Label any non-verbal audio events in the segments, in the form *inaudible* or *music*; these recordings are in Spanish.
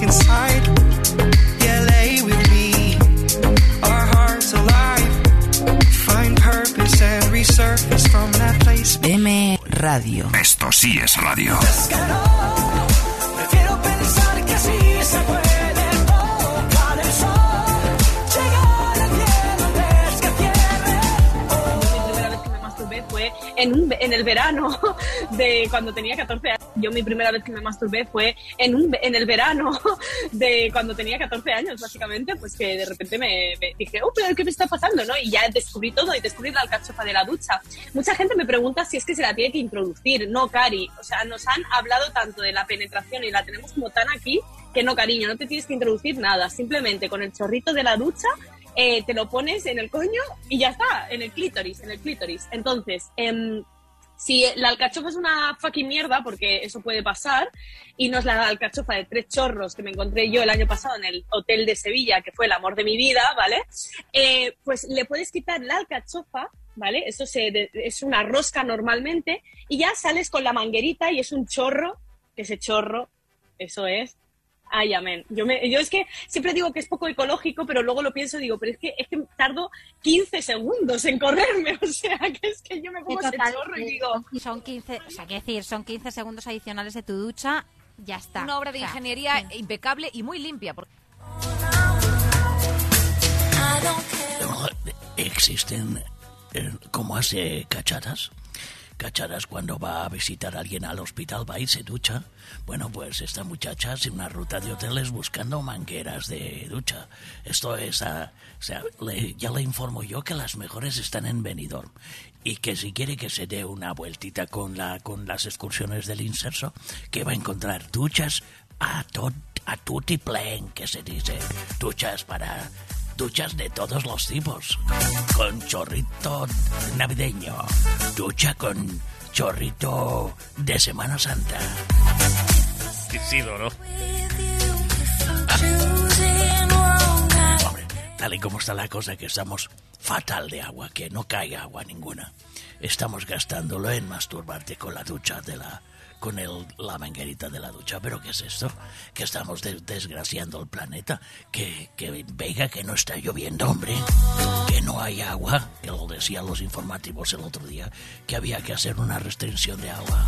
inside. With me. Our hearts alive. Find purpose and resurface from that place. M Radio. Esto sí es radio. Prefiero pensar que así se puede tocar el sol. Llegar al cielo antes que cierre. Yo mi primera vez que me masturbé fue en, un, el verano *laughs* de cuando tenía 14 años. Yo mi primera vez que me masturbé fue en, un, en el verano *laughs* de cuando tenía 14 años, básicamente, pues que de repente me, me dije, oh, pero ¿qué me está pasando? ¿no? Y ya descubrí todo y descubrí la alcachofa de la ducha. Mucha gente me pregunta si es que se la tiene que introducir. No, Cari. O sea, nos han hablado tanto de la penetración y la tenemos como tan aquí que no, cariño, no te tienes que introducir nada. Simplemente con el chorrito de la ducha eh, te lo pones en el coño y ya está, en el clítoris, en el clítoris. Entonces, em, si la alcachofa es una fucking mierda, porque eso puede pasar, y no es la alcachofa de tres chorros que me encontré yo el año pasado en el hotel de Sevilla, que fue el amor de mi vida, ¿vale? Eh, pues le puedes quitar la alcachofa, ¿vale? Eso se, de- es una rosca normalmente, y ya sales con la manguerita y es un chorro, que ese chorro, eso es Ay, amén. Yo, me, yo es que siempre digo que es poco ecológico, pero luego lo pienso y digo, pero es que, es que tardo 15 segundos en correrme. *laughs* O sea, que es que yo me pongo ese chorro y eh, digo, Son 15, o sea, quiero decir, son 15 segundos adicionales de tu ducha, ya está. Una obra de O sea, ingeniería impecable y muy limpia. porque- Luego, Existen eh, como hace cachadas. Cachadas cuando va a visitar a alguien al hospital, va y se ducha. Bueno, pues esta muchacha hace una ruta de hoteles buscando mangueras de ducha. Esto es, ah, o sea, ya le informo yo que las mejores están en Benidorm. Y que si quiere que se dé una vueltita con, la, con las excursiones del inserso, que va a encontrar duchas a, to, a que se dice. Duchas para Duchas de todos los tipos. Con chorrito navideño. Ducha con chorrito de Semana Santa. Isidoro. Hombre, tal y como está la cosa que estamos fatal de agua, que no cae agua ninguna. Estamos gastándolo en masturbarte con la ducha de la con el, la manguerita de la ducha. ¿Pero qué es esto? Que estamos de- desgraciando el planeta. Que, que venga, que no está lloviendo, hombre. Que no hay agua. Que lo decían los informativos el otro día. Que había que hacer una restricción de agua.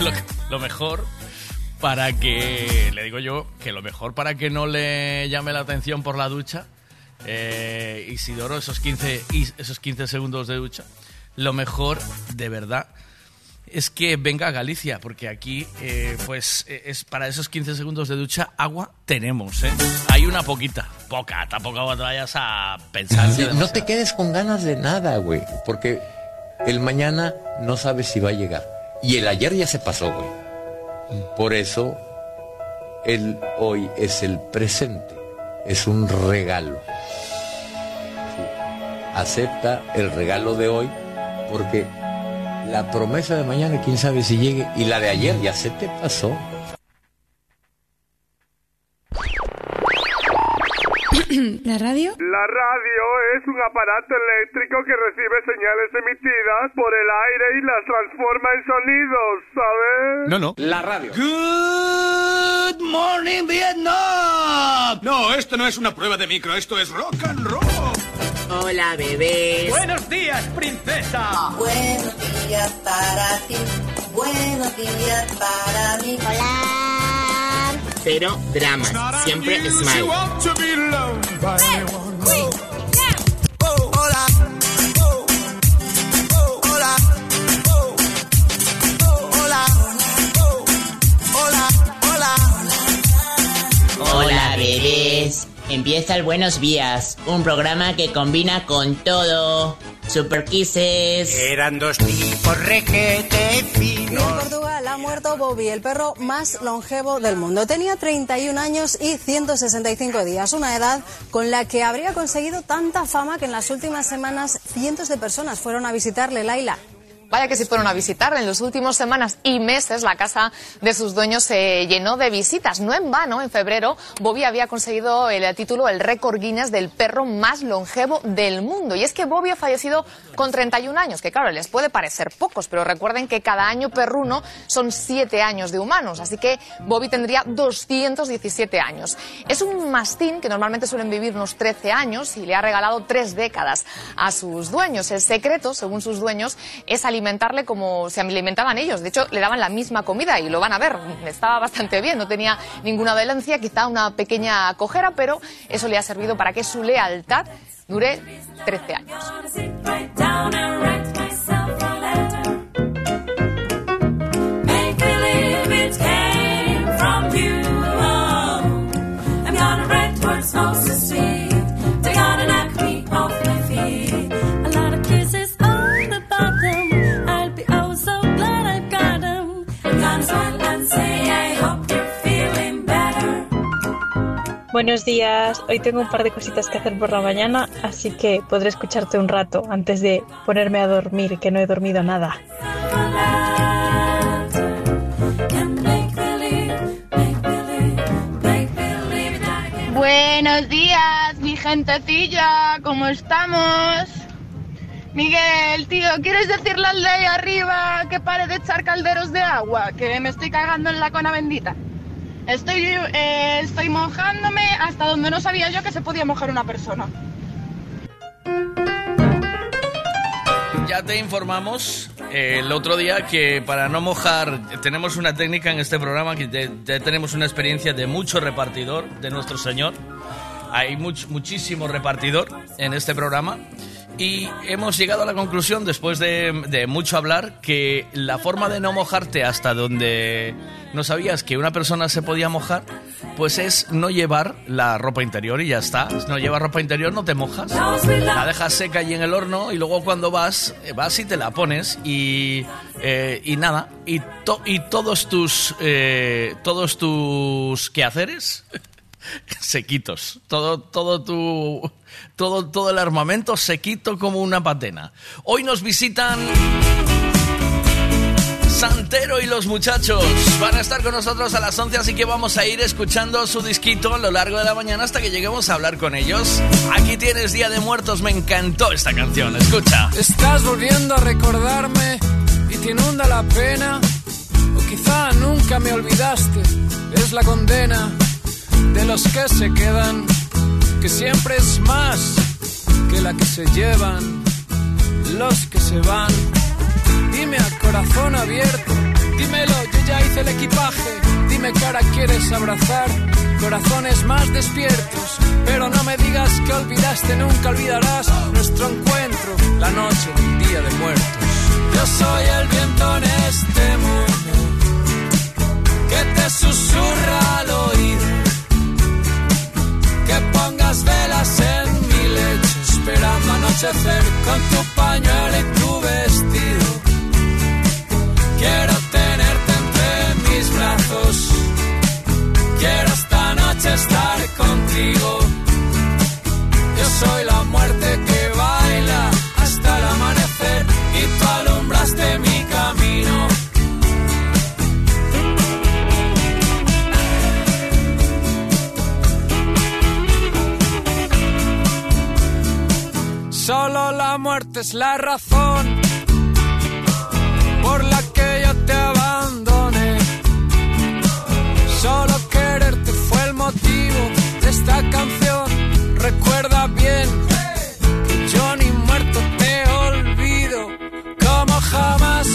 Lo, lo mejor para que, le digo yo, que lo mejor para que no le llame la atención por la ducha, eh, Isidoro, esos 15, y- esos 15 segundos de ducha, lo mejor, de verdad, es que venga a Galicia, porque aquí, eh, pues, eh, es para esos 15 segundos de ducha, agua tenemos, ¿eh? Hay una poquita, poca, tampoco te vayas a pensar. no te quedes con ganas de nada, güey. Porque el mañana no sabes si va a llegar. Y el ayer ya se pasó, güey. Por eso, el hoy es el presente. Es un regalo. Sí. Acepta el regalo de hoy porque la promesa de mañana, quién sabe si llegue. Y la de ayer ya se te pasó. *clears throat* ¿La radio? La radio es un aparato eléctrico que recibe señales emitidas por el aire y las transforma en sonidos, ¿sabes? No, no. La radio. Good morning, Vietnam. No, esto no es una prueba de micro, esto es rock and roll. Hola, bebés. Buenos días, princesa. Buenos días para ti. Buenos días para mí. Hola. Cero dramas. Siempre smile. Hola. Hola. Hola. Hola. Hola. Hola, bebés. Empieza el Buenos Días, un programa que combina con todo. Super Kisses. Eran dos tipos requete En finos. Portugal ha muerto Bobby, el perro más longevo del mundo. Tenía 31 años y 165 días, una edad con la que habría conseguido tanta fama que en las últimas semanas cientos de personas fueron a visitarle, Laila. Vaya que si fueron a visitar. En las últimas semanas y meses la casa de sus dueños se llenó de visitas. No en vano, en febrero Bobby había conseguido el título, el récord Guinness del perro más longevo del mundo. Y es que Bobby ha fallecido con 31 años, que claro, les puede parecer pocos, pero recuerden que cada año perruno son 7 años de humanos. Así que Bobby tendría 217 años. Es un mastín que normalmente suelen vivir unos 13 años y le ha regalado tres décadas a sus dueños. El secreto, según sus dueños, es alimentarle como se alimentaban ellos. De hecho, le daban la misma comida y lo van a ver. Estaba bastante bien, no tenía ninguna dolencia, quizá una pequeña cojera, pero eso le ha servido para que su lealtad dure 13 años. Buenos días, hoy tengo un par de cositas que hacer por la mañana, así que podré escucharte un rato antes de ponerme a dormir, que no he dormido nada. Buenos días, mi gentecilla, ¿cómo estamos? Miguel, tío, ¿quieres decirle al de ahí arriba que pare de echar calderos de agua? Que me estoy cagando en la cona bendita. Estoy, eh, estoy mojándome hasta donde no sabía yo que se podía mojar una persona. Ya te informamos eh, el otro día que para no mojar tenemos una técnica en este programa que tenemos una experiencia de mucho repartidor de nuestro Señor. Hay muchísimo repartidor en este programa y hemos llegado a la conclusión, después de, mucho hablar, que la forma de no mojarte hasta donde no sabías que una persona se podía mojar, pues es no llevar la ropa interior y ya está. No llevas ropa interior, no te mojas. La dejas seca ahí en el horno y luego cuando vas, eh, vas y te la pones y, eh, y nada. Y, y todos tus, eh, todos tus quehaceres *laughs* sequitos. Todo, todo tu todo, todo el armamento sequito como una patena. Hoy nos visitan Santero y los muchachos van a estar con nosotros a las 11, así que vamos a ir escuchando su disquito a lo largo de la mañana hasta que lleguemos a hablar con ellos. Aquí tienes Día de Muertos, me encantó esta canción, escucha. Estás volviendo a recordarme y te inunda la pena, o quizá nunca me olvidaste, es la condena de los que se quedan que siempre es más que la que se llevan los que se van. Dime a corazón abierto, dímelo, yo ya hice el equipaje. Dime cara quieres abrazar, corazones más despiertos. Pero no me digas que olvidaste, nunca olvidarás nuestro encuentro, la noche del día de muertos. Yo soy el viento en este mundo que te susurra al oído pongas velas en mi lecho, esperando anochecer con tu pañuelo y tu vestido. Quiero tenerte entre mis brazos, quiero esta noche estar contigo. Yo soy la es la razón por la que yo te abandoné. Solo quererte fue el motivo de esta canción. Recuerda bien que yo ni muerto te olvido, como jamás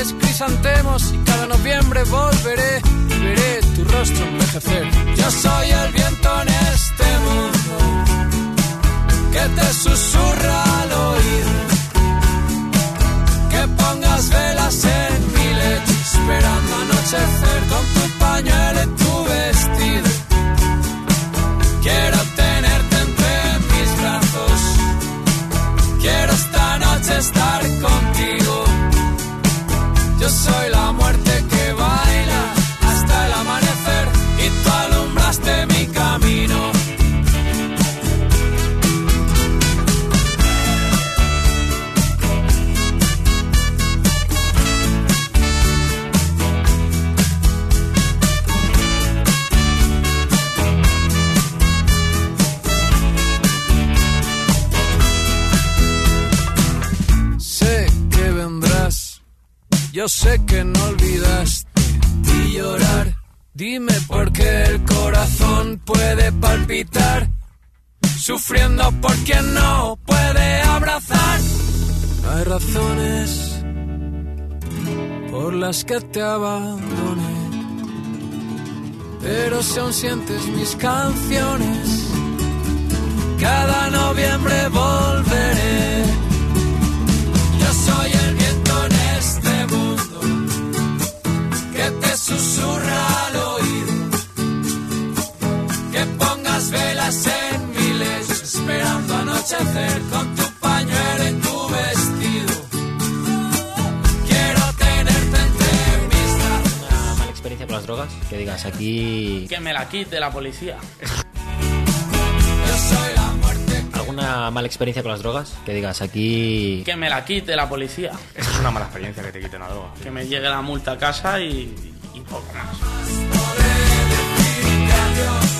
claveles, crisantemos noviembre volveré y veré tu rostro envejecer. Yo soy el viento en este mundo que te susurra al oído. Que pongas velas en mi lecho esperando anochecer con tu pañuelo sé que no olvidaste y llorar. Dime por qué el corazón puede palpitar, sufriendo por quien no puede abrazar. Hay razones por las que te abandone, pero si aún sientes mis canciones, cada noviembre volveré. Esperando anochecer con tu pañuelo y tu vestido. Quiero tenerte entre mis. Una mala experiencia con las drogas, que digas aquí... Que me la quite la policía. Yo soy la muerte. ¿Alguna mala experiencia con las drogas? Que digas aquí... Que me la quite la policía. Eso es una mala experiencia que te quiten la droga. Que me llegue la multa a casa y, y poco más. Como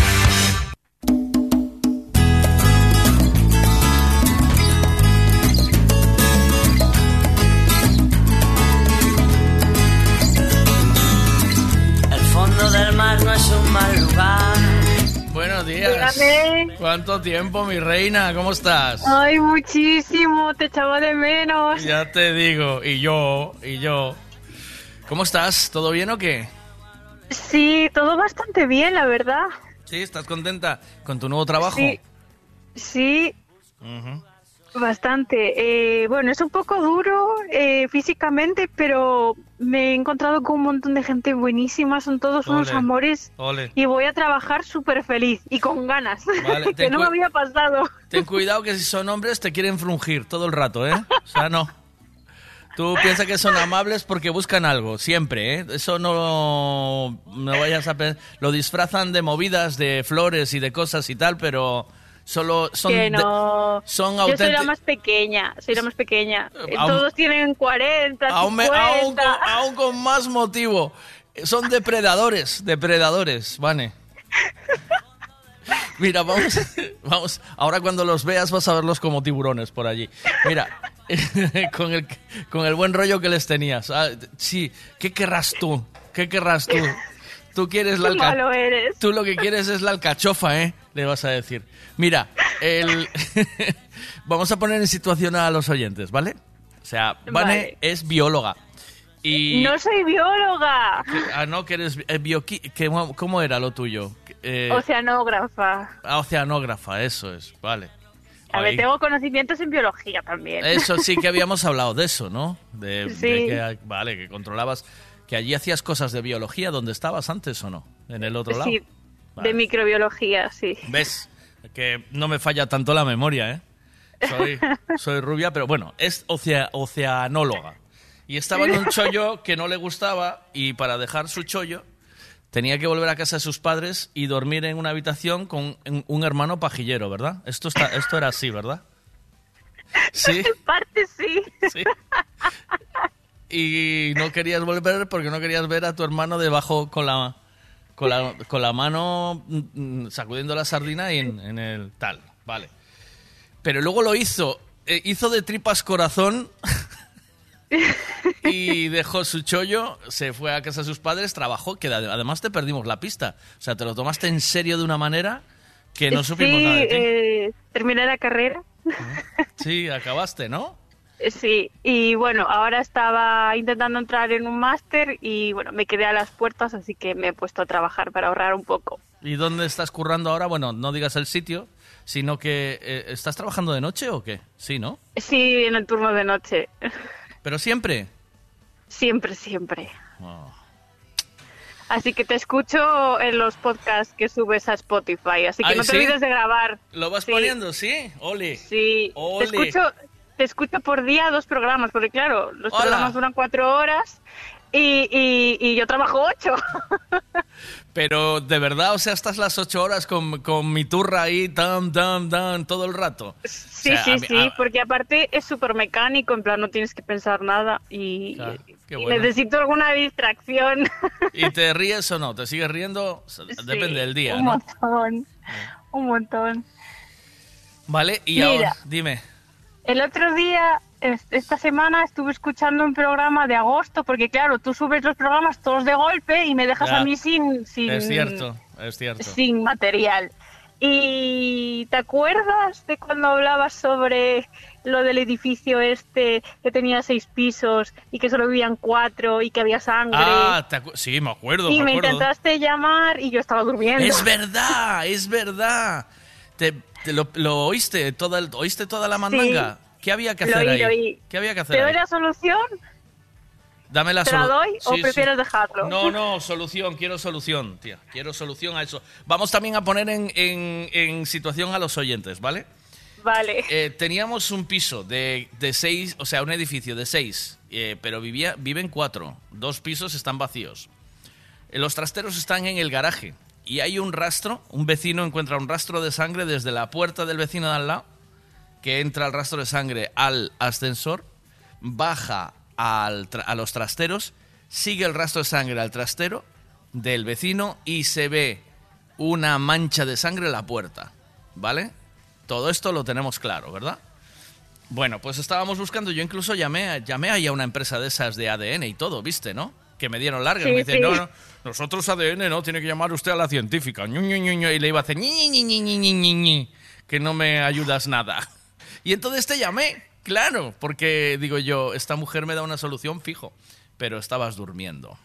Dígame. ¿Cuánto tiempo, mi reina? ¿Cómo estás? Ay, muchísimo, te echaba de menos. Ya te digo, y yo, y yo. ¿Cómo estás? ¿Todo bien o qué? Sí, todo bastante bien, la verdad. ¿Sí? ¿Estás contenta con tu nuevo trabajo? Sí, sí, Ujú. Bastante. Eh, bueno, es un poco duro eh, físicamente, pero me he encontrado con un montón de gente buenísima, son todos unos amores. ole. Y voy a trabajar súper feliz y con ganas, Vale, *laughs* que no me había pasado. Ten cuidado que si son hombres te quieren frungir todo el rato, ¿eh? O sea, no. Tú piensas que son amables porque buscan algo, siempre, ¿eh? Eso no, no vayas a pensar. Lo disfrazan de movidas, de flores y de cosas y tal, pero solo son... que de- no. son Yo soy la más pequeña, soy la más pequeña. Eh, aún- Todos tienen 40, Aún, me- 50. aún con, aún con más motivo. Son depredadores, depredadores, Vane. *laughs* Mira, vamos, *laughs* vamos. Ahora cuando los veas vas a verlos como tiburones por allí. Mira, *laughs* con el, con el buen rollo que les tenías. Ah, sí, ¿qué querrás tú? ¿Qué querrás tú? Tú quieres la Qué alca- malo eres. Tú lo que quieres es la alcachofa, ¿eh? Le vas a decir. Mira, el... *laughs* vamos a poner en situación a los oyentes, ¿vale? O sea, Vane Vale. es bióloga. Y... No soy bióloga, Ah, no, que eres eh, bioqui- ¿Cómo era lo tuyo? Eh, oceanógrafa. ah, oceanógrafa, eso es, vale. A ver, tengo conocimientos en biología también. Eso sí que *laughs* habíamos hablado de eso, ¿no? De, de Sí. que, vale, que controlabas, que allí hacías cosas de biología, ¿dónde estabas antes o no? En el otro lado. Sí, Vale. de microbiología, sí. ¿Ves? Que no me falla tanto la memoria, ¿eh? Soy, *laughs* soy rubia, pero bueno, es ocea- oceanóloga. Y estaba en un chollo que no le gustaba y para dejar su chollo tenía que volver a casa de sus padres y dormir en una habitación con un, un hermano pajillero, ¿verdad? Esto, está, esto era así, ¿verdad? *laughs* Sí. En parte sí. Sí. *laughs* Y no querías volver porque no querías ver a tu hermano debajo con la, con la, con la mano mm, mm, sacudiendo la sardina y en, en el tal. Vale. Pero luego lo hizo. eh, hizo de tripas corazón *laughs* y dejó su chollo, se fue a casa de sus padres, trabajó, que ade- además te perdimos la pista. O sea, te lo tomaste en serio de una manera que no supimos sí, nada de ti. eh, terminé la carrera. Sí, acabaste, ¿no? Eh, Sí, y bueno, ahora estaba intentando entrar en un máster y bueno, me quedé a las puertas, así que me he puesto a trabajar para ahorrar un poco. ¿Y dónde estás currando ahora? Bueno, no digas el sitio, sino que eh, ¿estás trabajando de noche o qué? Sí, ¿no? Sí, en el turno de noche. *laughs* Pero siempre. Siempre, siempre. Oh. Así que te escucho en los podcasts que subes a Spotify, así que Ay, no te ¿sí? olvides de grabar. ¿Lo vas Sí. poniendo, sí? Ole. Sí, Ole. te escucho, te escucho por día dos programas, porque claro, los Hola. programas duran cuatro horas y, y, y yo trabajo ocho. Pero de verdad, o sea, estás las ocho horas con, con mi turra ahí, tam, tam, tam, todo el rato. Sí, O sea, sí, mí- sí, a- porque aparte es súper mecánico, en plan no tienes que pensar nada y, Claro, y necesito alguna distracción. *laughs* ¿Y te ríes o no? ¿Te sigues riendo? Depende Sí, del día, Un ¿no? montón, un montón. Vale, y Mira. ahora, dime. El otro día, es- esta semana, estuve escuchando un programa de agosto, porque claro, tú subes los programas todos de golpe y me dejas Ya. a mí sin, sin, Es cierto, es cierto. sin material. ¿Y te acuerdas de cuando hablabas sobre lo del edificio este que tenía seis pisos y que solo vivían cuatro y que había sangre? Ah, te sí, me acuerdo, y me me acuerdo. intentaste llamar y yo estaba durmiendo. Es verdad, es verdad. Te lo, lo oíste, toda, oíste toda la mandanga. ¿Qué había que Lo hacer oí, ahí? lo oí. ¿Qué había que hacer ¿Te doy ahí? la solución? Dame la ¿Te la doy o sí. prefieres dejarlo? No, no, solución, quiero solución, tía. Quiero solución a eso. Vamos también a poner en, en- en situación a los oyentes, ¿vale? Vale. Eh, teníamos un piso de, de seis, o sea, un edificio de seis, eh, pero vivía, viven cuatro. Dos pisos están vacíos. Eh, Los trasteros están en el garaje y hay un rastro, un vecino encuentra un rastro de sangre desde la puerta del vecino de al lado, que entra el rastro de sangre al ascensor, baja al a los trasteros, sigue el rastro de sangre al trastero del vecino y se ve una mancha de sangre en la puerta, ¿vale? Todo esto lo tenemos claro, ¿verdad? Bueno, pues estábamos buscando, yo incluso llamé, llamé ahí a una empresa de esas de ADN y todo, ¿viste, no? que me dieron largas. Sí, me dice, no, no, nosotros ADN, no, tiene que llamar usted a la científica. Y le iba a hacer, que no me ayudas nada. *laughs* Y entonces te llamé, claro, porque digo yo, esta mujer me da una solución fijo, pero estabas durmiendo.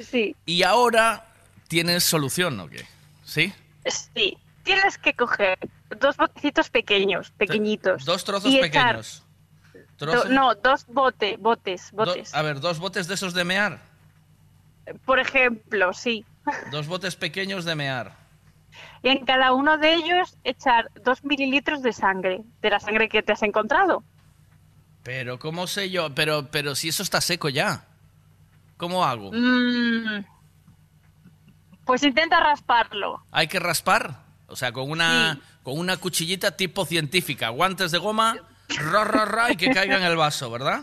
Sí. Y ahora tienes solución, ¿o qué? ¿Sí? Sí. Tienes que coger dos botecitos pequeños, pequeñitos. Dos trozos pequeños do- no, dos bote, botes, do- botes. a ver, dos botes de esos de mear. Por ejemplo, sí. Dos botes pequeños de mear. Y en cada uno de ellos echar dos mililitros de sangre, de la sangre que te has encontrado. Pero, ¿cómo sé yo? Pero, pero si eso está seco ya. ¿Cómo hago? Mm. Pues intenta rasparlo. ¿Hay que raspar? O sea, con una, con una cuchillita tipo científica. Guantes de goma, ra, ra, ra, y que caiga en el vaso, ¿verdad?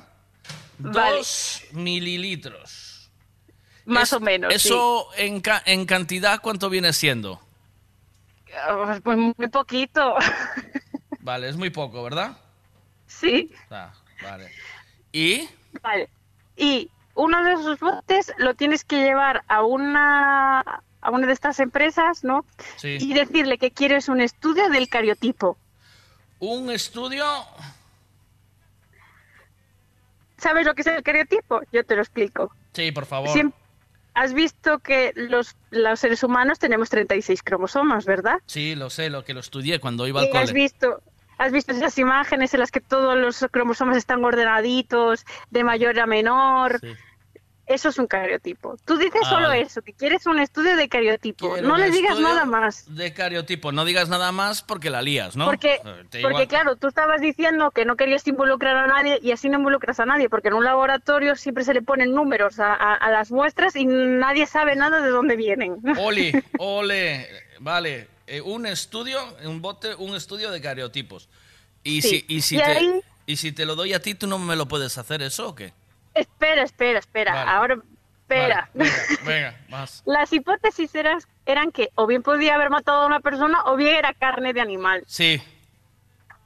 Vale. Dos mililitros. Más Es- o menos. ¿Eso en, ca- en cantidad cuánto viene siendo? Ah, Pues muy poquito. *laughs* Vale, es muy poco, ¿verdad? sí. Ah, vale. ¿Y? Vale. Y uno de esos botes lo tienes que llevar a una a una de estas empresas, ¿no? Sí. Y decirle que quieres un estudio del cariotipo. Un estudio... ¿Sabes lo que es el cariotipo? Yo te lo explico. Sí, por favor. Has visto que los, los seres humanos tenemos 36 cromosomas, ¿verdad? Sí, lo sé, lo que lo estudié cuando iba al Y has cole. visto, has visto esas imágenes en las que todos los cromosomas están ordenaditos, de mayor a menor. Eso es un cariotipo. Tú dices Ah, solo eso, que quieres un estudio de cariotipo. Quiero no le digas nada más. De cariotipo. No digas nada más porque la lías, ¿no? Porque, porque igual- claro, tú estabas diciendo que no querías involucrar a nadie y así no involucras a nadie, porque en un laboratorio siempre se le ponen números a, a- a las muestras y nadie sabe nada de dónde vienen. *laughs* Ole, ole. Vale, eh, un estudio, un bote, un estudio de cariotipos. Y Sí. si, y si Y te, ahí- y si te lo doy a ti, ¿tú no me lo puedes hacer eso o qué? Espera, espera, espera. Vale. Ahora, espera. Vale, venga, venga, más. *laughs* Las hipótesis eran, eran que o bien podía haber matado a una persona o bien era carne de animal. Sí,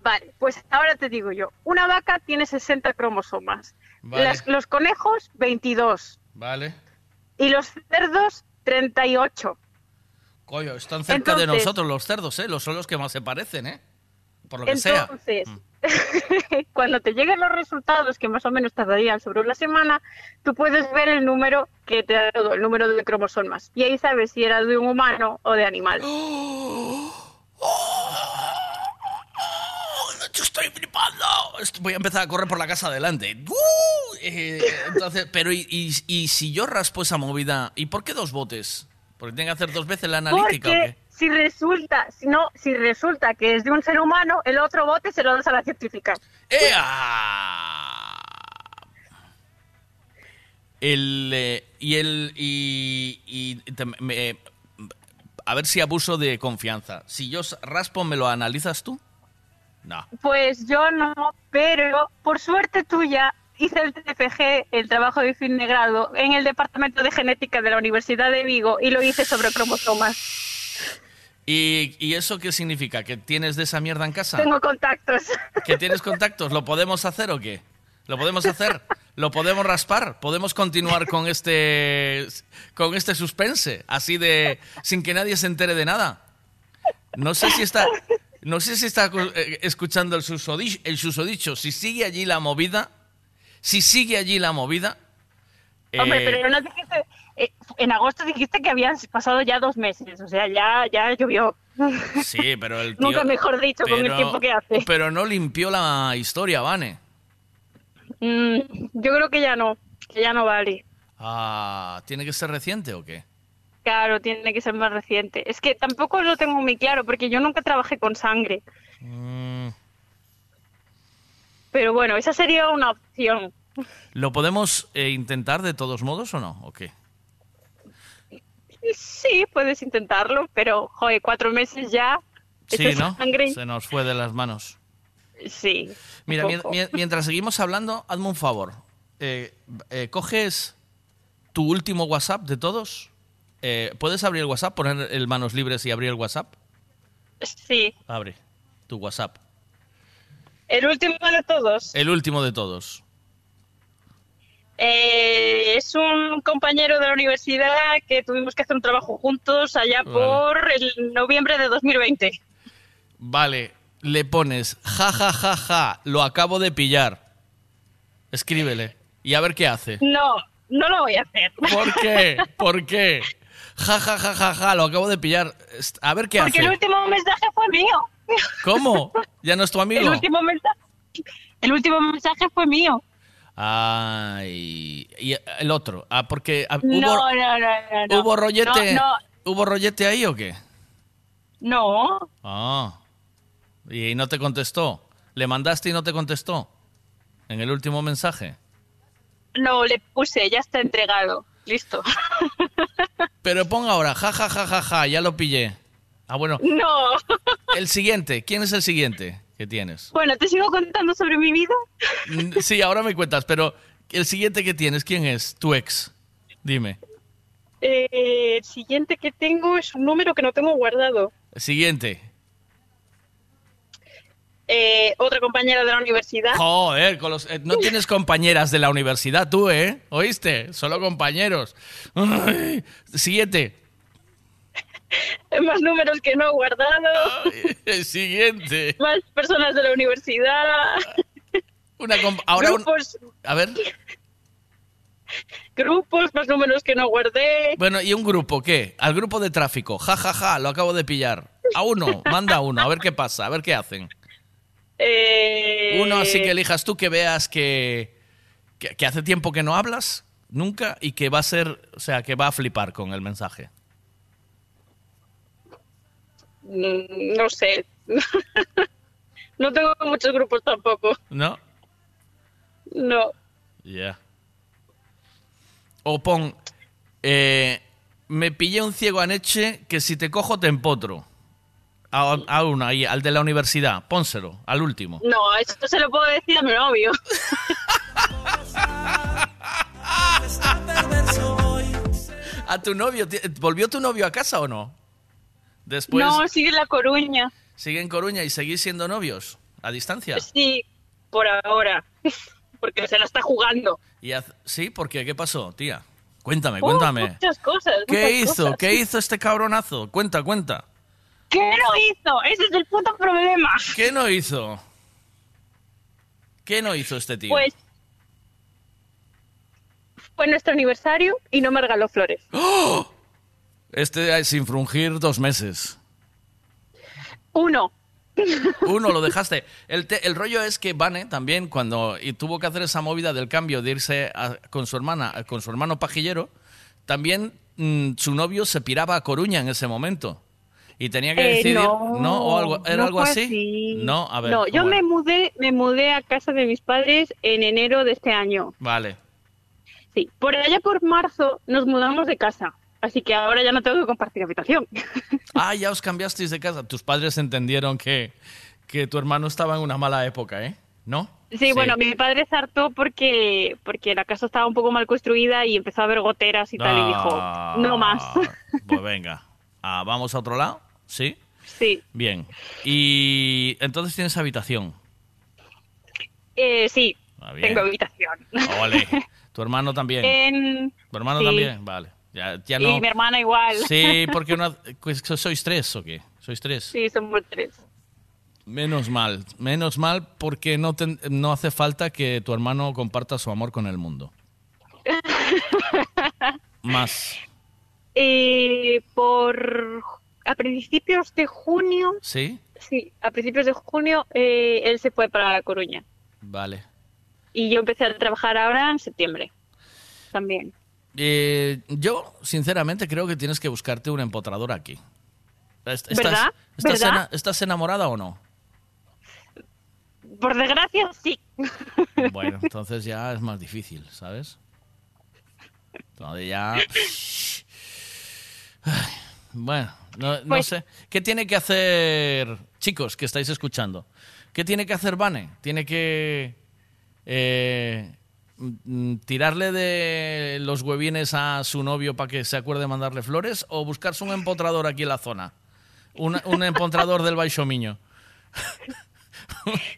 Vale, pues ahora te digo yo, una vaca tiene 60 cromosomas, Vale. Las- los conejos, 22. Vale. Y los cerdos, 38. Coño, están cerca de nosotros los cerdos, ¿eh? Los son los que más se parecen, ¿eh? Por lo que sea. Mm. Entonces, *laughs* cuando te lleguen los resultados, que más o menos tardarían sobre una semana, tú puedes ver el número que te da todo, el número de cromosomas. Y ahí sabes si era de un humano o de animal. *gasps* Yo estoy flipando. Voy a empezar a correr por la casa adelante. ¡Uh! Eh, entonces, pero y, y- y si yo raspo esa movida? ¿Y por qué dos botes? ¿Porque tiene que hacer dos veces la analítica o Porque qué? Si resulta, si no, si resulta que es de un ser humano, el otro bote se lo das a la científica. El, eh, y el. Y, y te- me- a ver si abuso de confianza. Si yo raspo, ¿me lo analizas tú? No. Pues yo no, pero por suerte tuya hice el TFG, el trabajo de fin de grado, en el Departamento de Genética de la Universidad de Vigo y lo hice sobre cromosomas. ¿Y, y eso qué significa? ¿Que tienes de esa mierda en casa? Tengo contactos. ¿Que tienes contactos? ¿Lo podemos hacer o qué? ¿Lo podemos hacer? ¿Lo podemos raspar? ¿Podemos continuar con este con este suspense? Así de sin que nadie se entere de nada. No sé si está no sé si está eh, escuchando el susodicho, el susodicho. Si sigue allí la movida, si sigue allí la movida. Hombre, eh, pero no dijiste, eh, en agosto dijiste que habían pasado ya dos meses, o sea, ya, ya llovió. Sí, pero el *laughs* tío, Nunca mejor dicho, con el tiempo que hace. Pero no limpió la historia, Vane. Mm, yo creo que ya no, que ya no vale. Ah, ¿tiene que ser reciente o qué? Claro, tiene que ser más reciente. Es que tampoco lo tengo muy claro, porque yo nunca trabajé con sangre. Mm, Pero bueno, esa sería una opción. ¿Lo podemos eh, intentar de todos modos o no? ¿O qué? Sí, puedes intentarlo, pero, joder, cuatro meses ya. Sí, ¿no? sangre, Se nos fue de las manos. sí. Mira, mientras seguimos hablando, hazme un favor. Eh, eh, ¿Coges tu último WhatsApp de todos? Eh, ¿Puedes abrir el WhatsApp, poner el manos libres y abrir el WhatsApp? Sí. Abre tu WhatsApp. El último de todos El último de todos. Eh, es un compañero de la universidad que tuvimos que hacer un trabajo juntos allá Vale. por el noviembre de 2020. Vale, le pones ja ja ja ja, lo acabo de pillar. Escríbele y a ver qué hace. No, no lo voy a hacer. ¿Por *laughs* qué? ¿Por qué? Ja ja ja ja ja, lo acabo de pillar. A ver qué Porque hace. el último mensaje fue mío. ¿Cómo? *laughs* ¿Ya no es tu amigo? El último mensaje, el último mensaje fue mío. Ay, y el otro, ah, porque ah, No, hubo, no, no, no, no. hubo rollete, hubo rollete ahí o qué? no. Ah, y no te contestó. Le mandaste y no te contestó en el último mensaje. No, le puse, ya está entregado. Listo. *laughs* Pero pon ahora, ja ja ja ja ja, ya lo pillé. Ah, bueno. No. El siguiente, ¿quién es el siguiente que tienes? Bueno, ¿te sigo contando sobre mi vida? Mm, Sí, ahora me cuentas, pero el siguiente que tienes, ¿quién es? Tu ex. Dime. Eh, el siguiente que tengo es un número que no tengo guardado. El siguiente. Eh, otra compañera de la universidad. Joder, con los- eh, no tienes compañeras de la universidad tú, ¿eh? ¿Oíste? Solo compañeros. Ay, siguiente. *laughs* Más números que no he guardado. El siguiente. Más personas de la universidad. *laughs* Una ahora un- grupos, A ver. grupos, más números que no guardé. Bueno, ¿y un grupo qué? Al grupo de tráfico. Ja, ja, ja, lo acabo de pillar. A uno, manda a uno, a ver qué pasa, a ver qué hacen. Eh, Uno así que elijas tú que veas que, que, que hace tiempo que no hablas, nunca, y que va a ser, o sea, que va a flipar con el mensaje. Mm, No sé. *laughs* no tengo muchos grupos tampoco. ¿No? No. Ya. O pon, eh, me pillé un ciego anoche que si te cojo te empotro. A, a uno ahí, al de la universidad, pónselo, al último. No, esto se lo puedo decir a mi novio. *laughs* ¿A tu novio? ¿Volvió tu novio a casa o no? Después No, sigue en La Coruña. sigue en Coruña y seguís siendo novios a distancia. Sí, por ahora. *laughs* porque se la está jugando. Y haz- ¿Sí? ¿Por qué? ¿Qué pasó, tía? Cuéntame, Oh, cuéntame. muchas cosas. ¿Qué muchas hizo? cosas. ¿Qué hizo este cabronazo? Cuenta, cuenta. ¿Qué no hizo? Ese es el puto problema. ¿Qué no hizo? ¿Qué no hizo este tío? Pues fue nuestro aniversario y no me regaló flores. ¡Oh! Este sin frungir dos meses. Uno. Uno, lo *laughs* dejaste. El, te- el rollo es que Vane también, cuando y tuvo que hacer esa movida del cambio de irse a- con su hermana, con su hermano pajillero, también mm, su novio se piraba a Coruña en ese momento. Y tenía que Eh, decidir, no, ¿no? ¿O algo, ¿Era no algo fue así? No, a ver. No, yo ¿cómo me mudé, me mudé a casa de mis padres en enero de este año. Vale. Sí, por allá por marzo nos mudamos de casa, así que ahora ya no tengo que compartir habitación. *laughs* Ah, ya os cambiasteis de casa. Tus padres entendieron que, que tu hermano estaba en una mala época, ¿eh? ¿No? Sí, bueno, mi padre se hartó porque porque la casa estaba un poco mal construida y empezó a ver goteras y tal y dijo, Ah, no más. *laughs* Pues *laughs* venga. Ah, ¿Vamos a otro lado? ¿Sí? sí, Bien. Y entonces tienes habitación. eh, sí, Ah, tengo habitación. Ole. Tu hermano también. En... ¿Tu hermano sí. también? Vale. Ya, ya Y mi hermana igual. Sí, porque una... pues, ¿Sois tres o qué? ¿Sois tres? Sí, somos tres. Menos mal. Menos mal porque no, ten- no hace falta que tu hermano comparta su amor con el mundo. *laughs* Más. Eh, por a principios de junio, ¿Sí? sí, a principios de junio eh, él se fue para La Coruña Vale. y yo empecé a trabajar ahora en septiembre también. Eh, yo, sinceramente, creo que tienes que buscarte un empotrador aquí. Est- ¿Estás, ¿Verdad? estás ¿Verdad? ena- ¿Estás enamorada o no? Por desgracia, sí. Bueno, entonces ya es más difícil, ¿sabes? Entonces ya... Ay, Bueno, no, no Pues- sé. ¿Qué tiene que hacer, chicos, que estáis escuchando? ¿Qué tiene que hacer Vane? ¿Tiene que eh, tirarle de los huevines a su novio para que se acuerde de mandarle flores o buscarse un empotrador aquí en la zona? Un, un *laughs* empotrador del Baixo Miño.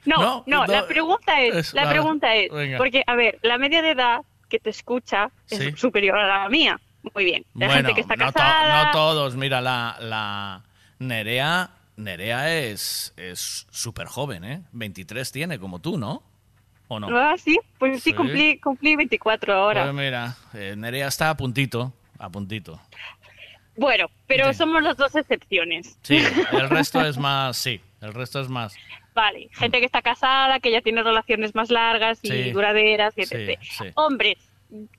No, No, la pregunta es, es- la pregunta es, venga. porque a ver, la media de edad que te escucha es Sí. superior a la mía. Muy bien. La Bueno, gente que está no, to- casada. no todos. Mira, la, la Nerea, Nerea es es súper joven, ¿eh? 23 tiene, como tú, ¿no? ¿O no? Ah, sí, pues sí, Sí. cumplí, cumplí 24 ahora. Pues mira, eh, Nerea está a puntito, a puntito. Bueno, pero Sí. somos las dos excepciones. Sí, *laughs* el resto es más, sí, el resto es más. Vale, gente que está casada, que ya tiene relaciones más largas y Sí. duraderas, etc. Hombres,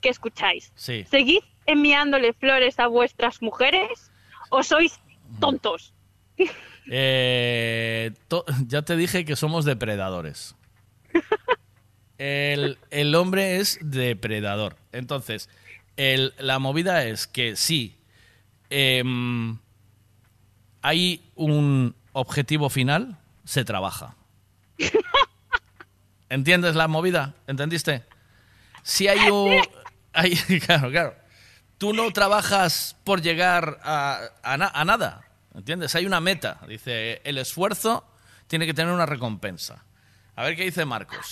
¿qué escucháis? Sí. ¿Seguís enviándole flores a vuestras mujeres o sois tontos? Eh, ya te dije que somos depredadores. *laughs* El, el hombre es depredador. Entonces, el- la movida es que sí, em, hay un objetivo final, se trabaja. *laughs* ¿Entiendes la movida? ¿Entendiste? Si hay un... hay- *laughs* claro, claro. Tú no trabajas por llegar a, a na- a nada. ¿Entiendes? Hay una meta. Dice, el esfuerzo tiene que tener una recompensa. A ver qué dice Marcos.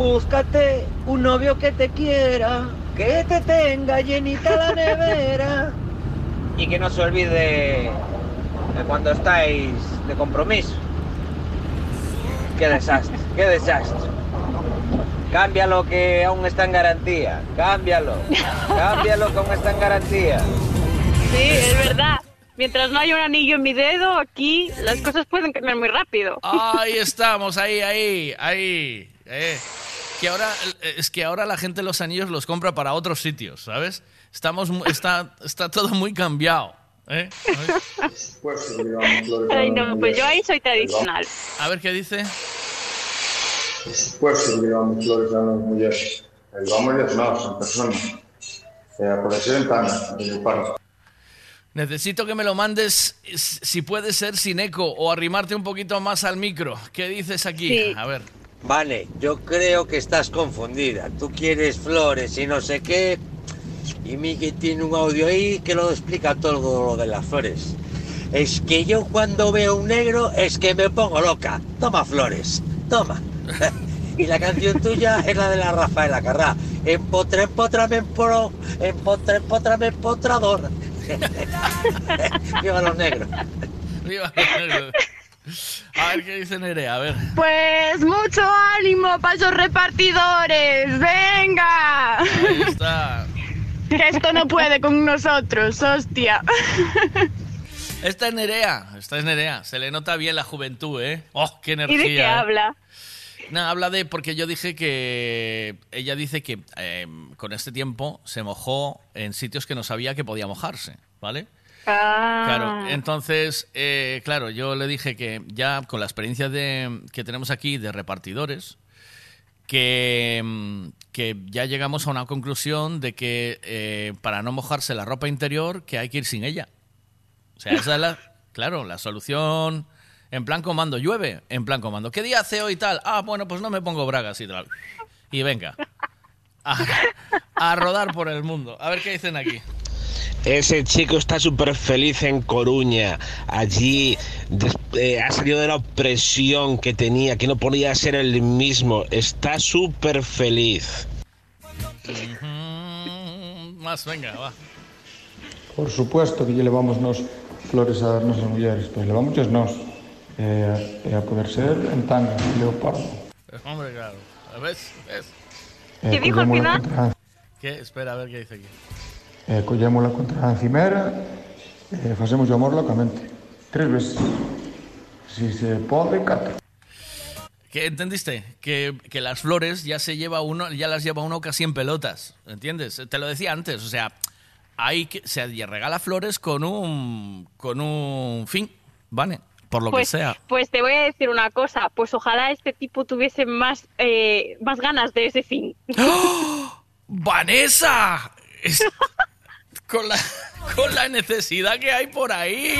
Búscate un novio que te quiera, que te tenga llenita la nevera. Y que no se olvide de cuando estáis de compromiso. Qué desastre, qué desastre. Cámbialo que aún está en garantía. Cámbialo. Cámbialo que aún está en garantía. Sí, es verdad. Mientras no haya un anillo en mi dedo, aquí las cosas pueden cambiar muy rápido. Ahí estamos, ahí, ahí, ahí. eh. Que ahora, es que ahora la gente los anillos los compra para otros sitios, ¿sabes? Estamos, mu- está, está todo muy cambiado. ¿eh? Ay, no, pues yo ahí soy tradicional. A ver qué dice. Pues que llevamos flores a las mulleres. E vamos desnudos en persona. Necesito que me lo mandes, si puede ser sin eco o arrimarte un poquito más al micro. ¿Qué dices aquí? Sí. A ver. Vale, yo creo que estás confundida. Tú quieres flores y no sé qué. Y Miguel tiene un audio ahí que lo explica todo lo de las flores. Es que yo cuando veo un negro es que me pongo loca. Toma flores, toma. *laughs* Y la canción tuya es la de la Rafaela Carrá. Empotre, empotrame, empro, empotre, empotrame, empotrador. *laughs* Viva los negros. Viva los negros. A ver qué dice Nerea, a ver. Pues mucho ánimo para esos repartidores. ¡Venga! Ahí está. Que esto no puede con nosotros, hostia. Esta es Nerea, esta es Nerea. Se le nota bien la juventud, ¿eh? ¡Oh, qué ¿Y energía! de qué ¿eh? habla? No, habla de porque yo dije que ella dice que eh, con este tiempo se mojó en sitios que no sabía que podía mojarse, ¿vale? Ah. Claro, entonces, eh, claro, yo le dije que ya con la experiencia de, que tenemos aquí de repartidores, que, mm, que ya llegamos a una conclusión de que eh, para no mojarse la ropa interior, que hay que ir sin ella. O sea, esa es la, *laughs* claro, la solución en plan comando. Llueve, en plan comando. ¿Qué día hace hoy tal? Ah, bueno, pues no me pongo bragas y tal. Y venga. A, a rodar por el mundo. A ver qué dicen aquí. Ese chico está súper feliz en Coruña. Allí eh, ha salido de la opresión que tenía, que no podía ser el mismo. Está súper feliz. Más, venga, va. Por supuesto que lle levamos nos flores a nosas mulleres, pero levamos nos. E, e a poder ser en tanga, leopardo. Hombre, claro. ¿Ves? ¿Ves? E collémola contra, ¿Qué? Espera, a ver qué dice aquí. E collémola contra a encimera e facemos o amor locamente. Tres veces. Si se pode, catro. ¿Qué entendiste? Que, que las flores ya se lleva uno, ya las lleva uno casi en pelotas, ¿entiendes? Te lo decía antes, o sea, hay que se regala flores con un con un fin, ¿vale? Por lo pues, que sea. pues te voy a decir una cosa, pues ojalá este tipo tuviese más, eh, más ganas de ese fin. ¡Vanessa! Es- *laughs* con, la, *laughs* con la necesidad que hay por ahí.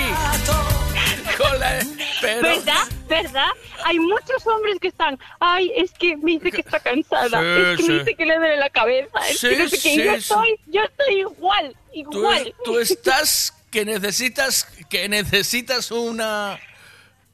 Con la, pero, ¿Verdad? ¿Verdad? Hay muchos hombres que están, ay, es que me dice que está cansada, Sí, es que sí. me dice que le duele la cabeza, es Sí, que no sé qué, yo estoy, yo estoy igual, tú, igual. tú estás que necesitas que necesitas una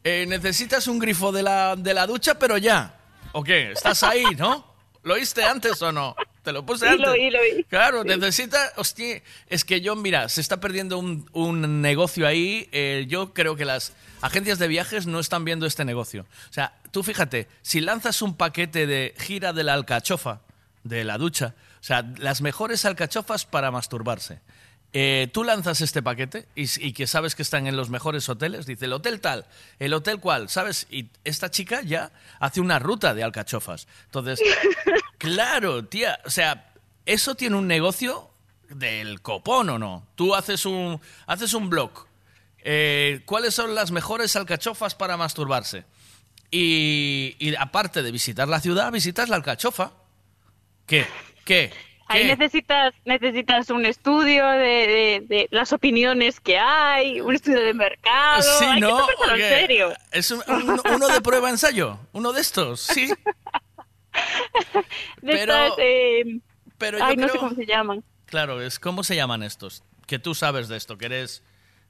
eh, necesitas un grifo de la, de la ducha, pero ya. ¿O qué? ¿Estás ahí, no? ¿Lo oíste antes o no? Te lo puse antes. lo lo. Claro, necesita. Hostia, es que yo, mira, se está perdiendo un, un negocio ahí. eh, yo creo que las agencias de viajes no están viendo este negocio. O sea, tú fíjate, si lanzas un paquete de gira de la alcachofa, de la ducha, o sea, las mejores alcachofas para masturbarse. Eh, tú lanzas este paquete y, y que sabes que están en los mejores hoteles, dice el hotel tal, el hotel cual, ¿sabes? Y esta chica ya hace una ruta de alcachofas. Entonces, *laughs* claro, tía, o sea, eso tiene un negocio del copón o no. Tú haces un, haces un blog. Eh, ¿Cuáles son las mejores alcachofas para masturbarse? Y, y aparte de visitar la ciudad, visitas la alcachofa. ¿Qué? ¿Qué? Ahí necesitas, necesitas un estudio de, de- de las opiniones que hay, un estudio de mercado. Sí, hay ¿no? que en serio. Es un- un- uno de prueba ensayo, uno de estos, sí. *laughs* De pero- estas, eh, pero yo ay, no sé cómo se llaman. Claro, es ¿cómo se llaman estos? Que tú sabes de esto, que eres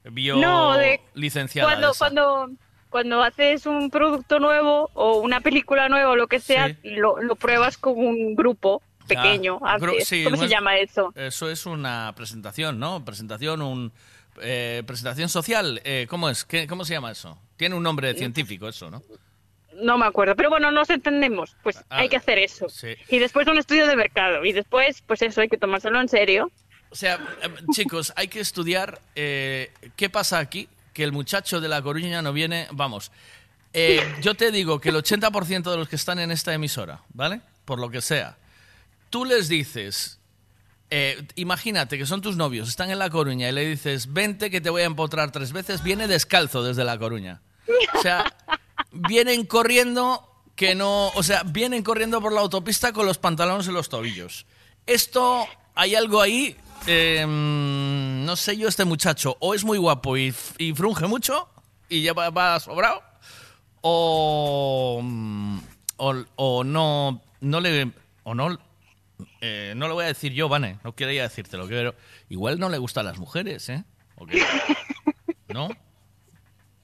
bio No, de- licenciada. Cuando, cuando, cuando haces un producto nuevo o una película nueva o lo que sea, Sí. lo, lo pruebas con un grupo pequeño. Ah, antes. sí, ¿Cómo se llama eso? Eso es una presentación, ¿no? Presentación, un eh, presentación social. eh, ¿Cómo es? ¿Qué- ¿Cómo se llama eso? Tiene un nombre científico eso, ¿no? No me acuerdo, pero bueno, nos entendemos. Pues Ah, hay que hacer eso. sí. Y después un estudio de mercado. Y después, pues eso, hay que tomárselo en serio. O sea, eh, chicos, hay que estudiar eh, qué pasa aquí, que el muchacho de La Coruña no viene, vamos. eh, yo te digo que el 80% de los que están en esta emisora, ¿vale? Por lo que sea, tú les dices, eh, imagínate que son tus novios, están en La Coruña y le dices, vente que te voy a empotrar tres veces, viene descalzo desde La Coruña. O sea, *laughs* vienen corriendo que no, o sea, vienen corriendo por la autopista con los pantalones en los tobillos. Esto, hay algo ahí, eh, mm, no sé yo, este muchacho, o es muy guapo y, frunge mucho y ya va, va sobrado, o, o, o no, no le, o no, eh, no lo voy a decir yo, Vane, no quería decírtelo, pero igual no le gustan las mujeres, ¿eh? ¿O qué? *laughs* ¿No?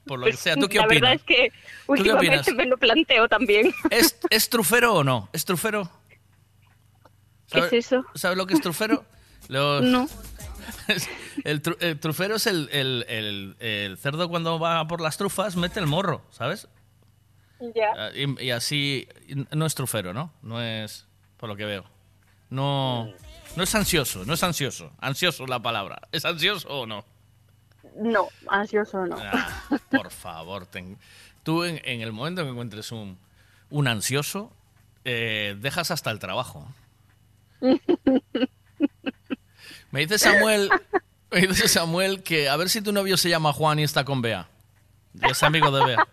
Por lo que Pues, sea, ¿tú qué la opinas? verdad es que últimamente me lo planteo también. ¿Es, ¿Es trufero o no? ¿Es trufero? ¿Qué ¿Sabe- es eso? ¿Sabes lo que es trufero? *laughs* Los- No. *laughs* el, tru- el trufero es el, el- el- el cerdo cuando va por las trufas, mete el morro, ¿sabes? Ya. Ah, Y, y así no es trufero, ¿no? No es, por lo que veo. No, no es ansioso, no es ansioso. Ansioso la palabra. ¿Es ansioso o no? No, ansioso no. Ah, por favor, ten- tú en, en el momento que encuentres un, un ansioso, eh, dejas hasta el trabajo. *laughs* Me dice Samuel, me dice Samuel que a ver si tu novio se llama Juan y está con Bea. Y es amigo de Bea.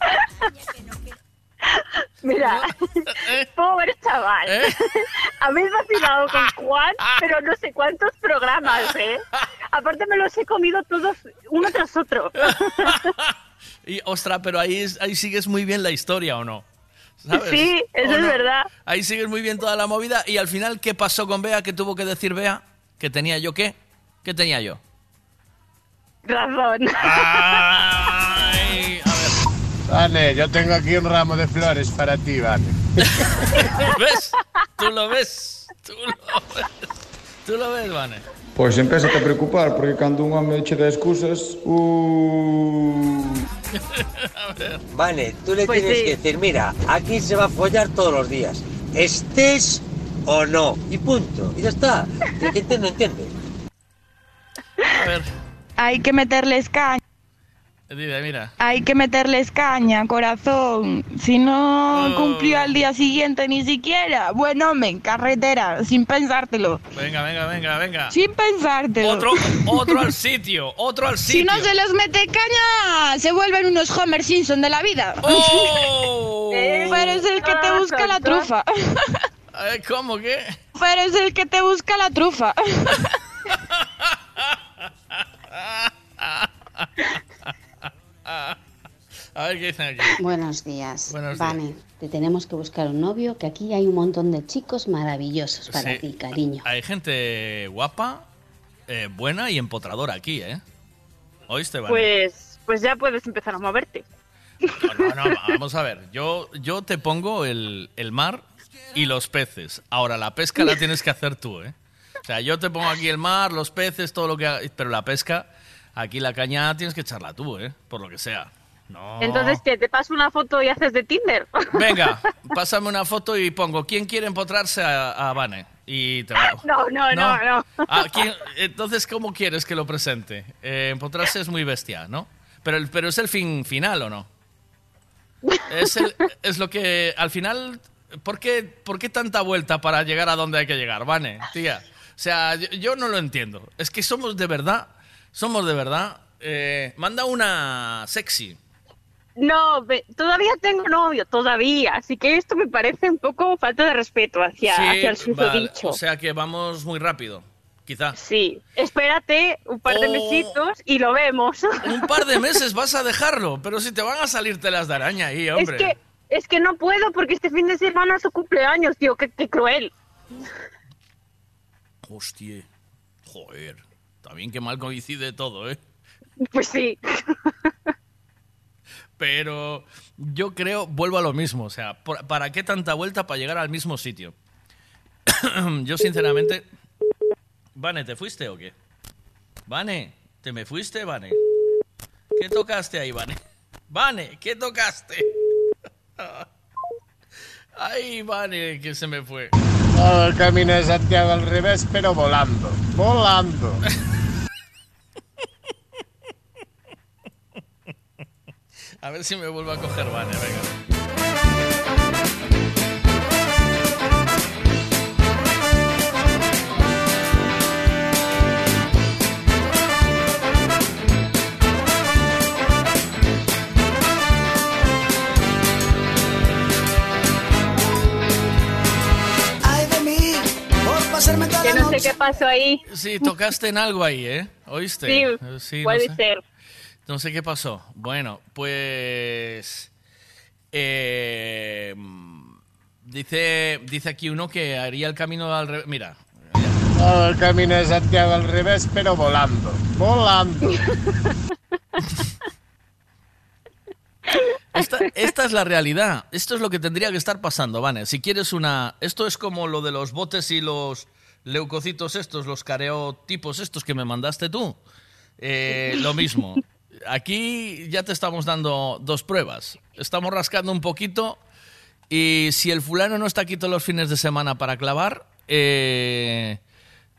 *laughs* *laughs* Mira, *laughs* pobre chaval. *laughs* Habéis vacilado con Juan, pero no sé cuántos programas, ¿eh? Aparte me los he comido todos uno tras otro. Y, ostra, pero ahí, es- ahí sigues muy bien la historia, ¿o no? ¿Sabes? Sí, eso ¿O es no? verdad. Ahí sigues muy bien toda la movida. Y al final, ¿qué pasó con Bea? ¿Qué tuvo que decir Bea? ¿Que tenía yo qué? ¿Qué tenía yo? Razón. Ay, a ver. Vane, yo tengo aquí un ramo de flores para ti, Vane. *laughs* ¿Ves? Tú lo ves. Tú lo ves. Tú lo ves, Vane. Pois empeza a preocupar, porque cando un home che dá excusas, uh... A *laughs* ver. Vale, tú le Pues tienes sí. que decir, mira, aquí se va a follar todos los días. Estés o no. Y punto. Y ya está. El que entiende, entiende. A ver. Hay que meterles caña. Dile, mira. Hay que meterles caña, corazón. Si no Oh. cumplió al día siguiente ni siquiera. Bueno, hombre, carretera, sin pensártelo. Venga, venga, venga, venga. Sin pensártelo. Otro, otro al sitio, otro al Si sitio. no se les mete caña, se vuelven unos Homer Simpson de la vida. ¡Oh! *laughs* *laughs* Pero es el que te busca la trufa. Eh, ¿Cómo que? Pero es el que te busca la trufa. *laughs* A ver qué dicen aquí. Buenos días. Buenos días. Vane, te tenemos que buscar un novio, que aquí hay un montón de chicos maravillosos para Sí. ti, cariño. Hay gente guapa, eh, buena y empotradora aquí, ¿eh? ¿Oíste, Vane? Pues, pues ya puedes empezar a moverte. No, no, vamos a ver. Yo, yo te pongo el, el mar y los peces. Ahora, la pesca la tienes que hacer tú, ¿eh? O sea, yo te pongo aquí el mar, los peces, todo lo que... Pero la pesca, aquí la caña tienes que echarla tú, ¿eh? Por lo que sea. No. Entonces, ¿qué? ¿Te paso una foto y haces de Tinder? *laughs* Venga, pásame una foto y pongo ¿Quién quiere empotrarse a, a Vane? Y te *laughs* No, no, no, no. Ah, ¿quién- Entonces, ¿cómo quieres que lo presente? Eh, empotrarse es muy bestia, ¿no? Pero, el- pero es el fin final, ¿o no? Es, el- es lo que al final... ¿por qué, ¿Por qué tanta vuelta para llegar a donde hay que llegar, Vane? Tía. O sea, yo, yo no lo entiendo. Es que somos de verdad, somos de verdad... eh, manda una sexy. No, todavía tengo novio, todavía. Así que esto me parece un poco falta de respeto hacia, hacia el susodicho. O sea que vamos muy rápido, quizá. Sí, espérate un par de Oh. mesitos y lo vemos. Un par de meses *laughs* vas a dejarlo, pero si te van a salir telas de araña ahí, es hombre. que es que no puedo porque este fin de semana es su cumpleaños, tío. Qué, qué cruel. Hostia, joder. También que mal coincide todo, ¿eh? Pues sí. Pero yo creo, vuelvo a lo mismo, o sea, ¿para qué tanta vuelta para llegar al mismo sitio? *clears throat* yo sinceramente... Vane, ¿te fuiste o qué? Vane, ¿te me fuiste, Vane? ¿Qué tocaste ahí, Vane? *laughs* Vane, ¿qué tocaste? *laughs* Ay, Vane, que se me fue. Todo el camino de Santiago al revés, pero volando. Volando. *laughs* A ver si me vuelvo a coger Vane, venga. Ay de mí, por pasarme toda Que no sé qué pasó ahí. Sí, tocaste en algo ahí, ¿eh? ¿Oíste? Sí, Eh, sí, no puede sé. ser. No sé qué pasó. Bueno, pues... eh, dice, dice aquí uno que haría el camino al revés. Mira, Todo el camino de Santiago al revés, pero volando. Volando. *laughs* esta es la realidad. Esto es lo que tendría que estar pasando, Vane. Si quieres una... Esto es como lo de los botes y los leucocitos estos, los careotipos estos que me mandaste tú. Eh, lo mismo. Aquí ya te estamos dando dos pruebas. Estamos rascando un poquito y si el fulano no está aquí todos los fines de semana para clavar, eh,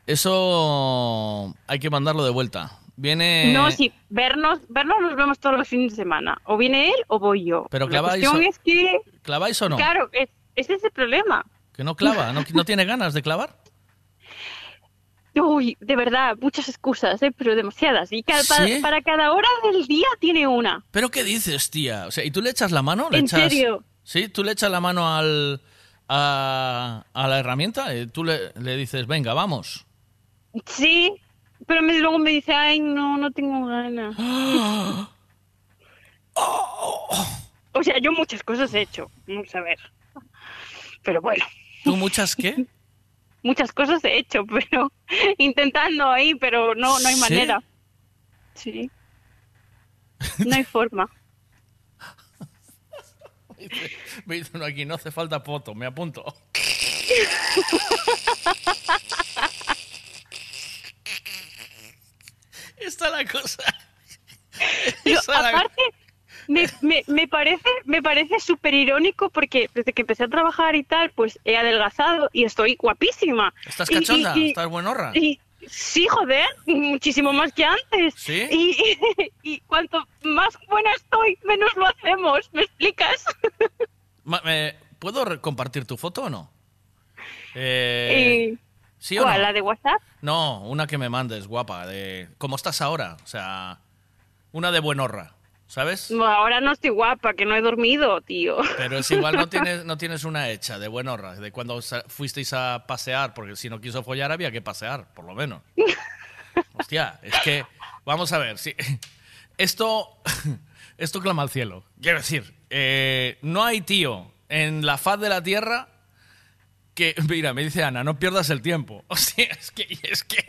eso hay que mandarlo de vuelta. Viene... No, sí, vernos, vernos nos vemos todos los fines de semana. O viene él o voy yo. Pero La claváis cuestión o- es que, ¿Claváis o no? claro, es- ese es el problema. Que no clava, no, no tiene ganas de clavar. Uy, de verdad, muchas excusas, ¿eh? pero demasiadas. Y cada- para, ¿Sí? para cada hora del día tiene una. ¿Pero qué dices, tía? O sea, ¿y tú le echas la mano? ¿Le ¿En echas... serio? ¿Sí? ¿Tú le echas la mano al, a, a la herramienta? Eh, ¿Tú le, le dices, venga, vamos? Sí, pero me- luego me dice, ay, no, no tengo ganas. *gasps* o sea, yo muchas cosas he hecho, vamos a ver. Pero bueno, ¿Tú muchas qué? *laughs* muchas cosas he hecho, *laughs* pero intentando ahí, pero no, no hay ¿Sí? manera. Sí. No hay forma. *laughs* Me dice uno aquí, no hace falta foto, me apunto. *laughs* Está la cosa. Yo, la- aparte, me, me, me parece me parece súper irónico porque desde que empecé a trabajar y tal, pues he adelgazado y estoy guapísima. ¿Estás Y- y- cachonda? y- ¿Estás buenorra? y- sí, joder, muchísimo más que antes. ¿Sí? Y, *laughs* y cuanto más buena estoy, menos lo hacemos. ¿Me explicas? Me- ¿Puedo compartir tu foto o no? Eh, Y- ¿Sí o ¿Cuál, no? ¿La de WhatsApp? No, una que me mandes, guapa, de cómo estás ahora. O sea, una de buenorra, ¿sabes? No, ahora no estoy guapa, que no he dormido, tío. Pero es igual no *laughs* tienes, no tienes una hecha de buenorra, de cuando fuisteis a pasear, porque si no quiso follar había que pasear, por lo menos. *laughs* Hostia, es que, vamos a ver, si, *laughs* esto, esto clama al cielo. Quiero decir, eh, no hay tío en la faz de la tierra que, mira, me dice Ana, no pierdas el tiempo. Hostia, es que, es que,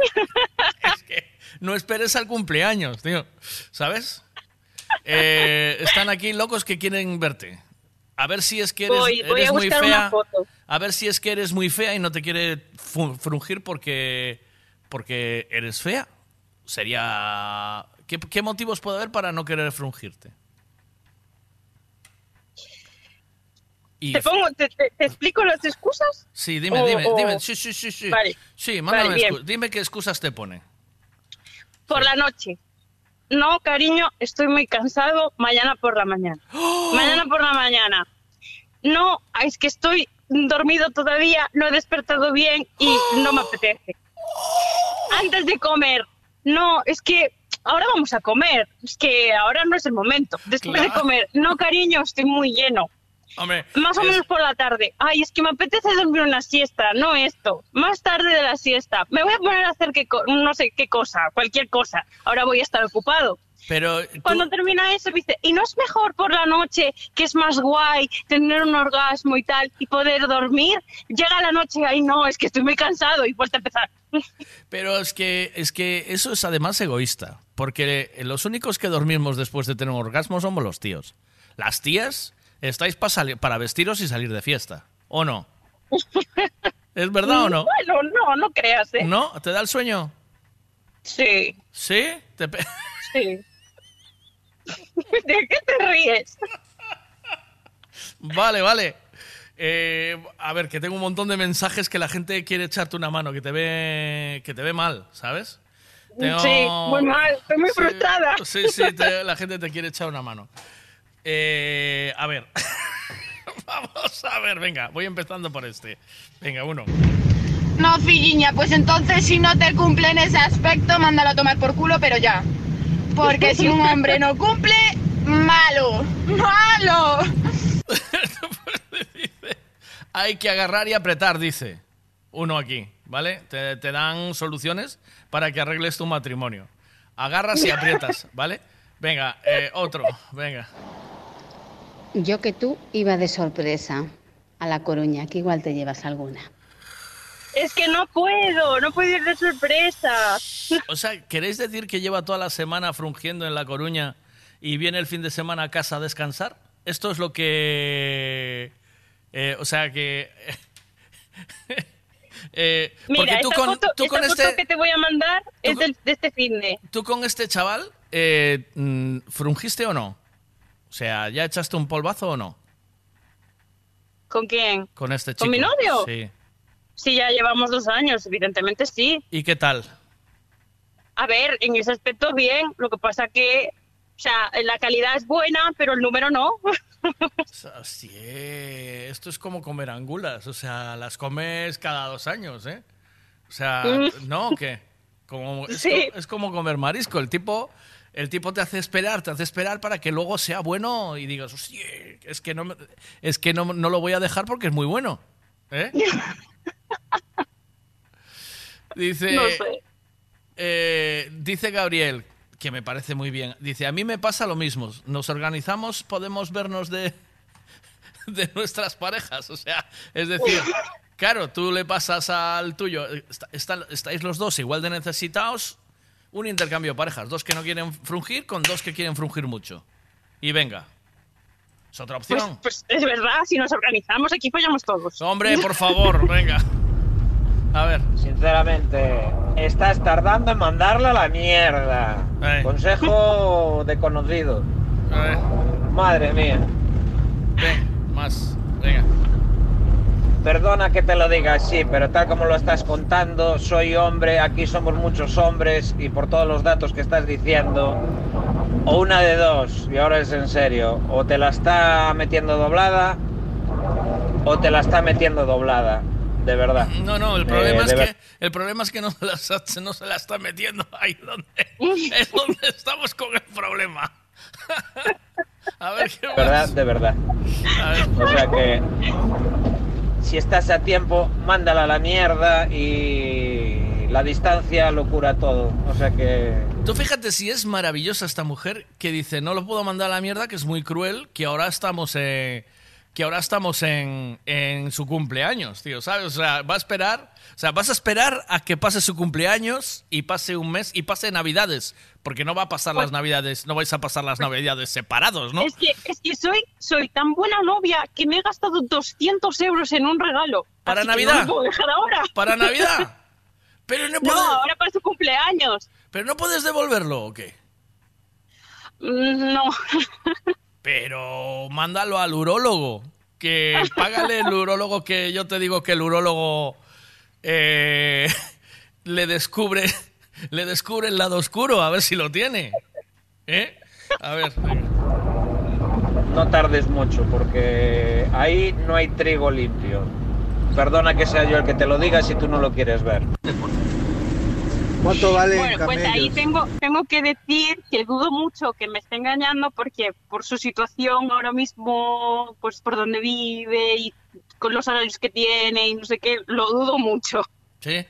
es que no esperes al cumpleaños, tío, ¿sabes? Eh, están aquí locos que quieren verte. A ver si es que eres, Voy- voy eres a muy fea. A ver si es que eres muy fea y no te quiere frungir porque, porque eres fea. Sería... ¿Qué, qué motivos puede haber para no querer frungirte? Y- ¿Te, pongo, te, te- te explico las excusas? Sí, dime, O- dime, o- dime. Sí, sí, sí, sí. Vale. Sí, mándame Vale, Dime qué excusas te pone. Por la noche. No, cariño, estoy muy cansado. Mañana por la mañana. Mañana por la mañana. No, es que estoy dormido todavía, no he despertado bien y no me apetece. Antes de comer. No, es que ahora vamos a comer. Es que ahora no es el momento. Después de comer. No, cariño, estoy muy lleno. Hombre, Más o es- menos por la tarde. Ay, es que me apetece dormir una siesta, no esto. Más tarde de la siesta. Me voy a poner a hacer co- no sé qué cosa, cualquier cosa. Ahora voy a estar ocupado. Pero tú- Cuando termina eso, dice, ¿y no es mejor por la noche, que es más guay, tener un orgasmo y tal, y poder dormir? Llega la noche, ay no, es que estoy muy cansado y vuelta a empezar. *laughs* Pero es que, es que eso es además egoísta, porque los únicos que dormimos después de tener un orgasmo somos los tíos. Las tías estáis pa para vestiros y salir de fiesta, ¿o no? *laughs* ¿Es verdad o no? Bueno, no, no creas, ¿eh? ¿No? ¿Te da el sueño? Sí, ¿Sí? Te *laughs* sí. ¿De qué te ríes? Vale, vale. Eh, a ver, que tengo un montón de mensajes que la gente quiere echarte una mano, que te ve, que te ve mal, ¿sabes? Tengo- Sí, muy mal, estoy muy Sí, frustrada. Sí, sí, te- la gente te quiere echar una mano. Eh, a ver. *laughs* Vamos a ver, venga, voy empezando por este. Venga, uno. No, filliña, pues entonces si no te cumple en ese aspecto, mándalo a tomar por culo, pero ya. Porque si un hombre no cumple, malo, malo. *laughs* Hay que agarrar y apretar, dice. Uno aquí, ¿vale? Te, te dan soluciones para que arregles tu matrimonio. Agarras y aprietas, ¿vale? Venga, eh, otro, venga. Yo que tú iba de sorpresa a La Coruña, que igual te llevas alguna. Es que no puedo, no puedo ir de sorpresa. O sea, ¿queréis decir que lleva toda la semana frungiendo en La Coruña y viene el fin de semana a casa a descansar? esto es lo que... eh, o sea que... *laughs* eh, Mira, porque tú esta con, foto, tú esta con foto este... que te voy a mandar es del- de este fin de. ¿Tú con este chaval eh, mm, frungiste o no? O sea, ¿ya echaste un polvazo o no? ¿Con quién? Con este chico. ¿Con mi novio? Sí. Sí, ya llevamos dos años, evidentemente sí. ¿Y qué tal? A ver, en ese aspecto bien, lo que pasa que, o sea, la calidad es buena, pero el número no. *laughs* Así es. Esto es como comer angulas. O sea, las comes cada dos años, ¿eh? O sea, Mm. ¿no? ¿Qué? Como, es, Sí. co- es como comer marisco. El tipo, el tipo te hace esperar, te hace esperar para que luego sea bueno y digas, hostia, es que no, es que no, no lo voy a dejar porque es muy bueno. ¿Eh? *laughs* Dice, No sé. eh, dice Gabriel, que me parece muy bien. Dice, a mí me pasa lo mismo. Nos organizamos, podemos vernos de, de nuestras parejas. O sea, es decir, *laughs* claro, tú le pasas al tuyo, está- está- estáis los dos igual de necesitados, un intercambio de parejas. Dos que no quieren frungir con dos que quieren frungir mucho. Y venga. Es otra Pues, opción. pues es verdad, si nos organizamos aquí follamos todos. Hombre, por favor, *laughs* venga. A ver. Sinceramente, estás tardando en mandarla a la mierda. Eh. Consejo de conocido. Madre mía. Ven, más. Venga. Perdona que te lo diga así, pero tal como lo estás contando, soy hombre, aquí somos muchos hombres y por todos los datos que estás diciendo, o una de dos, y ahora es en serio, o te la está metiendo doblada o te la está metiendo doblada, de verdad. No, no, el problema, Eh, es que, el problema es que no se, la, está- no se la está metiendo ahí donde es donde estamos con el problema. *laughs* A ver qué más. ¿Verdad? De verdad. A ver. O sea que si estás a tiempo, mándala a la mierda y la distancia lo cura todo. O sea que Tú fíjate si es maravillosa esta mujer que dice, no lo puedo mandar a la mierda, que es muy cruel, que ahora estamos eh, que ahora estamos en, en su cumpleaños, tío, ¿sabes? O sea, va a esperar, o sea, vas a esperar a que pase su cumpleaños y pase un mes y pase Navidades, porque no va a pasar las Navidades, no vais a pasar las Navidades separados, ¿no? Es que, es que soy, soy tan buena novia que me he gastado 200 euros en un regalo. ¿Para Navidad? no puedo dejar ahora. ¿Para Navidad? *laughs* Pero no No, puedes, ahora para su cumpleaños. pero no puedes devolverlo, ¿o qué? Mm, No. *laughs* Pero mándalo al urólogo. Que *laughs* págale el urólogo que yo te digo que el urólogo eh, le descubre le descubre el lado oscuro, a ver si lo tiene. ¿Eh? A ver. no tardes mucho porque ahí no hay trigo limpio. Perdona que sea yo el que te lo diga si tú no lo quieres ver. ¿Cuánto valen Bueno, pues ahí camellos? tengo, tengo que decir que dudo mucho que me esté engañando porque por su situación ahora mismo, pues por donde vive y con los salarios que tiene y no sé qué, lo dudo mucho. Sí.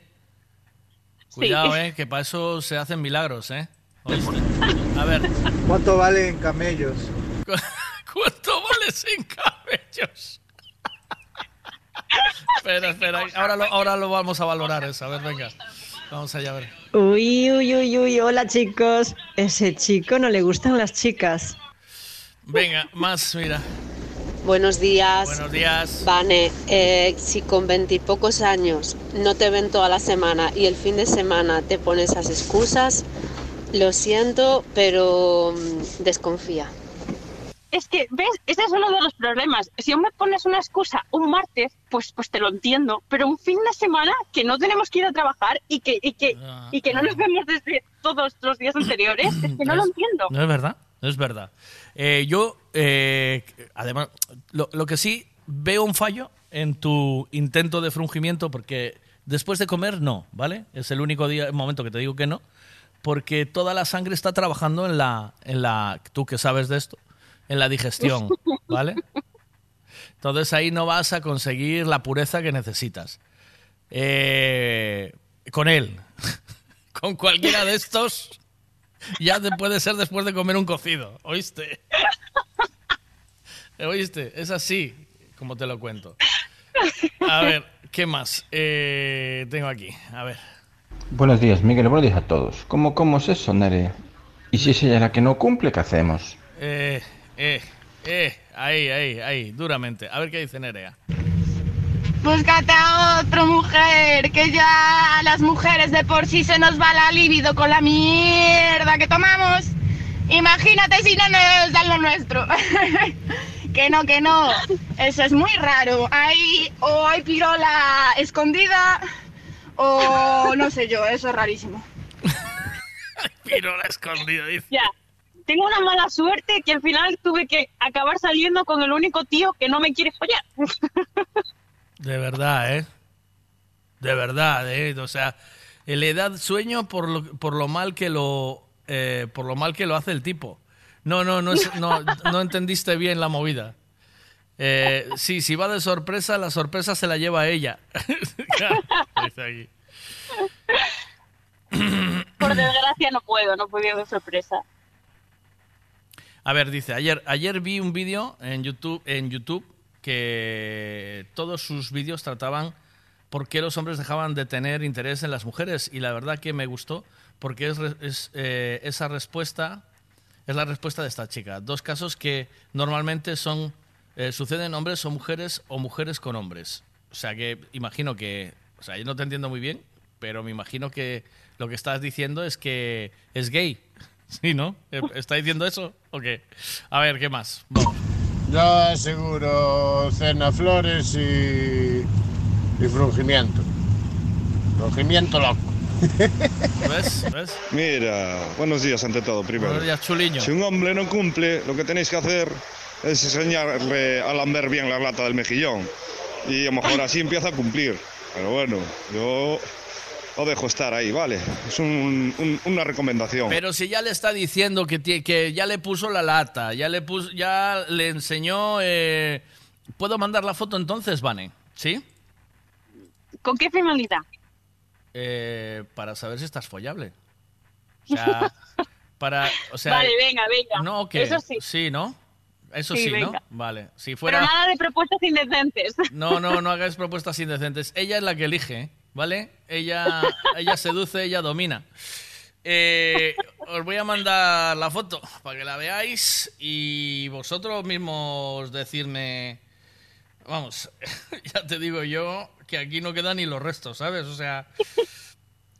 Sí. Cuidado, eh, que para eso se hacen milagros, eh. ¿Oíste? *laughs* A ver. ¿Cuánto valen camellos? *laughs* ¿Cuánto vales en cabellos? *laughs* espera, espera. Ahora lo, ahora lo vamos a valorar eso. A ver, venga. Vamos allá a ver. Uy, uy, uy, uy, hola chicos. Ese chico no le gustan las chicas. Venga, más, mira. Buenos días. Buenos días. Vane, eh, si con veintipocos años no te ven toda la semana y el fin de semana te pones esas excusas, lo siento, pero mm, desconfía. Es que, ¿ves? Ese es uno de los problemas. Si aún me pones una excusa un martes, pues, pues te lo entiendo. Pero un fin de semana que no tenemos que ir a trabajar y que, y que, y que no nos vemos desde todos los días anteriores, es que no lo entiendo. No es verdad, no es verdad. Eh, yo, eh, además, lo, lo que sí veo un fallo en tu intento de frungimiento, porque después de comer, no, ¿vale? Es el único día, momento que te digo que no, porque toda la sangre está trabajando en la, en la, tú que sabes de esto, en la digestión, *laughs* ¿vale? Entonces ahí no vas a conseguir la pureza que necesitas. Eh, con él, *laughs* con cualquiera de estos, ya te puede ser después de comer un cocido, ¿oíste? *laughs* ¿Oíste? Es así como te lo cuento. A ver, ¿qué más Eh, tengo aquí? A ver. Buenos días, Miguel. Buenos días a todos. ¿Cómo, cómo es eso, Nere? ¿Y si es ella la que no cumple, qué hacemos? Eh, eh, Eh, ahí, ahí, ahí, duramente. A ver qué dice Nerea. Búscate a otra mujer, que ya a las mujeres de por sí se nos va la libido con la mierda que tomamos. Imagínate si no nos dan lo nuestro. *laughs* que no, que no. Eso es muy raro. Hay, o hay pirola escondida, o no sé yo, eso es rarísimo. *laughs* Pirola escondida, dice. Ya. Tengo una mala suerte que al final tuve que acabar saliendo con el único tío que no me quiere follar. *laughs* De verdad, ¿eh? De verdad, ¿eh? O sea, le da sueño por lo, por lo mal que lo eh, por lo mal que lo hace el tipo. No, no, no, es- no, *laughs* no entendiste bien la movida. Eh, sí, si va de sorpresa, la sorpresa se la lleva ella. *laughs* Dice aquí. Por desgracia no puedo, no puedo ir de sorpresa. A ver, dice, ayer, ayer vi un vídeo en YouTube, en YouTube que todos sus vídeos trataban por qué los hombres dejaban de tener interés en las mujeres y la verdad que me gustó porque es, es, eh, esa respuesta es la respuesta de esta chica. Dos casos que normalmente son eh, suceden hombres o mujeres o mujeres con hombres. O sea que imagino que, o sea, yo no te entiendo muy bien, pero me imagino que lo que estás diciendo es que es gay. *laughs* Sí, ¿no? Eh, ¿Está diciendo eso? ¿O qué? A ver, ¿qué más? Vamos. Yo aseguro cena flores y, y frungimiento. Frungimiento loco. *laughs* ¿Ves? ¿Ves? Mira, buenos días ante todo, primero. Buenos días, chuliño. Si un hombre no cumple, lo que tenéis que hacer es enseñarle a lamber bien la lata del mejillón. Y a lo mejor así empieza a cumplir. Pero bueno, yo lo dejo estar ahí, ¿vale? Es un- un- una recomendación. Pero si ya le está diciendo que, que ya le puso la lata, ya le puso, ya le enseñó. eh, ¿Puedo mandar la foto entonces, Vane? ¿Sí? ¿Con qué finalidad? Eh, para saber si estás follable. O sea, *laughs* para, o sea, vale, venga, venga. No, ¿qué? Eso sí. ¿no? Eso Sí, sí, ¿no? Vale. Si Pero fuera. nada de propuestas indecentes. No, no, no hagáis propuestas indecentes. Ella es la que elige, ¿vale? Ella, ella seduce, ella domina. Eh, os voy a mandar la foto para que la veáis y vosotros mismos decirme. Vamos, *laughs* ya te digo yo que aquí no quedan ni los restos, ¿sabes? O sea,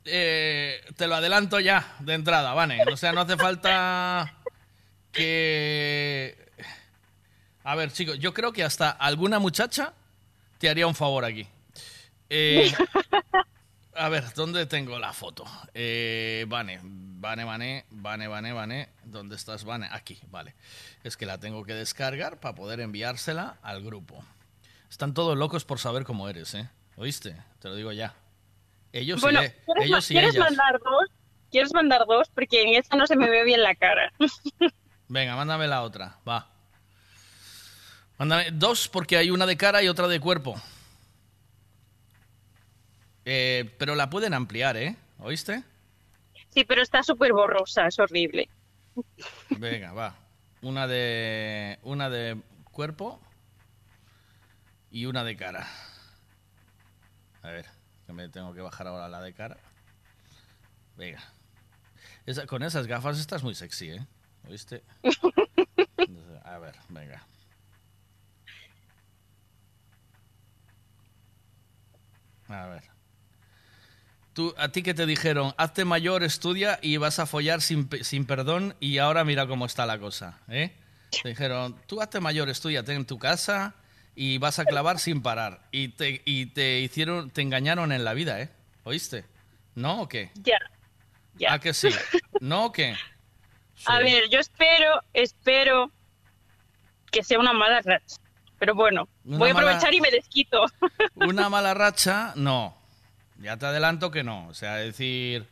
eh, te lo adelanto ya de entrada, Vane. O sea, no hace falta que. A ver, chicos, yo creo que hasta alguna muchacha te haría un favor aquí. Eh, *laughs* a ver, ¿dónde tengo la foto? Eh, Vane, Vane, Vane, Vane, Vane, Vane. ¿Dónde estás, Vane? Aquí, vale. Es que la tengo que descargar para poder enviársela al grupo. Están todos locos por saber cómo eres, ¿eh? ¿Oíste? Te lo digo ya. Ellos bueno, y, e- ¿quieres, ellos y ¿quieres ellas. mandar dos? ¿Quieres mandar dos? Porque en esta no se me ve bien la cara. *laughs* Venga, mándame la otra, va. Mándame dos porque hay una de cara y otra de cuerpo. Eh, pero la pueden ampliar, ¿eh? ¿Oíste? Sí, pero está súper borrosa, es horrible. Venga, va. Una de una de cuerpo y una de cara. A ver, que me tengo que bajar ahora la de cara. Venga. Esa- con esas gafas estás muy sexy, ¿eh? ¿Oíste? *laughs* A ver, venga. A ver. Tú, ¿A ti que te dijeron? Hazte mayor, estudia y vas a follar sin, sin perdón y ahora mira cómo está la cosa, ¿eh? Te dijeron, tú hazte mayor, estudiate en tu casa y vas a clavar sin parar. Y te, y te hicieron, te engañaron en la vida, ¿eh? ¿Oíste? ¿No o qué? Ya. Ya. ¿A que sí? ¿No o qué? A ver, yo espero, espero que sea una mala racha. Pero bueno, Una voy a mala- aprovechar y me desquito. Una mala racha, no. Ya te adelanto que no. O sea, es decir,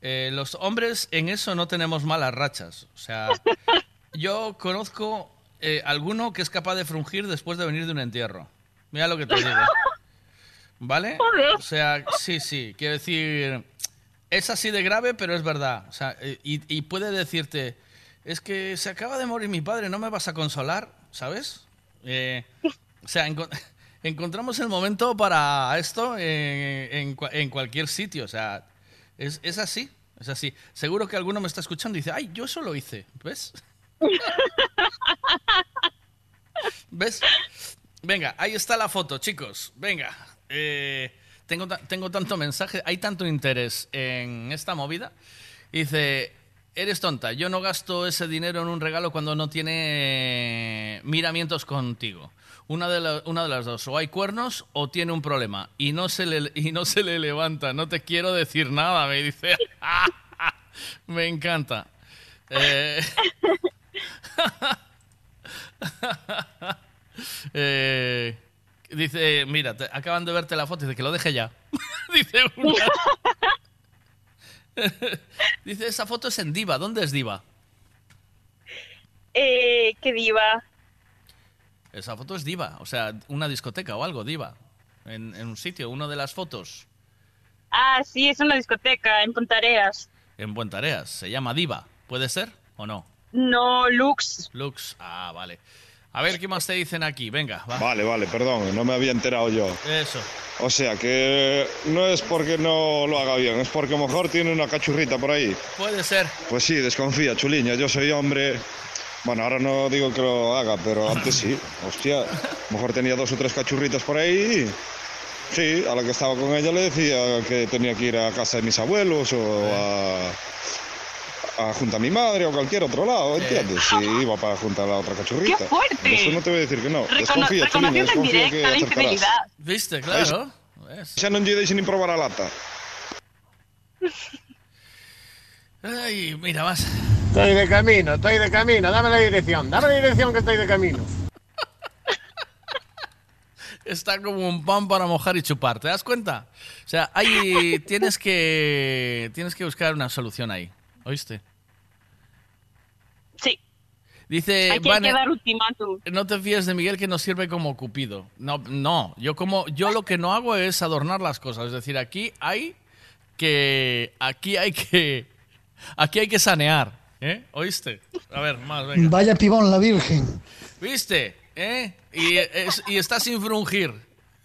eh, los hombres en eso no tenemos malas rachas. O sea, *laughs* yo conozco eh, alguno que es capaz de frungir después de venir de un entierro. Mira lo que te digo. *laughs* ¿Vale? O sea, sí, sí. Quiero decir, es así de grave, pero es verdad. O sea, eh, y, y puede decirte, es que se acaba de morir mi padre, ¿no me vas a consolar? ¿Sabes? Eh, o sea, *laughs* encontramos el momento para esto en, en cua- en cualquier sitio. O sea, es, es así, es así. Seguro que alguno me está escuchando y dice, ay, yo eso lo hice, ¿ves? *laughs* ¿Ves? Venga, ahí está la foto, chicos. Venga. Eh, tengo, tengo tanto mensaje, hay tanto interés en esta movida. Dice, eres tonta, yo no gasto ese dinero en un regalo cuando no tiene miramientos contigo. Una de, una de las dos, o hay cuernos o tiene un problema y no, se le, y no se le levanta. No te quiero decir nada, me dice. *laughs* me encanta. Eh, *laughs* eh, dice, mira, acaban de verte la foto, dice que lo deje ya. *laughs* dice dice, esa foto es en Diva. ¿Dónde es Diva? Eh, qué diva. Esa foto es Diva, o sea, una discoteca o algo, Diva. En, en un sitio, una de las fotos. Ah, sí, es una discoteca en Pontareas. En Buentareas, se llama Diva. ¿Puede ser o no? No, Lux. Lux, ah, vale. A ver qué más te dicen aquí, venga, va. Vale, vale, perdón, no me había enterado yo. Eso. O sea, que no es porque no lo haga bien, es porque a lo mejor tiene una cachurrita por ahí. Puede ser. Pues sí, desconfía, chuliña, yo soy hombre. Bueno, ahora no digo que lo haga, pero antes sí. Hostia, mejor tenía dos o tres cachurritas por ahí. Sí, a la que estaba con ella le decía que tenía que ir a casa de mis abuelos o a, a junto a mi madre o cualquier otro lado, ¿entiendes? Sí, iba para juntar a la otra cachurrita. ¡Qué fuerte! Eso no te voy a decir que no. Recono- Desconfía, en desconfía que directo la acertarás. infidelidad. ¿Viste? Claro. Xa non lle deixen nin probar a lata. Ay, mira, vas. Estoy de camino, estoy de camino. Dame la dirección, dame la dirección que estoy de camino. Está como un pan para mojar y chupar, ¿te das cuenta? O sea, ahí tienes que tienes que buscar una solución ahí, ¿oíste? Sí. Dice, hay Vane, que dar ultimátum. no te fíes de Miguel que nos sirve como cupido. No, no, yo como yo lo que no hago es adornar las cosas, es decir, aquí hay que aquí hay que aquí hay que sanear, ¿eh? ¿Oíste? A ver, más, venga. Vaya pibón la Virgen. ¿Viste? ¿Eh? Y, es- y está sin frungir.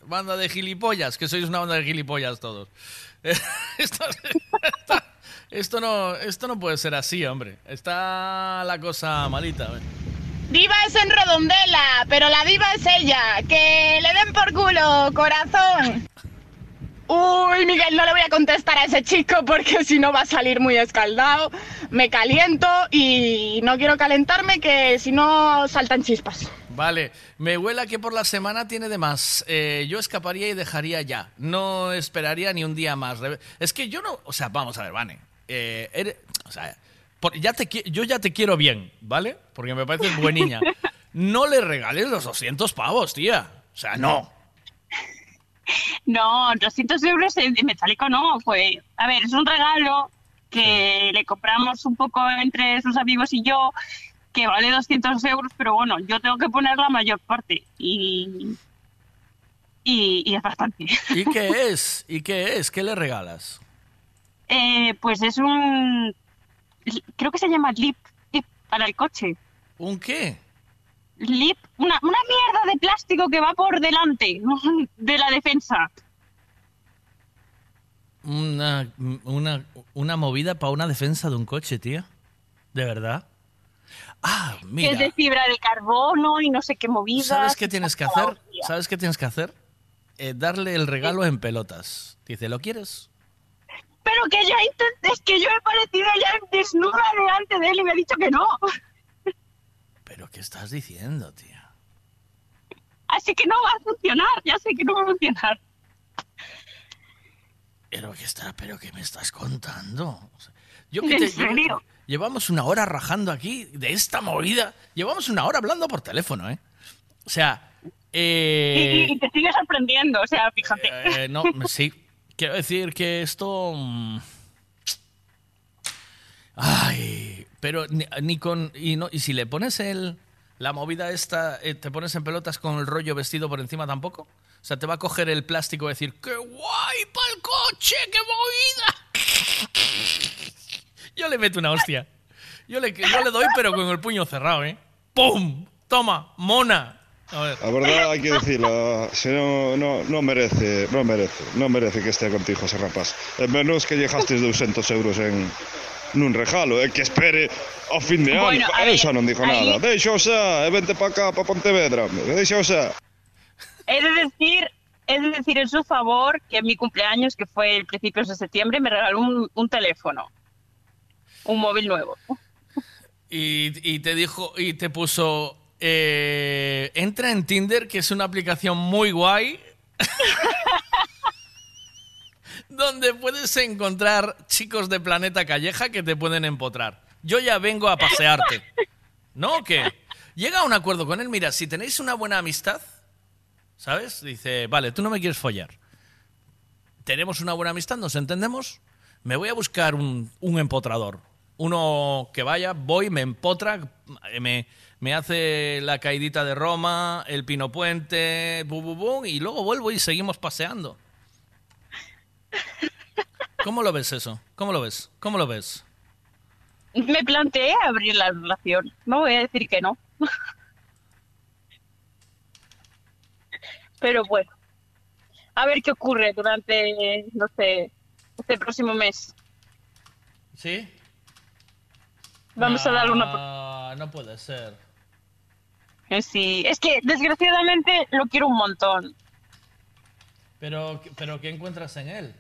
Banda de gilipollas, que sois una banda de gilipollas todos. *laughs* Esto, esto- esto no, esto no puede ser así, hombre. Está la cosa malita. Diva es en Redondela, pero la diva es ella. Que le den por culo, corazón. Uy, Miguel, no le voy a contestar a ese chico porque *laughs* si no va a salir muy escaldado. Me caliento y no quiero calentarme que si no saltan chispas. Vale, me huela que por la semana tiene de más. Eh, yo escaparía y dejaría ya. No esperaría ni un día más. Es que yo no. O sea, vamos a ver, Vane. Eh, eres- o sea, por- ya te, yo ya te quiero bien, ¿vale? Porque me pareces buen niña. *laughs* No le regales los 200 pavos, tía. O sea, no. No, 200 euros en en metálico no. Pues, a ver, es un regalo que le compramos un poco entre sus amigos y yo, que vale 200 euros, pero bueno, yo tengo que poner la mayor parte. Y, y, y es bastante. ¿Y qué *laughs* es? ¿Y qué es? ¿Qué le regalas? Eh, pues es un. Creo que se llama lip, lip para el coche. ¿Un qué? Lip, una, una mierda de plástico que va por delante *laughs* de la defensa. Una, una, una movida para una defensa de un coche, tía. ¿De verdad? Ah, Que mira. es de fibra de carbono y no sé qué movida. ¿Sabes qué tienes que hacer? ¿Sabes qué tienes que hacer? Eh, darle el regalo en pelotas. Dice, ¿lo quieres? Pero que intenté, es que yo he parecido ya desnuda delante de él y me ha dicho que no. ¿Pero qué estás diciendo, tía? Así que no va a funcionar, ya sé que no va a funcionar. ¿Pero qué, está, pero qué me estás contando? O sea, yo ¿En que te- serio? Llevamos una hora rajando aquí de esta movida. Llevamos una hora hablando por teléfono, ¿eh? O sea, eh, Y, y te sigue sorprendiendo, o sea, fíjate. Eh, no, *laughs* sí. Quiero decir que esto. mm, Ay, pero ni, ni con. Y, no, y si le pones el. La movida esta, eh, te pones en pelotas con el rollo vestido por encima tampoco. O sea, te va a coger el plástico y decir, ¡qué guay para el coche! ¡Qué movida! Yo le meto una hostia. Yo le, yo le doy, pero con el puño cerrado, ¿eh? ¡Pum! ¡Toma! ¡Mona! A ver. La verdad hay que decirlo, no, no, no merece, no merece, no merece que esté contigo ese rapaz. En menos que llegaste 200 euros en, nun regalo, é que espere ao fin de ano. Bueno, a Eu ver, xa non dixo aí- nada. Deixa xa, e vente para cá, para Pontevedra, deixa xa. Es de decir, es de decir en su favor que en mi cumpleaños, que fue el principios de septiembre, me regaló un, un teléfono. Un móvil nuevo. Y, y te dijo, y te puso, eh, entra en Tinder, que es una aplicación muy guay, *laughs* donde puedes encontrar chicos de Planeta Calleja que te pueden empotrar. Yo ya vengo a pasearte. ¿No? ¿O qué? Llega a un acuerdo con él, mira, si tenéis una buena amistad, ¿sabes? Dice, vale, tú no me quieres follar. Tenemos una buena amistad, nos entendemos. Me voy a buscar un, un empotrador. Uno que vaya, voy, me empotra, me, me hace la caidita de Roma, el Pino Puente, bu, bu, bu, y luego vuelvo y seguimos paseando. ¿Cómo lo ves eso? ¿Cómo lo ves? ¿Cómo lo ves? Me planteé abrir la relación. No voy a decir que no. *laughs* Pero bueno. A ver qué ocurre durante, no sé, este próximo mes. ¿Sí? Vamos a darle una... No puede ser. Eh, Sí, es que desgraciadamente lo quiero un montón. Pero, pero ¿qué encuentras en él?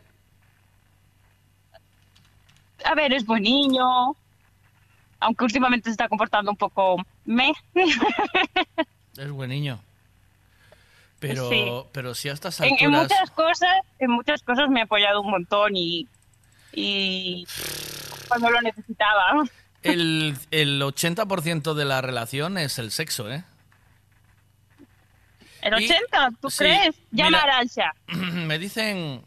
A ver, es buen niño. Aunque últimamente se está comportando un poco me. *laughs* Es buen niño. Pero, Sí. pero si a estas en, alturas... en muchas cosas, en muchas cosas me ha apoyado un montón y, y cuando lo necesitaba. El, el 80% de la relación es el sexo, ¿eh? El Y- 80, ¿tú sí, crees? Llama mira- a Arantxa. *clears throat* Me dicen...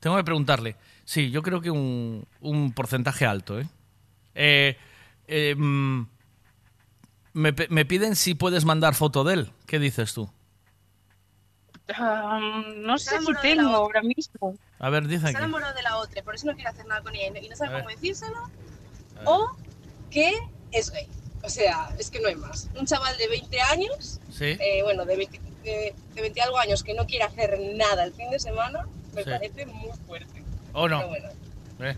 Tengo que preguntarle. Sí, yo creo que un, un porcentaje alto, ¿eh? Eh, eh, mm, me, piden si puedes mandar foto de él. ¿Qué dices tú? Ah, no sé si tengo ahora mismo. A ver, dice Se ha aquí. enamorado de la otra, por eso no quiere hacer nada con ella y no- sabe cómo decírselo. O que es gay. O sea, es que no hay más. Un chaval de 20 años, Sí. eh, bueno, de 20, de, de 20 algo años que no quiere hacer nada el fin de semana, me Sí. parece muy fuerte. ¿O no? Bueno. Eh.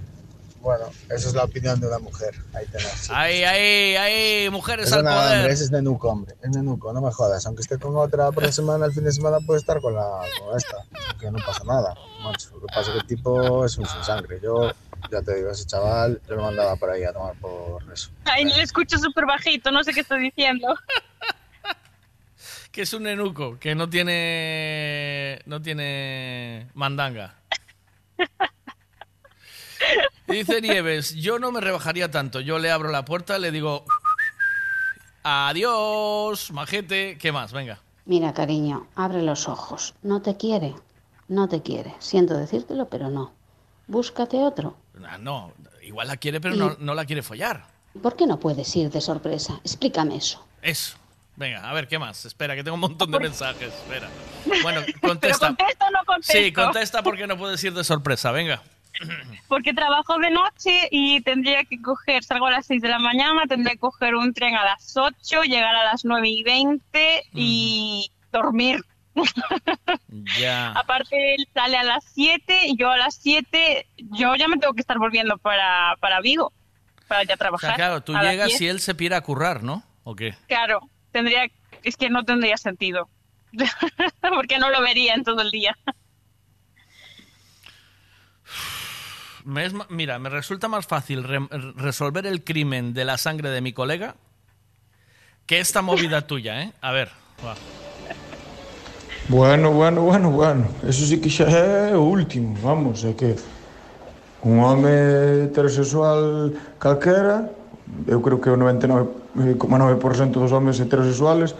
Bueno, esa es la opinión de una mujer. Ahí tenés. Ahí, ahí, ahí, mujeres Eso al nada, poder. hombre, ese es nenuco, hombre. Es nenuco, no me jodas. Aunque esté con otra por la semana, el fin de semana puede estar con, la, con esta. Que no pasa nada, macho. Lo que pasa es que el tipo es un sin sangre. Yo, ya te digo, ese chaval, yo lo mandaba por ahí a tomar por eso. Ay, le escucho súper bajito, no sé qué está diciendo. Que es un enuco, que no tiene. No tiene. mandanga. Dice Nieves, yo no me rebajaría tanto. Yo le abro la puerta, le digo. Adiós, majete. ¿Qué más? Venga. Mira, cariño, abre los ojos. No te quiere. No te quiere. Siento decírtelo, pero no. Búscate otro. Ah, No, igual la quiere, pero no, no la quiere follar. ¿Por qué no puedes ir de sorpresa? Explícame eso. Eso. Venga, a ver, ¿qué más? Espera, que tengo un montón de mensajes. Espera. *laughs* Bueno, Pero contesta. contesto o no contesto. Sí, contesta porque no puedes ir de sorpresa. Venga. *clears throat* Porque trabajo de noche y tendría que coger, salgo a las 6 de la mañana, tendría que coger un tren a las 8, llegar a las 9 y 20 y dormir. *laughs* Ya. Aparte, él sale a las 7 y yo a las 7, yo ya me tengo que estar volviendo para, para Vigo, para ya O trabajar. sea, claro, tú llegas 10. y él se pira a currar, ¿no? ¿O qué? Claro, tendría, es que no tendría sentido. *laughs* Porque no lo vería en todo el día. Me es ma- mira, me resulta más fácil re- resolver el crimen de la sangre de mi colega que esta movida *laughs* tuya, ¿eh? A ver, va. Bueno, bueno, bueno, bueno. Eso sí que xa é último, vamos, é que un home heterosexual calquera, eu creo que o 99,9% dos homes heterosexuales,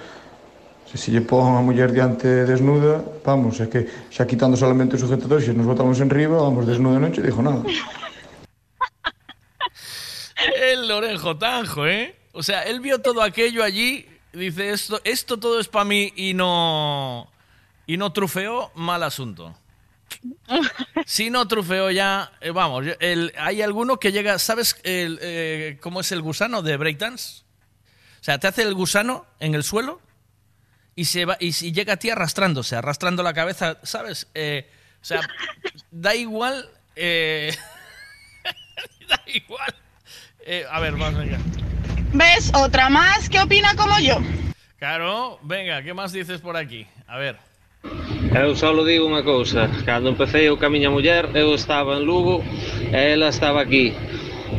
se se lle pon a muller diante desnuda, vamos, é que xa quitando solamente o sujetador, se nos botamos en riba, vamos, desnuda non che dixo nada. *laughs* El Lorenzo Tanjo, ¿eh? O sea, él vio todo aquello allí, dice, esto, esto todo es para mí y no... Y no trufeó, mal asunto. Si no trufeó ya, eh, vamos, el- hay alguno que llega, ¿sabes el, eh, cómo es el gusano de breakdance? O sea, te hace el gusano en el suelo y se va y llega a ti arrastrándose, arrastrando la cabeza, ¿sabes? Eh, o sea, da igual. *laughs* da igual. A ver, vamos venga. ¿Ves? Otra más que opina como yo. Claro, venga, ¿qué más dices por aquí? A ver. Eu só digo unha cousa, cando empecé eu ca miña muller, eu estaba en Lugo e ela estaba aquí.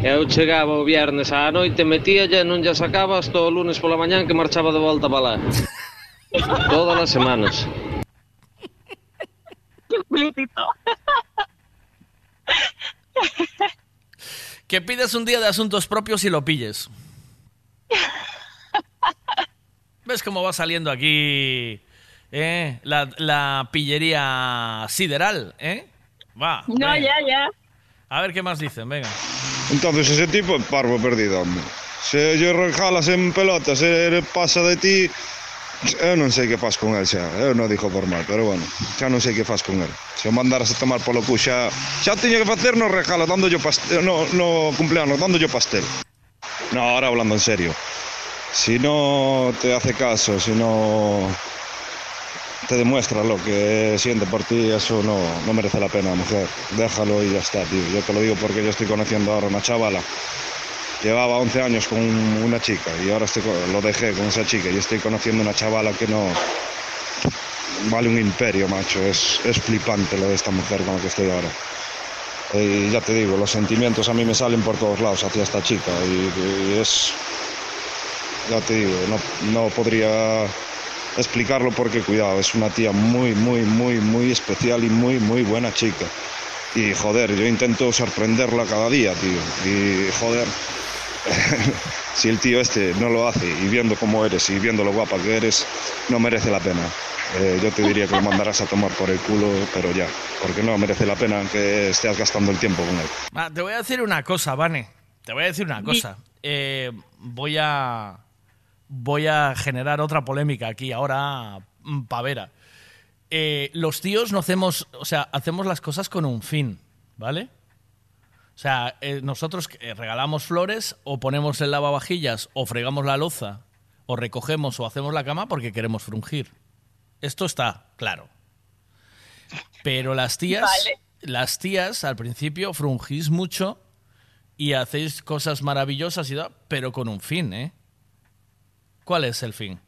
Eu chegaba o viernes á noite, metíalle e non lla sacaba hasta o lunes pola mañán que marchaba de volta para lá. *laughs* Todas as semanas. Qué explícito. Que pides un día de asuntos propios y lo pilles. *laughs* ¿Ves cómo va saliendo aquí eh? la, la pillería sideral? ¿eh? Va. No, venga. ya, ya. A ver qué más dicen, venga. Entonces ese tipo é parvo perdido, hombre. Se lle regalas en pelotas, se pasa de ti, eu non sei que faz con el xa. Eu non dixo por mal, pero bueno, xa non sei que faz con el. Se o mandaras a tomar polo cu xa, xa tiña que facer no regalo, dándolle pastel, no, no cumpleaños, dándolle pastel. No, ahora hablando en serio. Si no te hace caso, si no te demuestra lo que siente por ti, eso no, no merece la pena, mujer. Déjalo y ya está, tío. Yo te lo digo porque yo estoy conociendo ahora una chavala. Llevaba 11 años con una chica y ahora lo dejé con esa chica y estoy conociendo una chavala que no... Vale un imperio, macho. Es, es flipante lo de esta mujer con la que estoy ahora. Y ya te digo, los sentimientos a mí me salen por todos lados hacia esta chica y, y es... Ya te digo, no, no podría explicarlo porque cuidado, es una tía muy, muy, muy, muy especial y muy, muy buena chica. Y joder, yo intento sorprenderla cada día, tío. Y joder, *laughs* si el tío este no lo hace y viendo cómo eres y viendo lo guapa que eres, no merece la pena. Eh, yo te diría que lo mandarás a tomar por el culo, pero ya, porque no merece la pena que estés gastando el tiempo con él. Te voy a decir una cosa, Vane. Te voy a decir una cosa. Eh, voy a. Voy a generar otra polémica aquí, ahora mm, pavera. Eh, los tíos no hacemos. O sea, hacemos las cosas con un fin, ¿vale? O sea, eh, nosotros eh, regalamos flores o ponemos el lavavajillas o fregamos la loza o recogemos o hacemos la cama porque queremos frungir. Esto está claro. Pero las tías, Vale. las tías al principio frungís mucho y hacéis cosas maravillosas y tal, pero con un fin, ¿eh? ¿Cuál es el fin?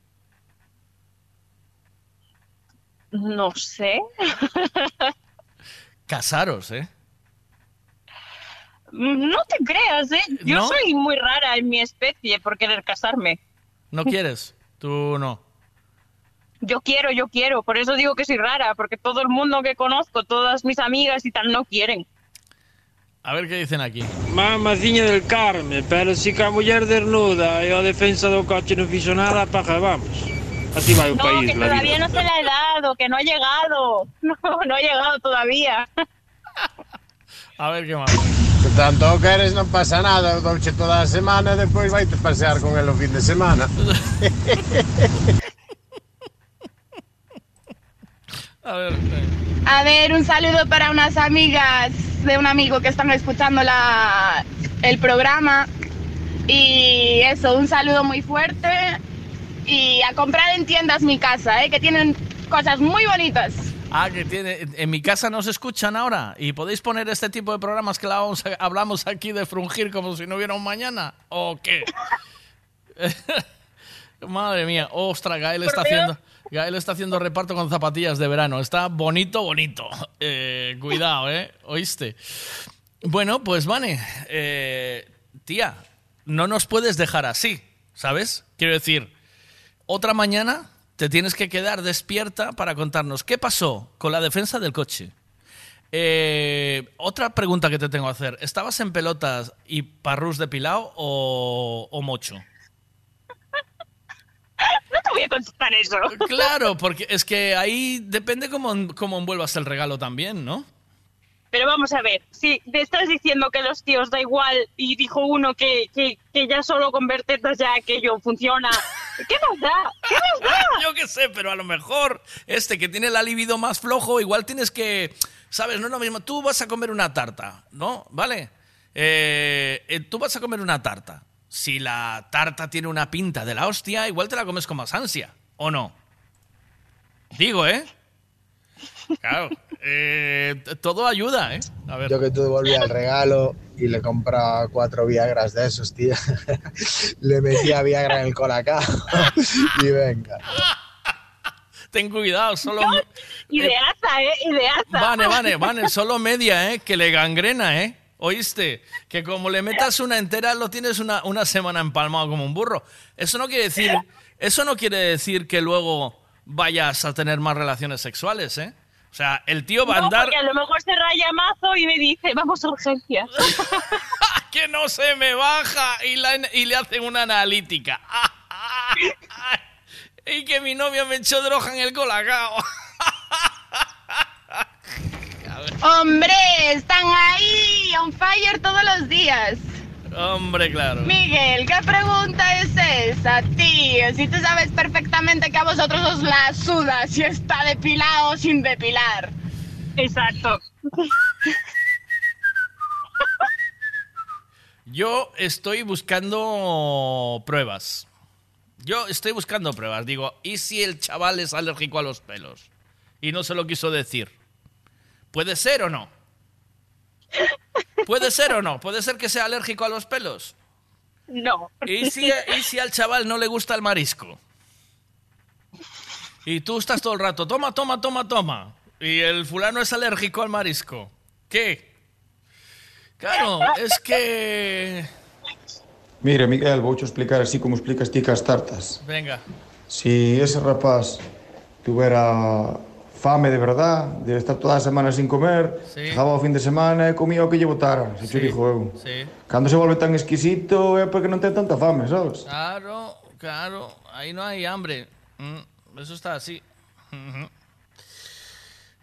No sé. *laughs* Casaros, ¿eh? No te creas, ¿eh? Yo ¿No? soy muy rara en mi especie por querer casarme. ¿No quieres? Tú no. Yo quiero, yo quiero. Por eso digo que soy rara, porque todo el mundo que conozco, todas mis amigas y tal, no quieren. A ver qué dicen aquí. Mamaciña del Carme, pero si que a muller desnuda e a defensa do coche non fixo nada, paga vamos. Así vai o No, país, que todavía vida. no se la he dado, que no ha llegado. *laughs* No, no ha llegado todavía. A ver qué más. Se tanto queres non pasa nada, douche toda a semana e despois vai te pasear con el o fin de semana. *laughs* A ver. A ver, un saludo para unas amigas de un amigo que están escuchando la, el programa. Y eso, un saludo muy fuerte. Y a comprar en tiendas mi casa, ¿eh? que tienen cosas muy bonitas. Ah, que tiene. En mi casa nos escuchan ahora y podéis poner este tipo de programas que la vamos a- hablamos aquí de frungir como si no hubiera un mañana. ¿O qué? *laughs* Madre mía, ostras, Gael está Por Dios. Gael está haciendo reparto con zapatillas de verano. Está bonito, bonito. Eh, cuidado, ¿eh? ¿Oíste? Bueno, pues Vane, eh, tía, no nos puedes dejar así, ¿sabes? Quiero decir, otra mañana te tienes que quedar despierta para contarnos qué pasó con la defensa del coche. Eh, otra pregunta que te tengo que hacer. ¿Estabas en pelotas y parrús depilado o, o mocho? No te voy a contestar eso. Claro, porque es que ahí depende cómo, cómo envuelvas el regalo también, ¿no? Pero vamos a ver, si te estás diciendo que los tíos da igual y dijo uno que, que, que ya solo con ver tetas ya aquello funciona, *laughs* ¿qué más da? ¿Qué más da? *laughs* Yo qué sé, pero a lo mejor este que tiene la libido más flojo, igual tienes que, ¿sabes? No es lo mismo. Tú vas a comer una tarta, ¿no? ¿Vale? Eh, eh, tú vas a comer una tarta. Si la tarta tiene una pinta de la hostia, igual te la comes con más ansia, ¿o no? Digo, ¿eh? Claro. eh, todo ayuda, ¿eh? A ver. Yo que tú devolvías el regalo y le compra cuatro Viagras de esos, tío. *laughs* le metía Viagra en el colacao *laughs* y venga. Ten cuidado, solo... Ideaza, ¿eh? Ideaza. Vale, vale, vale, solo media, ¿eh? Que le gangrena, ¿eh? ¿Oíste? Que como le metas una entera, lo tienes una, una semana empalmado como un burro. Eso no quiere decir, eso no quiere decir que luego vayas a tener más relaciones sexuales, ¿eh? O sea, el tío va a andar... porque a lo mejor se raya mazo y me dice, vamos a urgencias. *laughs* que no se me baja y, la- y le hacen una analítica. *laughs* y que mi novio me echó droga en el colacao. Hombre, están ahí, on fire todos los días. Hombre, claro. Miguel, ¿qué pregunta es esa, tío? Si tú sabes perfectamente que a vosotros os la suda si está depilado o sin depilar. Exacto. Yo estoy buscando pruebas. Yo estoy buscando pruebas. Digo, ¿y si el chaval es alérgico a los pelos? Y no se lo quiso decir. ¿Puede ser o no? ¿Puede ser o no? ¿Puede ser que sea alérgico a los pelos? No. ¿Y si, y si al chaval no le gusta el marisco? Y tú estás todo el rato, toma, toma, toma, toma. Y el fulano es alérgico al marisco. ¿Qué? Claro, es que... Mira, Miguel, voucho explicar así como explicas ti cas tartas. Venga. Si ese rapaz tuviera fame de verdad, de estar toda a semana sin comer, Sí. fin de semana e comía o que lle botara, se Sí, te dijo eu. sí. Cando se volve tan exquisito é porque non ten tanta fame, sabes? Claro, claro, ahí no hay hambre. Mm, eso está así.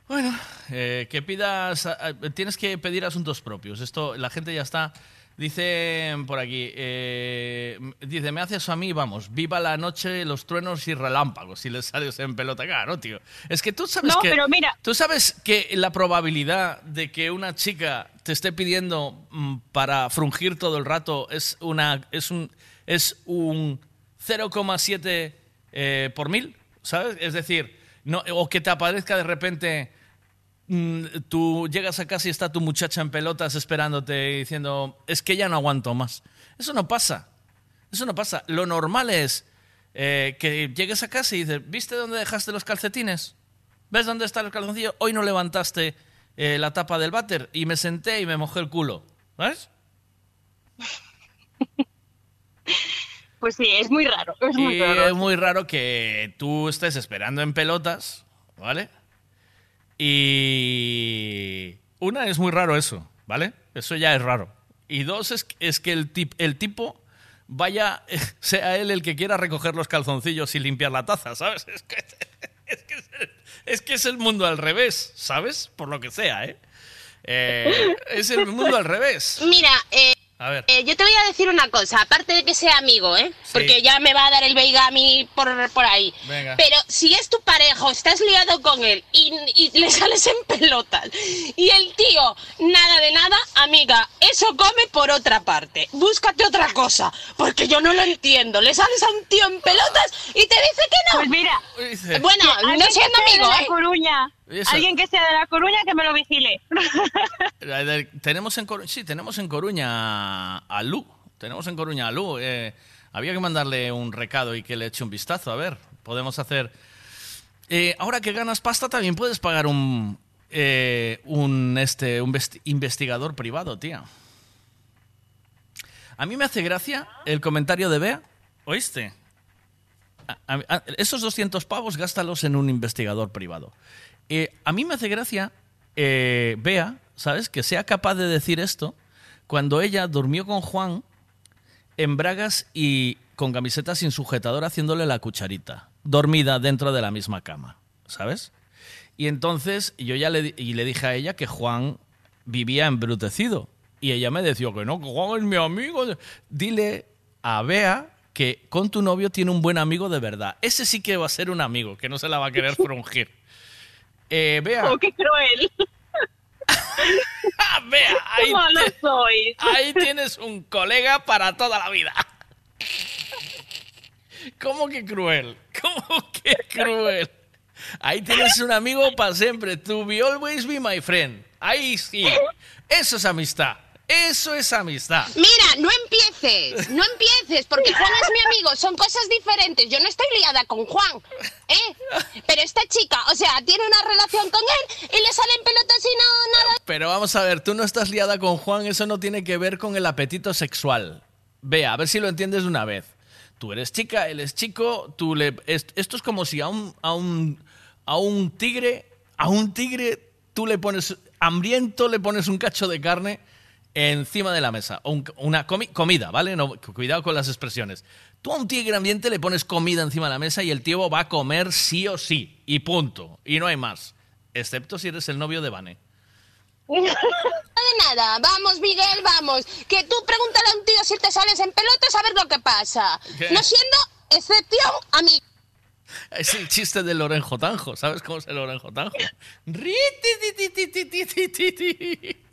Bueno, eh, que pidas, a- tienes que pedir asuntos propios. Esto, la gente ya está. Dice por aquí, eh, dice, me hace eso a mí, vamos, viva la noche, los truenos y relámpagos, si les sales en pelota. Claro, tío. Es que tú sabes No, que... pero mira. Tú sabes que la probabilidad de que una chica te esté pidiendo mm, para frungir todo el rato es una es un es un 0,7 eh, por mil, ¿sabes? Es decir, no, o que te aparezca de repente tú llegas a casa y está tu muchacha en pelotas esperándote y diciendo, es que ya no aguanto más. Eso no pasa. Eso no pasa. Lo normal es eh, que llegues a casa y dices, ¿viste dónde dejaste los calcetines? ¿Ves dónde está el calzoncillo? Hoy no levantaste eh, la tapa del váter y me senté y me mojé el culo. ¿Ves? Pues sí, es muy raro. Es muy Y raro. es muy raro que tú estés esperando en pelotas, ¿vale? Y una es muy raro eso, ¿vale? Eso ya es raro. Y dos es, es que el, tip- el tipo vaya, *laughs* sea él el que quiera recoger los calzoncillos y limpiar la taza, ¿sabes? *laughs* Es que es, el mundo al revés, ¿sabes? Por lo que sea, ¿eh? Eh, es el mundo al revés. Mira, eh, A ver. eh, yo te voy a decir una cosa, aparte de que sea amigo, ¿eh? Porque ya me va a dar el veiga a mí por, por ahí. Venga. Pero si es tu pareja estás liado con él y, y le sales en pelotas y el tío nada de nada, amiga, eso come por otra parte. Búscate otra cosa, porque yo no lo entiendo. Le sales a un tío en pelotas y te dice que no. Pues mira, Bueno, no siendo amigo, ¿eh? Coruña. Alguien que sea de La Coruña que me lo vigile. *laughs* Tenemos en Coruña, sí, tenemos en Coruña a Lu. Tenemos en Coruña a Lu. Eh, había que mandarle un recado y que le eche un vistazo. A ver, podemos hacer. Eh, ahora que ganas pasta, también puedes pagar un, eh, un, este, un vesti- investigador privado, tía. A mí me hace gracia el comentario de Bea. ¿Oíste? A- a- a- esos 200 pavos gástalos en un investigador privado. Eh, a mí me hace gracia eh, Bea, ¿sabes? Que sea capaz de decir esto cuando ella durmió con Juan en bragas y con camiseta sin sujetador haciéndole la cucharita, dormida dentro de la misma cama, ¿sabes? Y entonces yo ya le, y le dije a ella que Juan vivía embrutecido. Y ella me decía que no, que Juan es mi amigo. Dile a Bea que con tu novio tiene un buen amigo de verdad. Ese sí que va a ser un amigo, que no se la va a querer *laughs* frungir. Eh, Bea. Oh, qué cruel. Bea, ahí, Qué malo te- soy. ahí tienes un colega para toda la vida. ¿Cómo que cruel? ¿Cómo que cruel? Ahí tienes un amigo para siempre. To be always be my friend. Ahí sí. Eso es amistad. Eso es amistad. Mira, no empieces, no empieces, porque Juan es mi amigo, son cosas diferentes. Yo no estoy liada con Juan, ¿eh? Pero esta chica, o sea, tiene una relación con él y le salen pelotas y no, nada. Pero vamos a ver, tú no estás liada con Juan, eso no tiene que ver con el apetito sexual. Vea, a ver si lo entiendes de una vez. Tú eres chica, él es chico, tú le... es- Esto es como si a un, a un, a un tigre, a un tigre, tú le pones, hambriento, le pones un cacho de carne encima de la mesa. Un- una comi- comida, ¿vale? No, cuidado con las expresiones. Tú a un tigre hambriente le pones comida encima de la mesa y el tío va a comer sí o sí. Y punto. Y no hay más. Excepto si eres el novio de Vane. *laughs* De nada, vamos Miguel, vamos. Que tú pregúntale a un tío si te sales en pelotas a ver lo que pasa. ¿Qué? No siendo excepción a mí. Es el chiste del Lorenjo Tanjo. ¿Sabes cómo es el Lorenjo Tanjo?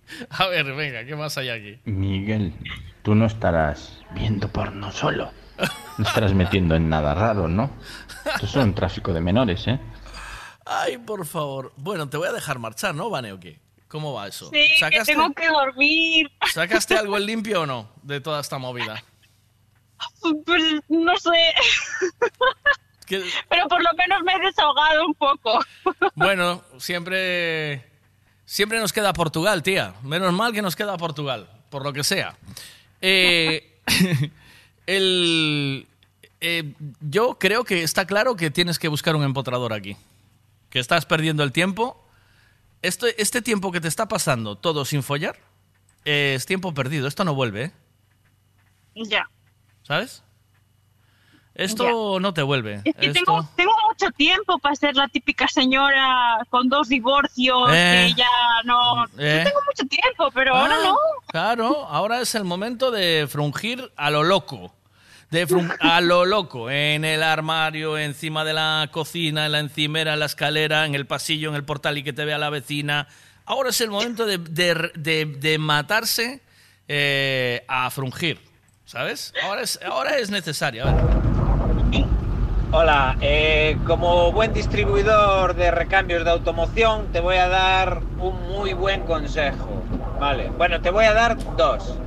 *laughs* A ver, venga, ¿qué más hay aquí? Miguel, tú no estarás viendo porno solo. No estarás metiendo en nada raro, ¿no? Esto es un tráfico de menores, ¿eh? Ay, por favor. Bueno, te voy a dejar marchar, ¿no, Vane, o qué? ¿Cómo va eso? Sí, que tengo que dormir. ¿Sacaste algo en limpio o no de toda esta movida? Pues no sé. Pero por lo menos me he desahogado un poco. Bueno, siempre siempre nos queda Portugal, tía. Menos mal que nos queda Portugal, por lo que sea. Eh, *laughs* el, eh, yo creo que está claro que tienes que buscar un empotrador aquí. Que estás perdiendo el tiempo. Este, este tiempo que te está pasando todo sin follar eh, es tiempo perdido. Esto no vuelve, ¿eh? Ya. ¿Sabes? Esto no te vuelve. Es que Esto- tengo, tengo mucho tiempo para ser la típica señora con dos divorcios Eh. que ya no... Eh. Yo tengo mucho tiempo, pero ahora Ah, no. Claro, ahora es el momento de frungir a lo loco. De a lo loco, en el armario, encima de la cocina, en la encimera, en la escalera, en el pasillo, en el portal y que te vea la vecina. Ahora es el momento de, de- de- de matarse eh, a frungir, ¿sabes? Ahora es, ahora es necesario. A ver. Hola, eh, como buen distribuidor de recambios de automoción, te voy a dar un muy buen consejo. Vale, bueno, te voy a dar dos.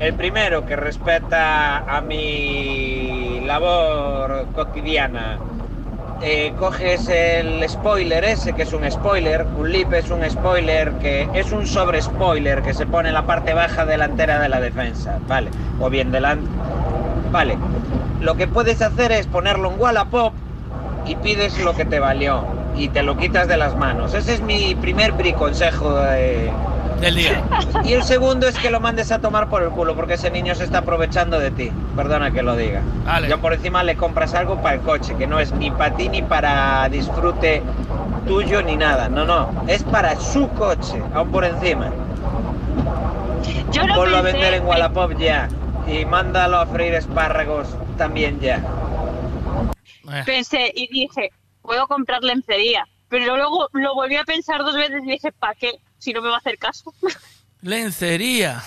El primero, que respeta a mi labor cotidiana. Eh, coges el spoiler ese, que es un spoiler, un lip es un spoiler, que es un sobre spoiler que se pone en la parte baja delantera de la defensa, ¿vale? O bien delante. Vale, lo que puedes hacer es ponerlo en Wallapop y pides lo que te valió y te lo quitas de las manos. Ese es mi primer briconsejo de... del día. Y el segundo es que lo mandes a tomar por el culo porque ese niño se está aprovechando de ti. Perdona que lo diga. Yo por encima le compras algo para el coche, que no es ni para ti ni para disfrute tuyo ni nada. No, no, es para su coche, aún por encima. Yo lo Ponlo a pensé, vender en Wallapop ya. Y mándalo a freír espárragos también ya. Pensé y dije, puedo comprar lencería. Pero luego lo volví a pensar dos veces y dije, ¿para qué? Si no me va a hacer caso. *laughs* Lencería.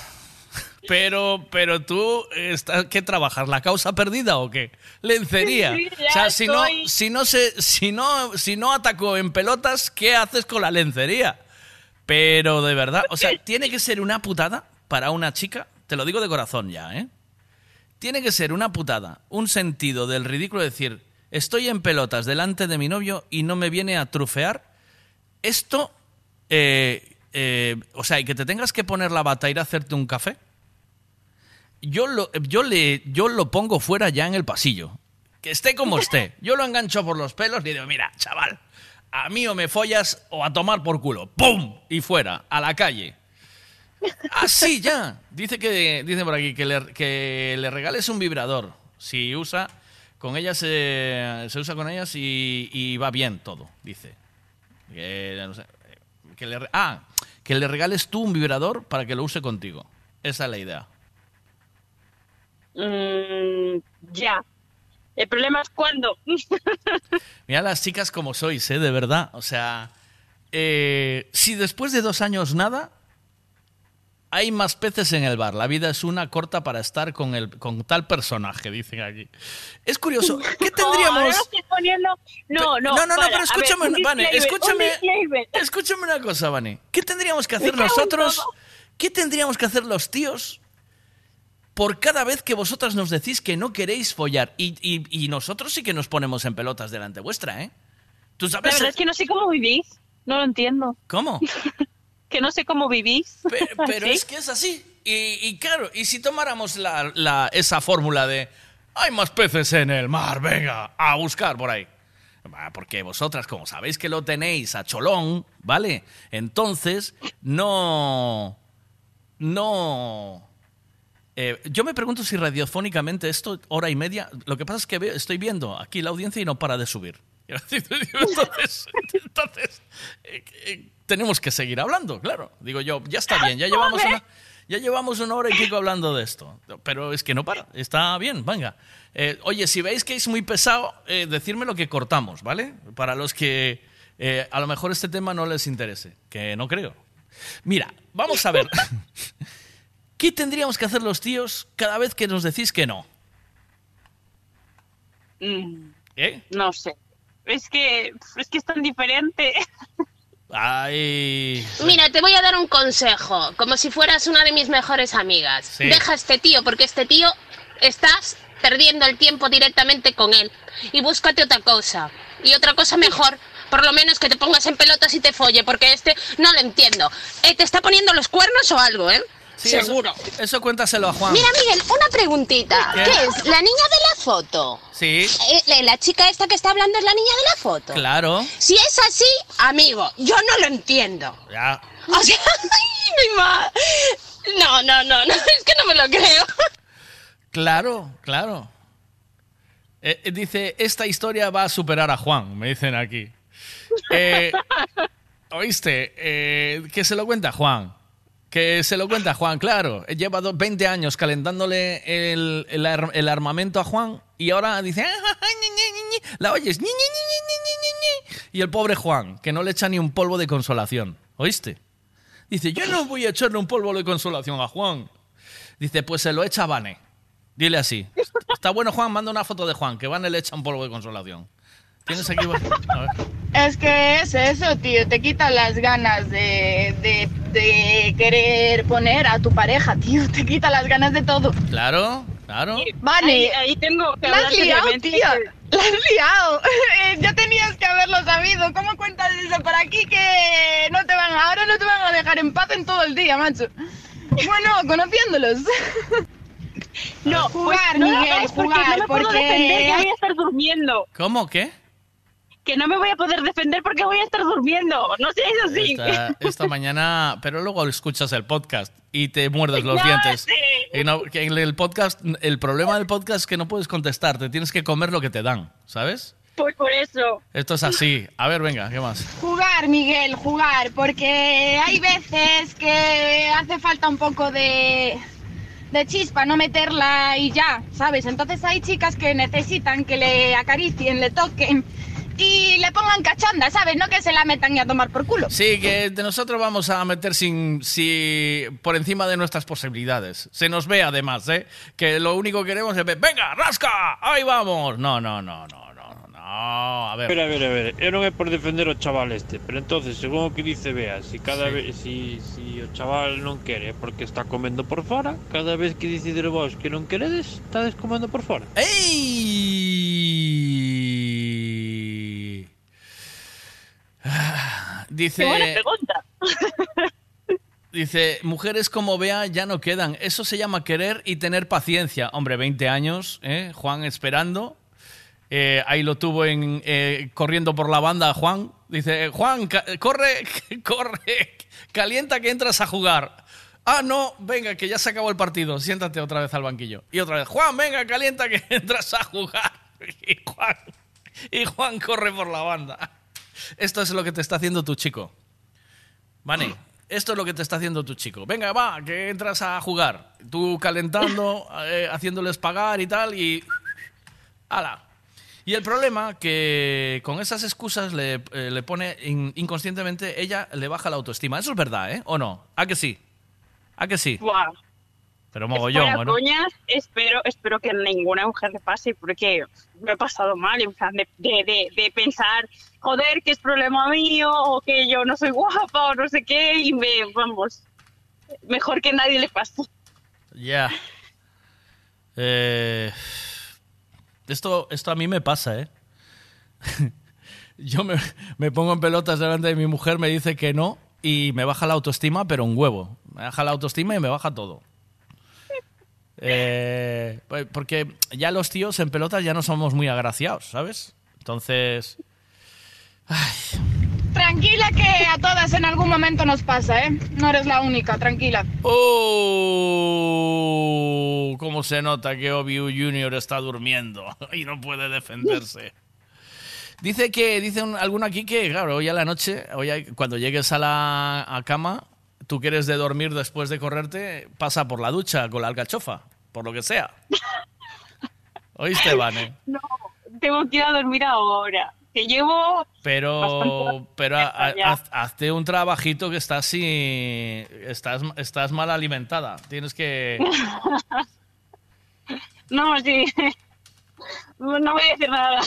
Pero, pero tú, estás, ¿qué trabajas? ¿La causa perdida o qué? Lencería. Sí, o sea, si no, si no se, si no, si no atacó en pelotas, ¿qué haces con la lencería? Pero de verdad, o sea, *laughs* tiene que ser una putada para una chica, te lo digo de corazón ya, ¿eh? Tiene que ser una putada, un sentido del ridículo de decir, estoy en pelotas delante de mi novio y no me viene a trufear. Esto, eh, eh, o sea, y que te tengas que poner la bata e ir a hacerte un café. Yo lo, yo, le, yo lo pongo fuera ya en el pasillo. Que esté como *laughs* esté. Yo lo engancho por los pelos y digo, mira, chaval, a mí o me follas o a tomar por culo. ¡Pum! Y fuera, a la calle. Así ya. Dice que dice por aquí que le, que le regales un vibrador. Si usa, con ellas se, se usa con ellas y, y va bien todo, dice. Que, no sé, que le, ah, que le regales tú un vibrador para que lo use contigo. Esa es la idea. Mm, ya. El problema es cuándo. *laughs* Mira las chicas como sois, ¿eh? De verdad. O sea, eh, si después de dos años nada, hay más peces en el bar. La vida es una corta para estar con, el, con tal personaje, dicen aquí. Es curioso. *laughs* ¿Qué No, tendríamos? estoy poniendo... No, no, No, no, no, para, pero a escúchame, ver, Vane, escúchame, escúchame una cosa, Vane. ¿Qué tendríamos que hacer nosotros? ¿Qué tendríamos que hacer los tíos por cada vez que vosotras nos decís que no queréis follar? Y, y- y nosotros sí que nos ponemos en pelotas delante vuestra, ¿eh? ¿Tú La sabes verdad es que no sé cómo vivís. No lo entiendo. cómo? *laughs* Que no sé cómo vivís. *laughs* Pero ¿Sí? es que es así. Y, y claro, y si tomáramos la, la- esa fórmula de hay más peces en el mar, venga, a buscar por ahí. Porque vosotras, como sabéis que lo tenéis a cholón, ¿vale? Entonces, no. No. Eh, yo me pregunto si radiofónicamente esto, hora y media, lo que pasa es que veo- estoy viendo aquí la audiencia y no para de subir. *laughs* Entonces, entonces eh, eh, tenemos que seguir hablando, claro. Digo yo, ya está bien, ya llevamos una, ya llevamos una hora y pico hablando de esto. Pero es que no para, está bien, venga. Eh, oye, si veis que es muy pesado, eh, decirme lo que cortamos, ¿vale? Para los que eh, a lo mejor este tema no les interese, que no creo. Mira, vamos a ver. *laughs* ¿Qué tendríamos que hacer los tíos cada vez que nos decís que no? Mm, ¿Eh? no sé. Es que es que es tan diferente. *laughs* Ay. Mira, te voy a dar un consejo, como si fueras una de mis mejores amigas. Sí. Deja a este tío, porque este tío estás perdiendo el tiempo directamente con él. Y búscate otra cosa. Y otra cosa mejor. Por lo menos que te pongas en pelotas y te folle, porque este no lo entiendo. Eh, ¿Te está poniendo los cuernos o algo, eh? Sí, eso- Eso, cuéntaselo a Juan. Mira, Miguel, una preguntita. ¿Qué? ¿Qué es? ¿La niña de la foto? Sí, Eh, la- la chica esta que está hablando es la niña de la foto. claro. Si es así, amigo, yo no lo entiendo. Ya. O sea, *laughs* ay, mi ma- No, no, no, no, *laughs* es que no me lo creo. Claro, claro. Eh, eh, dice, esta historia va a superar a Juan, me dicen aquí. Eh, *laughs* ¿Oíste? Eh, que se lo cuenta Juan. Que se lo cuenta Juan, claro. Lleva do- 20 años calentándole el, el ar- el armamento a Juan y ahora dice, "Ah, ah, ah, ñi, ñi, ñi, ñi". la oyes, y el pobre Juan, que no le echa ni un polvo de consolación. ¿Oíste? Dice, yo no voy a echarle un polvo de consolación a Juan. Dice, pues se lo echa a Vane. Dile así. *laughs* Está bueno, Juan, manda una foto de Juan, que Vane le echa un polvo de consolación. ¿Tienes aquí? A ver. Es que es eso, tío, te quita las ganas de, de, de querer poner a tu pareja, tío, te quita las ganas de todo. Claro, claro. Vale, Ahí- ahí tengo que la has hablar la has liado. *laughs* Eh, ya tenías que haberlo sabido. ¿Cómo cuentas eso por aquí que no te van, ahora no te van a dejar en paz en todo el día, macho? Bueno, *laughs* conociéndolos. No, jugar, pues, no Miguel, jugar, no me puedo porque defender, que hay- voy a estar durmiendo. ¿Cómo? ¿Qué? Que no me voy a poder defender porque voy a estar durmiendo. No seáis así. Esta, esta mañana, pero luego escuchas el podcast y te muerdes los dientes. sé. Y no, que en el podcast, el problema del podcast es que no puedes contestar, te tienes que comer lo que te dan, ¿sabes? Pues por eso. Esto es así. A ver, venga, ¿qué más? Jugar, Miguel, jugar, porque hay veces que hace falta un poco de, de chispa, no meterla y ya, ¿sabes? Entonces hay chicas que necesitan que le acaricien, le toquen y le pongan cachanda, ¿sabes? No que se la metan y a tomar por culo. Sí, que de nosotros vamos a meter sin, si por encima de nuestras posibilidades. Se nos ve además, ¿eh? Que lo único que queremos es ver, venga, rasca, ahí vamos. No, no, no, no, no, no, a ver. A ver, a ver, a ver, eu non é por defender o chaval este, pero entonces, según o que dice Bea, si cada Sí. vez si, si o chaval non quere porque está comendo por fora, cada vez que decidir vos que non queredes, estades comendo por fora. ¡Ey! Ah, Dice, Qué buena pregunta. *laughs* dice, mujeres como Bea ya no quedan. Eso se llama querer y tener paciencia. Hombre, 20 años, ¿eh? Juan esperando. Eh, ahí lo tuvo en, eh, corriendo por la banda Juan. Dice, Juan, corre, *laughs* corre, calienta que entras a jugar. Ah, no, venga, que ya se acabó el partido. Siéntate otra vez al banquillo. Y otra vez, Juan, venga, calienta que *laughs* entras a jugar. Y Juan, y Juan corre por la banda. Esto es lo que te está haciendo tu chico. Vale, esto es lo que te está haciendo tu chico. Venga, va, que entras a jugar. Tú calentando, *laughs* eh, haciéndoles pagar y tal, y. ¡Hala! Y el problema que con esas excusas le, eh, le pone in- inconscientemente, ella le baja la autoestima. Eso es verdad, ¿eh? ¿O no? ¿A que sí? ¿A que sí? Buah. Pero mogollón, Fuera ¿o no? coñas, espero, espero que ninguna mujer le pase porque me he pasado mal, en plan de, de, de, de pensar, joder, que es problema mío, o que yo no soy guapa, o no sé qué, y me, vamos, mejor que nadie le pase. Ya. Eh, esto, esto a mí me pasa, ¿eh? *laughs* Yo me, me pongo en pelotas delante de mi mujer, me dice que no y me baja la autoestima, pero un huevo. Me baja la autoestima y me baja todo. Eh, pues, porque ya los tíos en pelotas ya no somos muy agraciados, ¿sabes? Entonces... Tranquila que a todas en algún momento nos pasa, ¿eh? No eres la única, tranquila. ¡Oh! ¿Cómo se nota que Obi Junior está durmiendo *laughs* y no puede defenderse? Dice que, dice un- alguno aquí que, claro, hoy a la noche, hoy cuando llegues a la a cama, tú quieres de dormir después de correrte, pasa por la ducha con la alcachofa, por lo que sea. *laughs* ¿Oíste, Vane? No, tengo que ir a dormir ahora. Que llevo. Pero, pero a- a- ya. haz- hazte un trabajito que estás sin, estás, estás mal alimentada. Tienes que... *laughs* No, sí. No *laughs* no voy a decir nada.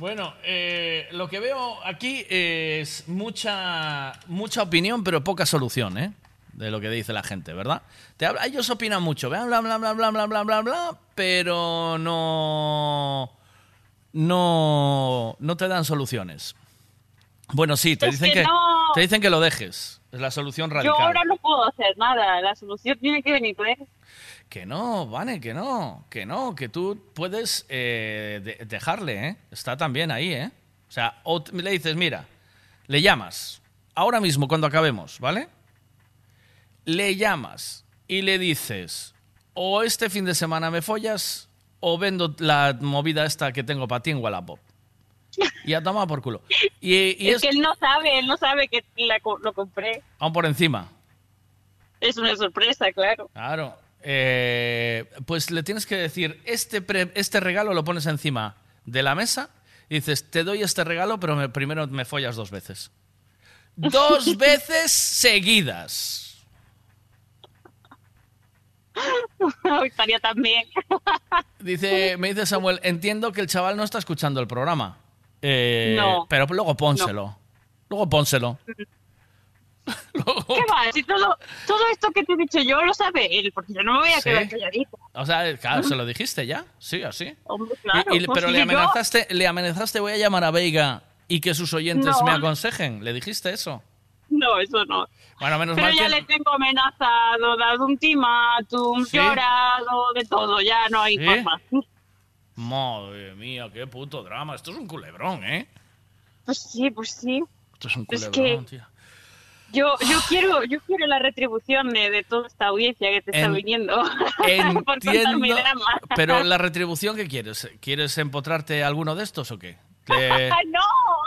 Bueno, eh, lo que veo aquí es mucha, mucha opinión, pero poca solución, ¿eh? De lo que dice la gente, ¿verdad? Te habla- ellos opinan mucho, bla, bla, bla, bla, bla, bla, bla, bla, bla, pero no, no, no te dan soluciones. Bueno, sí, te Es dicen que que, no. te dicen que lo dejes. Es la solución Yo radical. ahora no puedo hacer nada. La solución tiene que venir de Que no, Vane, que no, que no, que tú puedes eh, de- dejarle, ¿eh? Está también ahí, ¿eh? O sea, o le dices, mira, le llamas, ahora mismo cuando acabemos, ¿vale? Le llamas y le dices, o este fin de semana me follas, o vendo la movida esta que tengo para ti en Wallapop. Y a tomar por culo. Y, y *laughs* es, es, que él no sabe, él no sabe que la lo compré. aún por encima. Es una sorpresa, claro. Claro. Eh, pues le tienes que decir, este, pre- este regalo lo pones encima de la mesa y dices, te doy este regalo, pero me- primero me follas dos veces. Dos *laughs* veces seguidas. Estaría también. *laughs* Dice, me dice Samuel, entiendo que el chaval no está escuchando el programa. Eh, No. Pero luego pónselo. Luego pónselo. *laughs* ¿Qué va? Si todo, todo esto que te he dicho yo lo sabe él, porque yo no me voy a Sí. quedar calladita. O sea, claro, se lo dijiste ya. Sí, así. Hombre, claro. Y- y- pues pero si le yo- amenazaste, le amenazaste, voy a llamar a Veiga y que sus oyentes No. me aconsejen. ¿Le dijiste eso? No, eso no. Bueno, menos Pero mal ya que... le tengo amenazado, dado un ultimátum, ¿Sí? llorado, de todo, ya no hay ¿Sí? forma. Madre mía, qué puto drama. Esto es un culebrón, ¿eh? Pues sí, pues sí. Esto es un Es culebrón, que- tío. Yo, yo quiero, yo quiero la retribución de, de toda esta audiencia que te está En- viniendo *laughs* por contar mi Entiendo. drama. Pero *laughs* la retribución, ¿qué quieres? ¿Quieres empotrarte alguno de estos o qué? Te, *laughs* ¡No!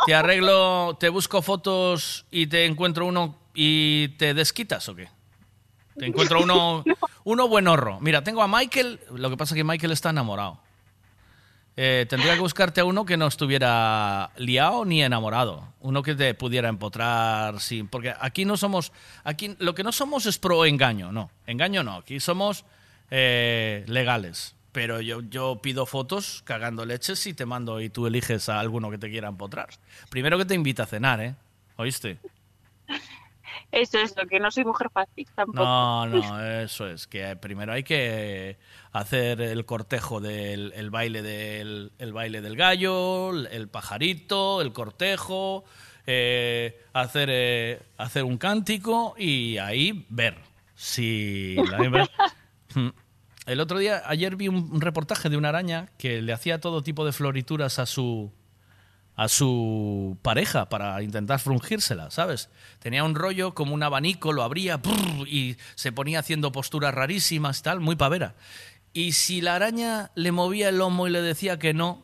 te arreglo, te busco fotos y te encuentro uno y te desquitas o qué? Te encuentro uno, uno buenorro. Mira, tengo a Michael, lo que pasa es que Michael está enamorado. Eh, tendría que buscarte a uno que no estuviera liado ni enamorado. Uno que te pudiera empotrar sin. Porque aquí no somos. Aquí lo que no somos es pro engaño, no. Engaño no. Aquí somos eh, legales. Pero yo, yo pido fotos cagando leches y te mando y tú eliges a alguno que te quiera empotrar. Primero que te invita a cenar, ¿eh? ¿Oíste? Eso es lo que no soy mujer fácil tampoco. No, *laughs* no, eso es. Que primero hay que hacer el cortejo del el baile del el baile del gallo, el, pajarito, el cortejo, eh, hacer eh, hacer un cántico y ahí ver si la. *laughs* El otro día, ayer vi un reportaje de una araña que le hacía todo tipo de florituras a su a su pareja para intentar frungírsela, ¿sabes? Tenía un rollo como un abanico, lo abría brrr, y se ponía haciendo posturas rarísimas, tal, muy pavera. Y si la araña le movía el lomo y le decía que no,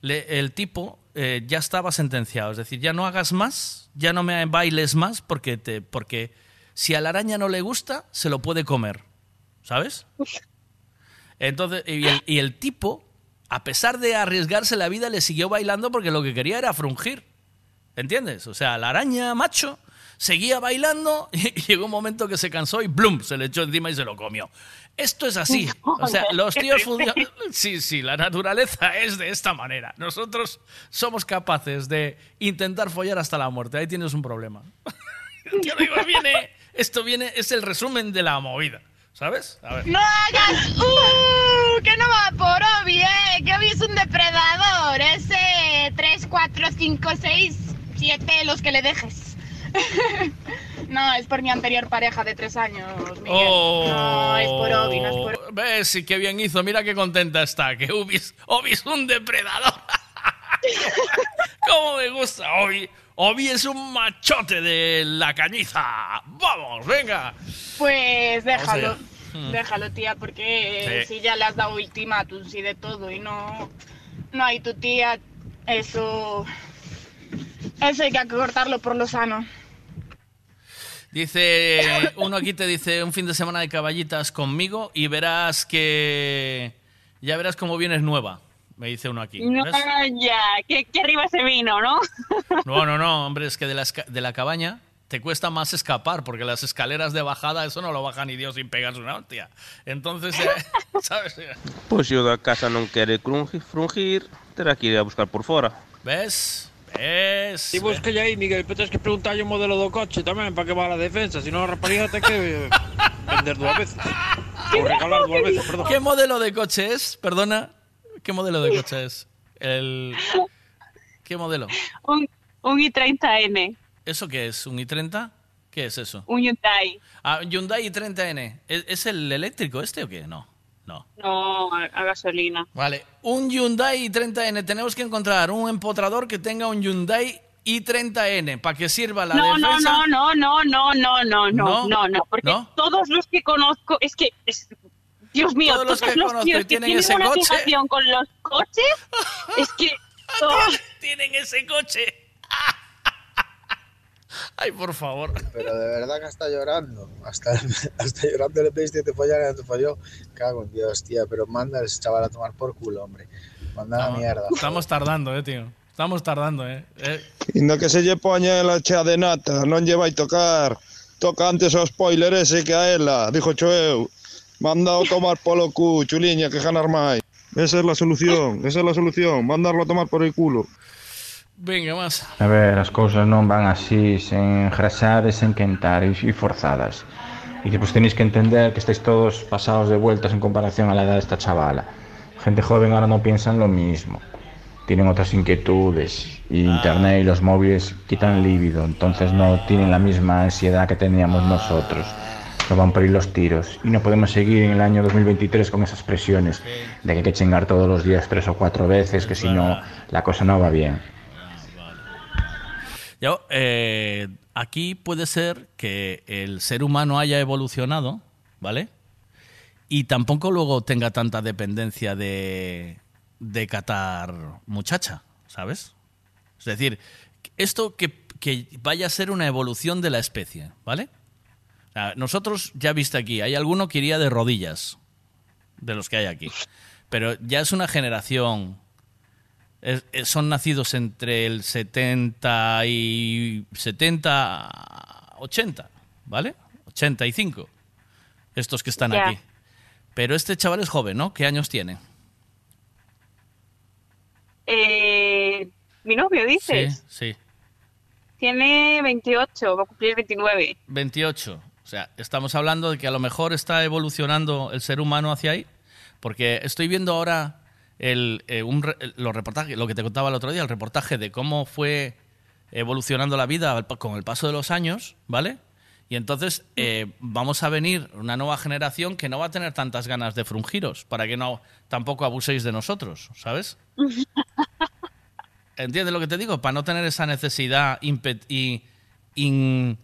le- el tipo eh, ya estaba sentenciado. Es decir, ya no hagas más, ya no me bailes más, porque, te, porque si a la araña no le gusta, se lo puede comer, ¿sabes? Entonces, y el, y el tipo, a pesar de arriesgarse la vida, le siguió bailando porque lo que quería era frungir. ¿Entiendes? O sea, la araña macho seguía bailando *laughs* y llegó un momento que se cansó y ¡blum! se le echó encima y se lo comió. Esto es así. O sea, *laughs* los tíos funcionan. *laughs* Sí, sí, la naturaleza es de esta manera. Nosotros somos capaces de intentar follar hasta la muerte. Ahí tienes un problema. Yo digo, viene, esto viene, es el resumen de la movida. ¿Sabes? A ver. ¡No hagas! ¡Uh! Que no va por Obi, ¿eh? Que Obi es un depredador. Ese 3, 4, 5, 6, 7, los que le dejes. *laughs* no, es por mi anterior pareja de tres años, Miguel. Oh. No, es por Obi, no es por ¿Ves? Sí, qué bien hizo. Mira qué contenta está. Que Obi es, Obi es un depredador. *laughs* ¿Cómo me gusta Obi? Obi es un machote de la cañiza. ¡Vamos, venga! Pues déjalo. Vamos allá. Mm. Déjalo, tía, porque Sí. si ya le has dado ultimátum y de todo y no, no hay tu tía, eso, eso hay que cortarlo por lo sano. Dice, uno aquí te dice un fin de semana de caballitas conmigo y verás que... Ya verás cómo vienes nueva, me dice uno aquí. No, ¿ves? ya, que, que arriba se vino, ¿no? *laughs* No, no, no, hombre, es que de la, de la cabaña te cuesta más escapar, porque las escaleras de bajada, eso no lo baja ni Dios sin pegarse una hostia. Entonces, eh, *laughs* ¿sabes? Pois se o da casa quere crungi- frungir, terá que ir a buscar por fora. ¿Ves? ¿Ves? Y busca ya ahí, Miguel, pero tens que preguntarlle o modelo do coche tamén para que va a la defensa, si non a rapariga te que vender dúas veces. *laughs* Ou regalar dúas veces, perdón. ¿Qué modelo de coche es? Perdona. ¿Qué modelo de coche es? El... ¿Qué modelo? Un, un i30N, ¿Eso qué es? ¿Un i30? ¿Qué es eso? un Hyundai. Ah, Hyundai i30N. ¿Es, es el eléctrico este o qué? No. No. No, a, a gasolina. Vale, un Hyundai i30N. Tenemos que encontrar un empotrador que tenga un Hyundai i30N para que sirva la No, no, defensa. no, no, no, no, no, no, ¿No? no, no, no, porque ¿No? todos los que conozco, es que, es- Dios mío, Todos los que los, conozco tíos y que tienen tienen ese una coche. fijación con los coches, es que... *laughs* oh, Tienen ese coche. *laughs* Ay, por favor. Pero de verdad que *laughs* hasta llorando. Hasta, hasta llorando le pediste que te follara y no te folló. Cago en Dios, tía. Pero manda a ese chaval a tomar por culo, hombre. Manda la mierda. Estamos tardando, eh, tío. Estamos tardando, eh. Eh, Inda que se lle poña la chea de nata, non lle vai tocar. Toca antes o spoiler ese que a ela, dijo eu. Manda a tomar polo cu, chuliña, que ganar máis. Esa es la solución, esa es la solución, mandarlo a tomar por el culo. Venga, más. A ver, as cousas non van así, sen engrasar e sen quentar e forzadas. E que pues tenéis que entender que estáis todos pasados de vueltas en comparación a la edad de esta chavala. Gente joven ahora no piensan lo mismo. Tienen otras inquietudes. Y internet y los móviles quitan líbido. Entonces no tienen la misma ansiedad que teníamos nosotros. No van por ir los tiros. Y no podemos seguir en el año 2023 con esas presiones de que hay que chingar todos los días tres o cuatro veces, que si no, la cosa no va bien. Yo, eh, aquí puede ser que el ser humano haya evolucionado, ¿vale? Y tampoco luego tenga tanta dependencia de, de catar muchacha, ¿sabes? Es decir, esto que, que vaya a ser una evolución de la especie, ¿vale? Sea, nosotros, ya viste aquí, hay alguno que iría de rodillas, de los que hay aquí. Pero ya es una generación es- es- son nacidos entre el 70 y 70 80, ¿vale? 85. Estos que están aquí. Pero este chaval es joven, ¿no? ¿Qué años tiene? eh, mi novio, dices, Sí, sí. tiene 28, va a cumplir 29. 28. Sea, estamos hablando de que a lo mejor está evolucionando el ser humano hacia ahí. Porque estoy viendo ahora el, eh, un los reportajes, lo que te contaba el otro día, el reportaje de cómo fue evolucionando la vida con el paso de los años, ¿vale? Y entonces eh, vamos a venir una nueva generación que no va a tener tantas ganas de frungiros para que no tampoco abuséis de nosotros, ¿sabes? *laughs* ¿Entiendes lo que te digo? Para no tener esa necesidad y, in-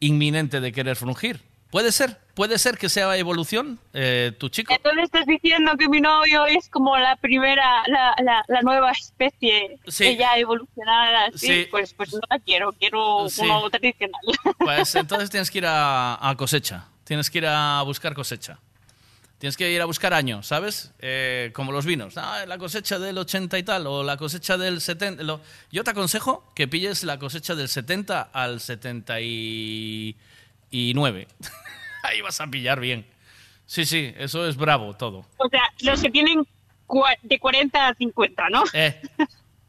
inminente de querer frungir. Puede ser, puede ser que sea evolución, eh, tu chico. Entonces estás diciendo que mi novio es como la primera, la, la, la nueva especie Sí. que ya evolucionada, ¿sí? Sí. Pues, pues no la quiero, quiero Sí. uno tradicional. Pues entonces tienes que ir a, a cosecha. Tienes que ir a buscar cosecha. Tienes que ir a buscar año, ¿sabes? Eh, como los vinos. Ah, la cosecha del 80 y tal, o la cosecha del 70. lo- Yo te aconsejo que pilles la cosecha del 70 al 79. *laughs* Ahí vas a pillar bien. Sí, sí, eso es bravo todo. O sea, los que tienen de 40 a 50, ¿no? Eh,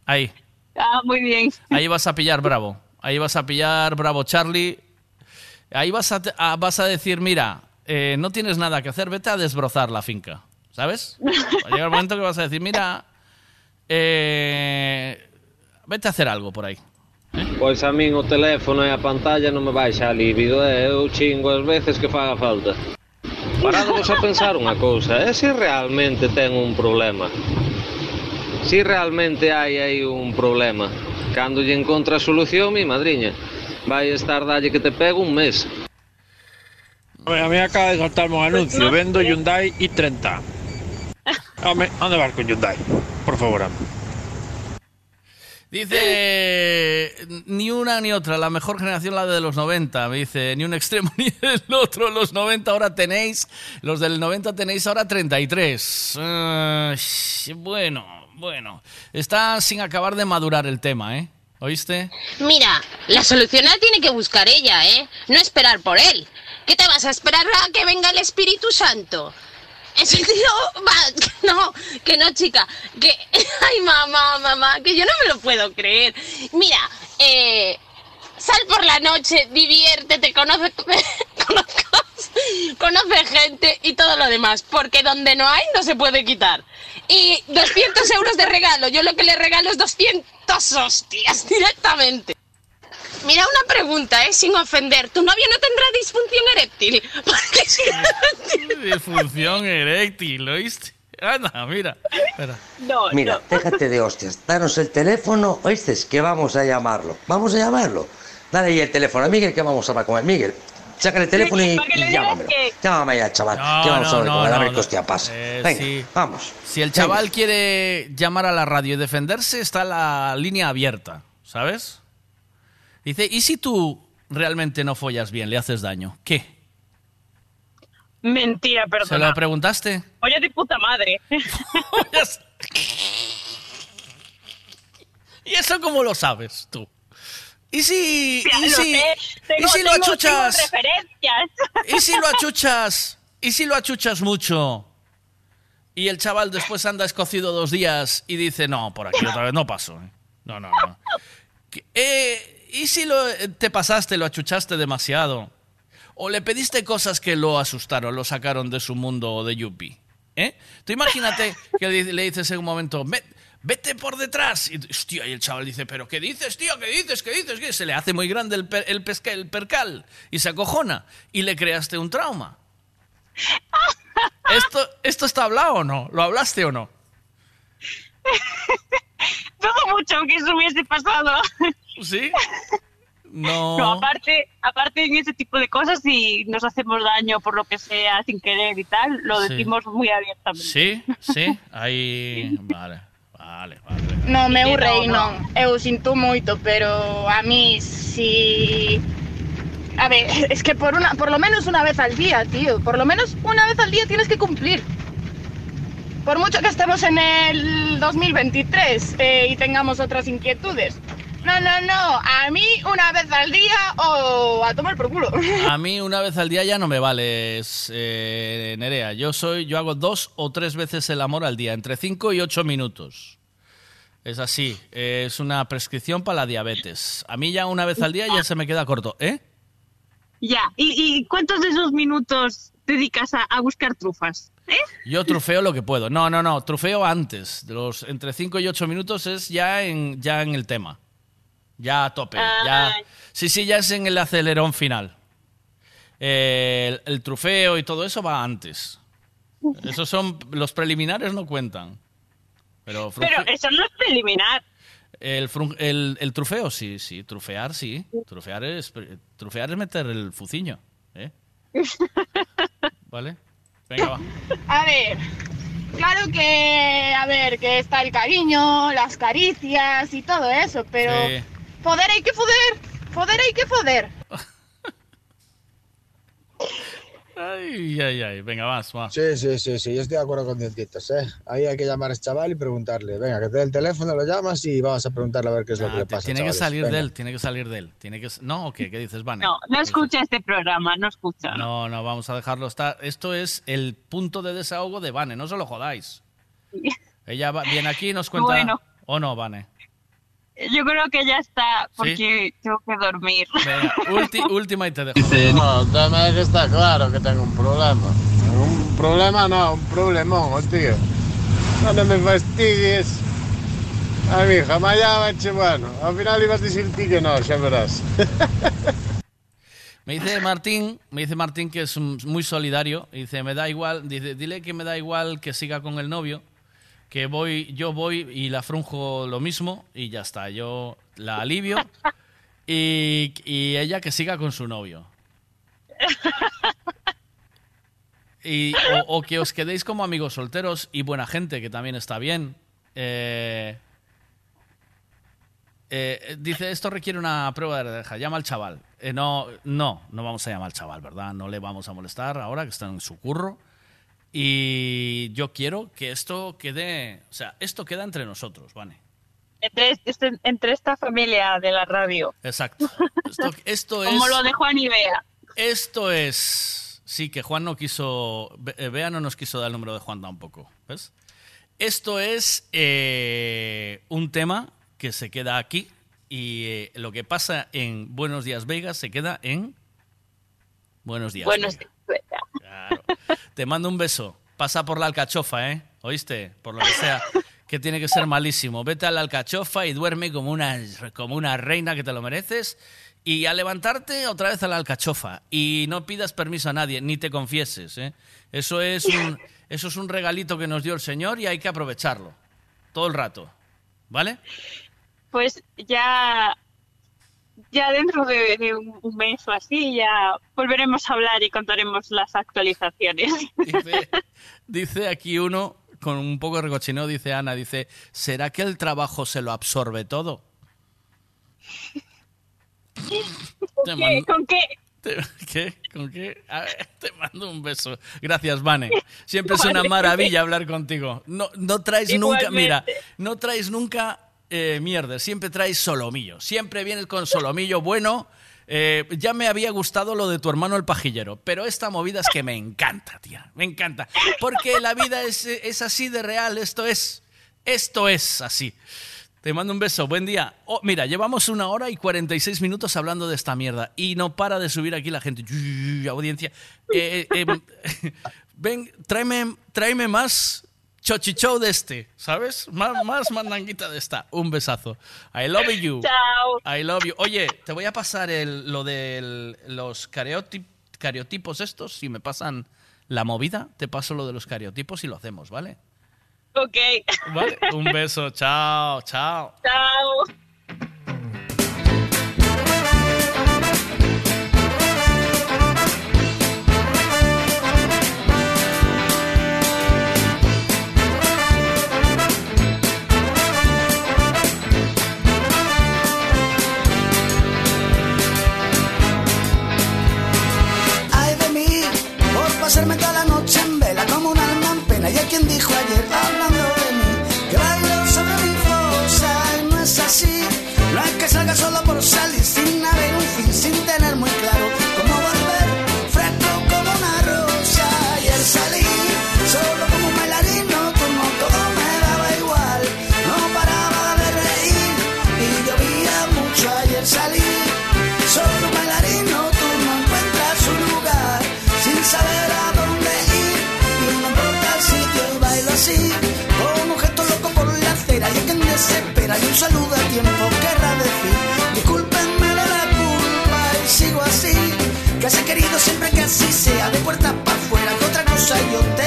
ahí. *laughs* Ah, muy bien. Ahí vas a pillar bravo. Ahí vas a pillar bravo Charlie. Ahí vas a- vas a decir, mira, eh, no tienes nada que hacer, vete a desbrozar la finca, ¿sabes? Va a llegar el momento que vas a decir, mira, eh, vete a hacer algo por ahí. ¿Eh? Pois a min o teléfono e a pantalla non me baixa a líbido eh? eu chingo as veces que faga falta. Parádovos a pensar unha cousa, é eh? se realmente ten un problema. Si realmente hai aí un problema. Cando lle encontra a solución, mi madriña, vai estar dalle que te pego un mes. A mí acaba de saltarme un anuncio. Vendo Hyundai i30. Home, ¿Dónde vas con Hyundai? Por favor, ame. Dice, ni una ni otra, la mejor generación la de los 90, me dice, ni un extremo *laughs* ni el otro, los 90 ahora tenéis, los del 90 tenéis ahora 33. Ah, bueno, bueno, está sin acabar de madurar el tema, ¿eh? ¿Oíste? Mira, la solución la tiene que buscar ella, ¿eh? No esperar por él. ¿Qué te vas a esperar a que venga el Espíritu Santo? Ese tío va, no, que no, chica, que, *laughs* ay, mamá, mamá, que yo no me lo puedo creer. Mira, eh, sal por la noche, diviértete, conoce, *laughs* conoce gente y todo lo demás, porque donde no hay no se puede quitar. Y 200 euros de regalo, yo lo que le regalo es 200 hostias *laughs* directamente. Mira, una pregunta, ¿eh? Sin ofender. ¿Tu novio no tendrá disfunción eréctil? *laughs* Porque *laughs* Disfunción eréctil, ¿oíste? Anda, mira. Espera. No, Mira, déjate de hostias. Danos el teléfono, ¿oíste? Que vamos a llamarlo. Vamos a llamarlo. Dale ahí el teléfono a Miguel que vamos a hablar con él. Miguel, saca el teléfono y, y llámamelo. que- Llámame ya, chaval. No, que vamos no, a hablar no, con él, a ver qué hostia pasa. Eh, Venga, sí. vamos. Si el chaval quiere llamar a la radio y defenderse, está la línea abierta, ¿sabes? Dice, ¿y si tú realmente no follas bien, le haces daño? ¿Qué? Mentira, ¿Se perdona. lo preguntaste? Oye, de puta madre. *laughs* ¿Y eso cómo lo sabes tú? ¿Y si, y si, sé, tengo- y si lo achuchas? ¿Y si lo achuchas? ¿Y si lo achuchas mucho? Y el chaval después anda escocido dos días y dice, no, por aquí otra vez no paso. ¿eh? No, no, no. Eh, ¿Y si lo, eh, te pasaste, lo achuchaste demasiado? ¿O le pediste cosas que lo asustaron, lo sacaron de su mundo de Yuppie? ¿Eh? Tú imagínate que le, dices en un momento, "Ve- vete por detrás. Y, hostia, y el chaval dice, ¿pero qué dices, tío? ¿Qué dices? ¿Qué dices? ¿Qué? Se le hace muy grande el, per- el, pesca- el percal y se acojona. Y le creaste un trauma. *laughs* ¿Esto, ¿Esto está hablado o no? ¿Lo hablaste o no? *laughs* Todo mucho que eso hubiese pasado. ¿Sí? *laughs* No. No, aparte, aparte en ese tipo de cosas, si nos hacemos daño por lo que sea sin querer y tal, lo Sí. decimos muy abiertamente. Sí, sí, ahí. Vale, vale, vale. No, meu Sí, no, no. Eu sinto moito, pero a mí si... A ver, *laughs* es que por, una, por lo menos una vez al día, tío. Por lo menos una vez al día tienes que cumplir. Por mucho que estemos en el 2023 eh, y tengamos otras inquietudes. No, no, no. A mí una vez al día o a tomar por culo. A mí una vez al día ya no me vales, eh, Nerea. Yo soy, yo hago dos o tres veces el amor al día, entre cinco y ocho minutos. Es así, eh, es una prescripción para la diabetes. A mí ya una vez al día ya se me queda corto, ¿eh? Ya, ¿Y, y cuántos de esos minutos dedicas a, a buscar trufas? ¿Eh? Yo trufeo lo que puedo. No, no, no, trufeo antes. De los entre 5 y 8 minutos es ya en, ya en el tema. Ya a tope. Ya, sí, sí, ya es en el acelerón final. Eh, el, el trufeo y todo eso va antes. Esos son los preliminares no cuentan. Pero, Pero eso no es preliminar. el, el, el trufeo sí, sí, trufear sí. Trufear es trufear es meter el fuciño, ¿eh? *laughs* ¿Vale? Venga, va. A ver, claro que, a ver, que está el cariño, las caricias y todo eso, pero Sí. Poder hay que foder, poder hay que foder. Ay, ay, ay. Venga, vas, va. Sí, sí, sí, sí, yo estoy de acuerdo con Dientitos, ¿eh? Ahí hay que llamar a ese chaval y preguntarle, venga, que te dé el teléfono, lo llamas y vamos a preguntarle a ver qué es lo que le pasa. Ah, Tiene que salir Venga. de él, tiene que salir de él. Tiene que... ¿No o qué? ¿Qué dices, Vane? No, no escucha este programa, no escucha. No, no, vamos a dejarlo estar. Esto es el punto de desahogo de Vane, no se lo jodáis. *laughs* Ella va- viene aquí y nos cuenta... Bueno. ¿O no, Vane? Yo creo que ya está, porque tengo que dormir. Venga, *laughs* ulti- última y te dejo. No, el tema es que está claro que tengo un problema. Un problema no, un problemón, tío. No me fastidies. A mi hija, mañana, bueno, al final ibas a decir ti que no, ya verás. Me dice Martín, me dice Martín que es muy solidario, y dice, me da igual, dice, dile que me da igual que siga con el novio, que voy, yo voy y la frunjo lo mismo y ya está, yo la alivio *laughs* y, y ella que siga con su novio. *laughs* Y, o, o que os quedéis como amigos solteros y buena gente, que también está bien. Eh, eh, dice, esto requiere una prueba de deja. Llama al chaval. Eh, no, no, no vamos a llamar al chaval, ¿verdad? No le vamos a molestar ahora que está en su curro. Y yo quiero que esto quede, o sea, esto queda entre nosotros, ¿vale? Entre, este- entre esta familia de la radio. Exacto. Esto, esto *laughs* es... Como lo de Juan y Bea. Esto es. Sí, que Juan no quiso. Eh, Bea no nos quiso dar el número de Juan tampoco. ¿Ves? Esto es eh, un tema que se queda aquí y eh, lo que pasa en Buenos Días Vegas se queda en Buenos Días. Bueno, Vegas. Claro. Te mando un beso. Pasa por la alcachofa, ¿eh? ¿Oíste? Por lo que sea. Que tiene que ser malísimo. Vete a la alcachofa y duerme como una, como una reina que te lo mereces. Y al levantarte, otra vez a la alcachofa. Y no pidas permiso a nadie, ni te confieses, ¿eh? Eso es eso es un regalito que nos dio el Señor y hay que aprovecharlo. Todo el rato. ¿Vale? Pues ya, ya dentro de, de un mes o así, ya volveremos a hablar y contaremos las actualizaciones. Dice, *laughs* dice aquí uno, con un poco de recochineo, dice Ana, dice, ¿será que el trabajo se lo absorbe todo? Te ¿Qué? mando- ¿Con qué? te- ¿Qué? ¿Con qué? A ver, te mando un beso. Gracias, Vane. *laughs* Siempre es una maravilla hablar contigo. No, no traes nunca, mira, no traes nunca eh, mierda, siempre traes solomillo. Siempre vienes con solomillo bueno. Eh, ya me había gustado lo de tu hermano el pajillero, pero esta movida es que me encanta, tía. Me encanta. Porque la vida es, es así de real. Esto es. Esto es así. Te mando un beso, buen día. Oh, mira, llevamos una hora y 46 minutos hablando de esta mierda y no para de subir aquí la gente. Audiencia. Eh, eh, eh, *laughs* ven, tráeme, tráeme más chochichou de este, ¿sabes? Más, más mandanguita de esta. Un besazo. I love you. Chao. I love you. Oye, te voy a pasar el, lo de los cariotip- cariotipos estos. Si me pasan la movida, te paso lo de los cariotipos y lo hacemos, ¿vale? Ok. Vale. Un beso. Chao, chao. Chao. Pasarme toda la noche en vela como un alma en pena. Y hay quien dijo ayer, hablando de mí, que bailo sobre mi fosa. Y no es así, no es que salga solo por salir, sin haber un fin, sin tener muy claro desespera y un saludo a tiempo querrá decir: Discúlpenme de la culpa y sigo así. Has querido siempre que así sea, de puertas para afuera. Que otra cosa yo te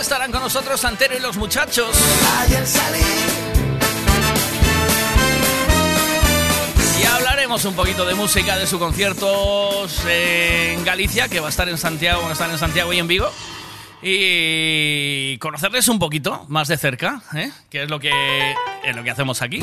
estarán con nosotros Santero y los muchachos. Ayer. Y hablaremos un poquito de música, de sus conciertos en Galicia, que va a estar en Santiago, van a estar en Santiago y en Vigo. Y conocerles un poquito más de cerca, ¿eh? que es lo que, es lo que hacemos aquí.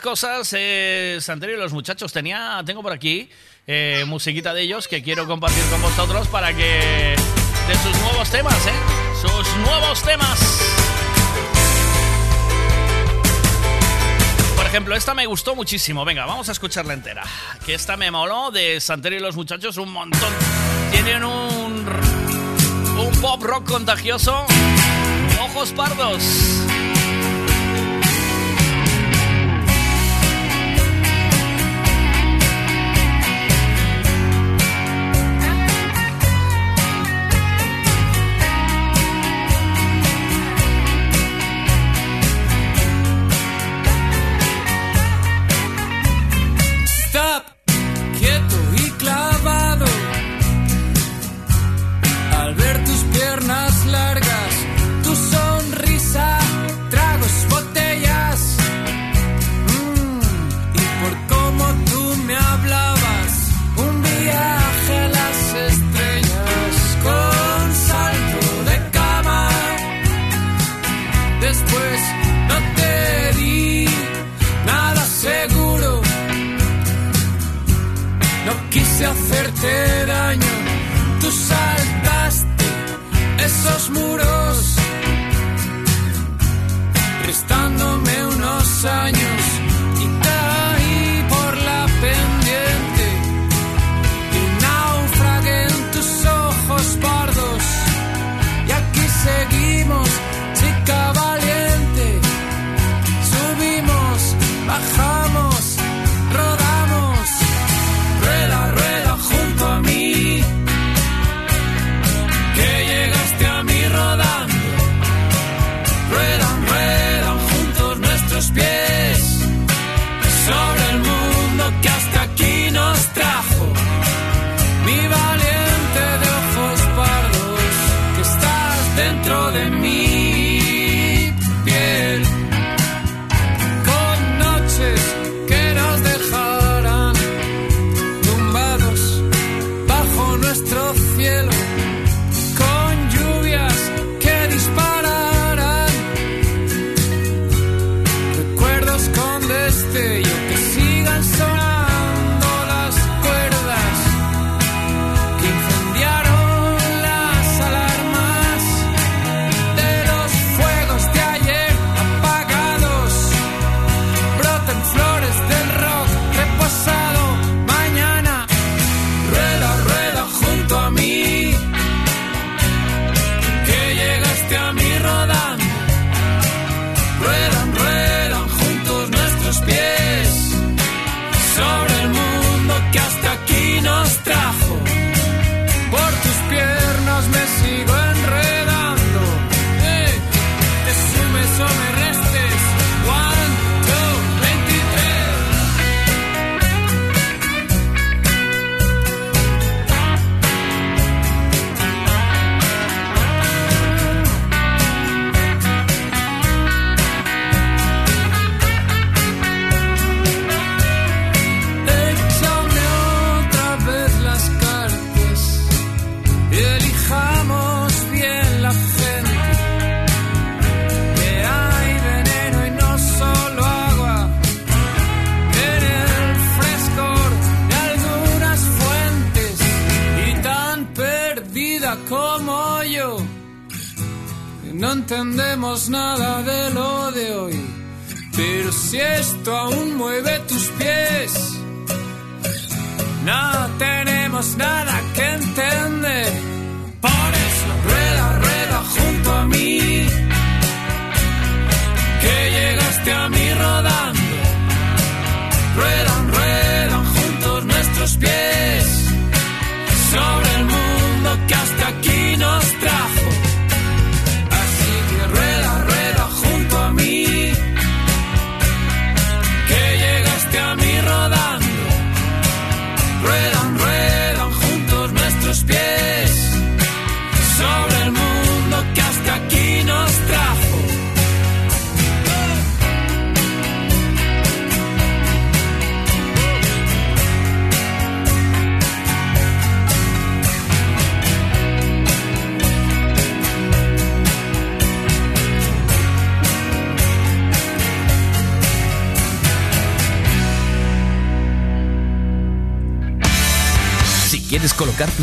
cosas, eh, Santerio y los muchachos, tenía, tengo por aquí eh, musiquita de ellos que quiero compartir con vosotros para que... de sus nuevos temas, ¿eh? Sus nuevos temas. Por ejemplo, esta me gustó muchísimo. Venga, vamos a escucharla entera. Que esta me moló de Santerio y los muchachos un montón. Tienen un... un pop rock contagioso. Ojos pardos.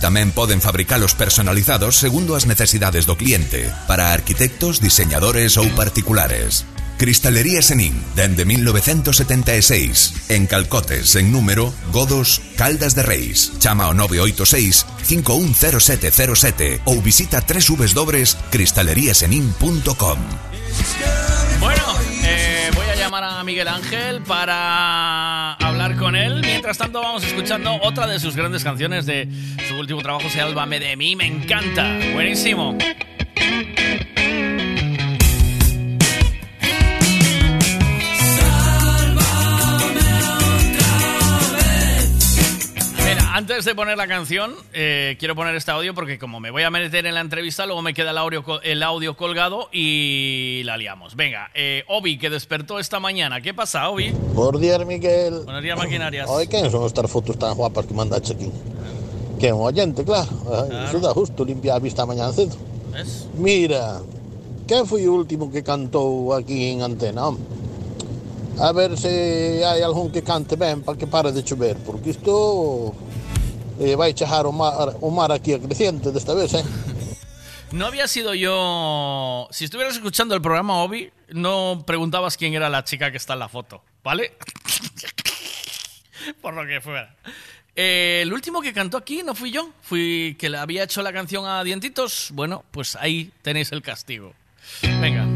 Tamén poden fabricalos personalizados segundo as necesidades do cliente, para arquitectos, diseñadores ou particulares. Cristalería Senín, dende 1976, en Calcotes, en número, Godos, Caldas de Reis. Chama ao 986 510707 ou visita www.cristaleriasenin.com Bueno, eh, voy a llamar a Miguel Ángel para hablar con él. Mientras tanto, vamos escuchando otra de sus grandes canciones de su último trabajo, Sálvame de mí. Me encanta. Buenísimo. Antes de poner la canción, eh, quiero poner este audio porque como me voy a meter en la entrevista, luego me queda el audio, co- el audio colgado y la liamos. Venga, eh, Obi, que despertó esta mañana. ¿Qué pasa, Obi? Por días, Miguel. Buenos días, maquinarias. Ay, ¿quién son estas fotos tan guapas que mandaste aquí? Que un oyente, claro. Ay, Eso da justo limpiar a vista mañana cedo. ¿Ves? Mira, ¿qué fue el último que cantó aquí en antena? A ver si hay algún que cante bien para que pare de chover, porque esto eh, va a echar un mar, un mar aquí a creciente de esta vez, ¿eh? *laughs* No había sido yo. Si estuvieras escuchando el programa, Obi, no preguntabas quién era la chica que está en la foto, ¿vale? *laughs* Por lo que fuera. Eh, el último que cantó aquí no fui yo, fui que le había hecho la canción a Dientitos. Bueno, pues ahí tenéis el castigo. Venga.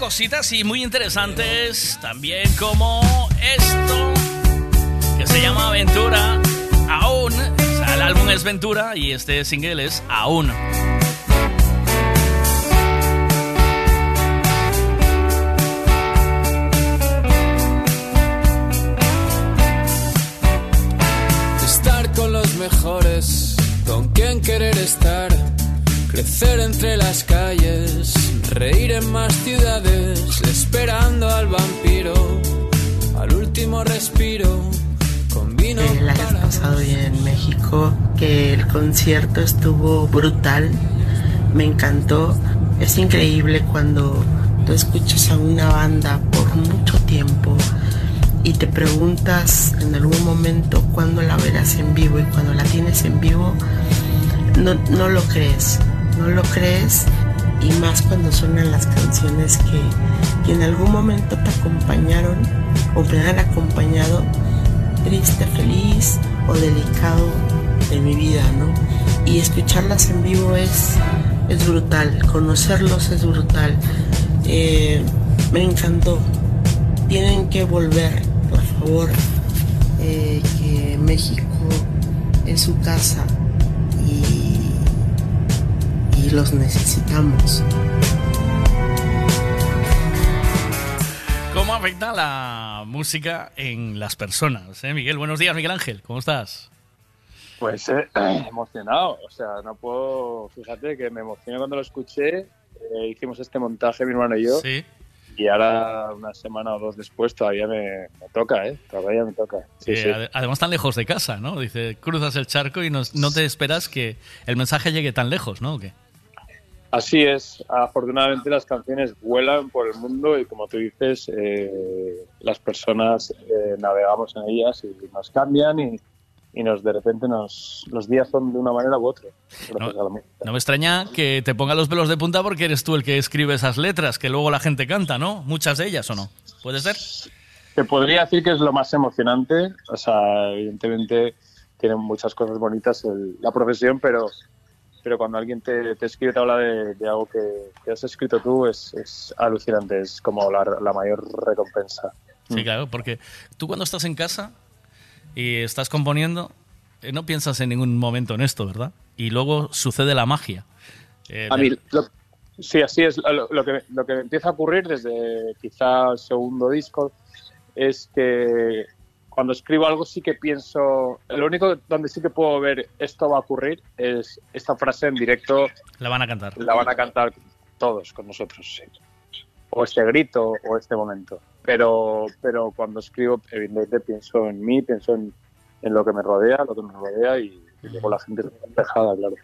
Cositas y muy interesantes también como esto que se llama Aventura. Aún, el álbum es Ventura y este single es Aún. Concierto estuvo brutal, me encantó. Es increíble cuando tú escuchas a una banda por mucho tiempo y te preguntas en algún momento cuándo la verás en vivo y cuando la tienes en vivo no, no lo crees, no lo crees y más cuando suenan las canciones que, que en algún momento te acompañaron o me han acompañado triste, feliz o delicado de mi vida, ¿no? Y escucharlas en vivo es, es brutal, conocerlos es brutal. Eh, me encantó. Tienen que volver, por favor, eh, que México es su casa y, y los necesitamos. ¿Cómo afecta la música en las personas? eh, Miguel, buenos días, Miguel Ángel, ¿cómo estás? Pues eh, *clears throat* emocionado, o sea, no puedo, fíjate que me emocioné cuando lo escuché, eh, hicimos este montaje mi hermano y yo, Sí. y ahora una semana o dos después todavía me, me toca, ¿eh? Todavía me toca. Sí, sí. ade- Además, tan lejos de casa, ¿no? Dice, cruzas el charco y no, no te esperas que el mensaje llegue tan lejos, ¿no? ¿O qué? Así es, afortunadamente las canciones vuelan por el mundo y como tú dices, eh, las personas eh, navegamos en ellas y nos cambian y, y nos de repente nos, los días son de una manera u otra. música. No me extraña que te ponga los pelos de punta porque eres tú el que escribe esas letras que luego la gente canta, ¿no? Muchas de ellas, ¿o no? ¿Puede ser? Te podría decir que es lo más emocionante, o sea, evidentemente tiene muchas cosas bonitas el- la profesión, pero, pero cuando alguien te, te escribe, te habla de, de algo que, que has escrito tú, es, es alucinante, es como la, la mayor recompensa. Sí, claro, porque tú cuando estás en casa y estás componiendo, eh, no piensas en ningún momento en esto, ¿verdad? Y luego sucede la magia. Eh, A mí, lo- sí, así es. Lo, lo que, lo que empieza a ocurrir desde quizá el segundo disco es que cuando escribo algo sí que pienso. Lo único donde sí que puedo ver esto va a ocurrir es esta frase en directo. La van a cantar. La van a cantar todos con nosotros, sí. O este grito o este momento. Pero, pero cuando escribo, evidentemente pienso en mí, pienso en, en lo que me rodea, lo que me rodea y, y luego la gente está dejada, claro.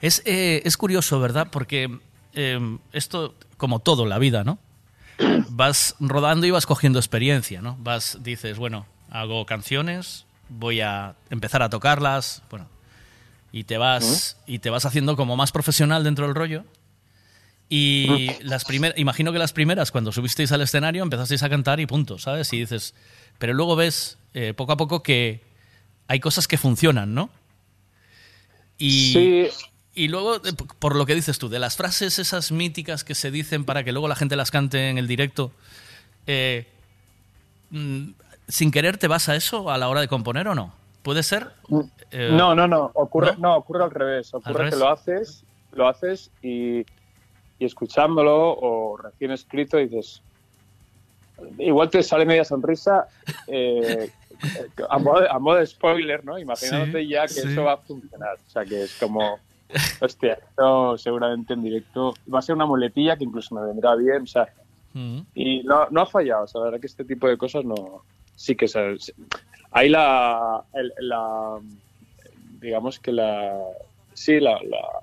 Es, eh, es curioso, ¿verdad? Porque eh, esto, como todo en la vida, ¿no? Vas rodando y vas cogiendo experiencia, ¿no? Vas, dices, bueno, hago canciones, voy a empezar a tocarlas, bueno, y te vas, y te vas haciendo como más profesional dentro del rollo. Y las primeras, imagino que las primeras, cuando subisteis al escenario, empezasteis a cantar y punto, ¿sabes? Y dices, pero luego ves eh, poco a poco que hay cosas que funcionan, ¿no? Y, Sí. y luego, eh, por lo que dices tú, de las frases esas míticas que se dicen para que luego la gente las cante en el directo, eh, mm, ¿sin querer te vas a eso a la hora de componer o no? ¿Puede ser? Eh, no, no, no. Ocurre, ¿no? ¿no? ocurre al revés. Ocurre que lo haces, lo haces y, y escuchándolo o recién escrito dices. Igual te sale media sonrisa eh, a, modo, de- a modo de spoiler, ¿no? Imaginándote Sí, ya que sí. eso va a funcionar. O sea, que es como. Hostia, esto seguramente en directo va a ser una muletilla que incluso me vendrá bien. O sea, Mm. y no, no ha fallado. O sea, la verdad que este tipo de cosas no. Sí que se, se- hay la, el- la. Digamos que la. Sí, la, la-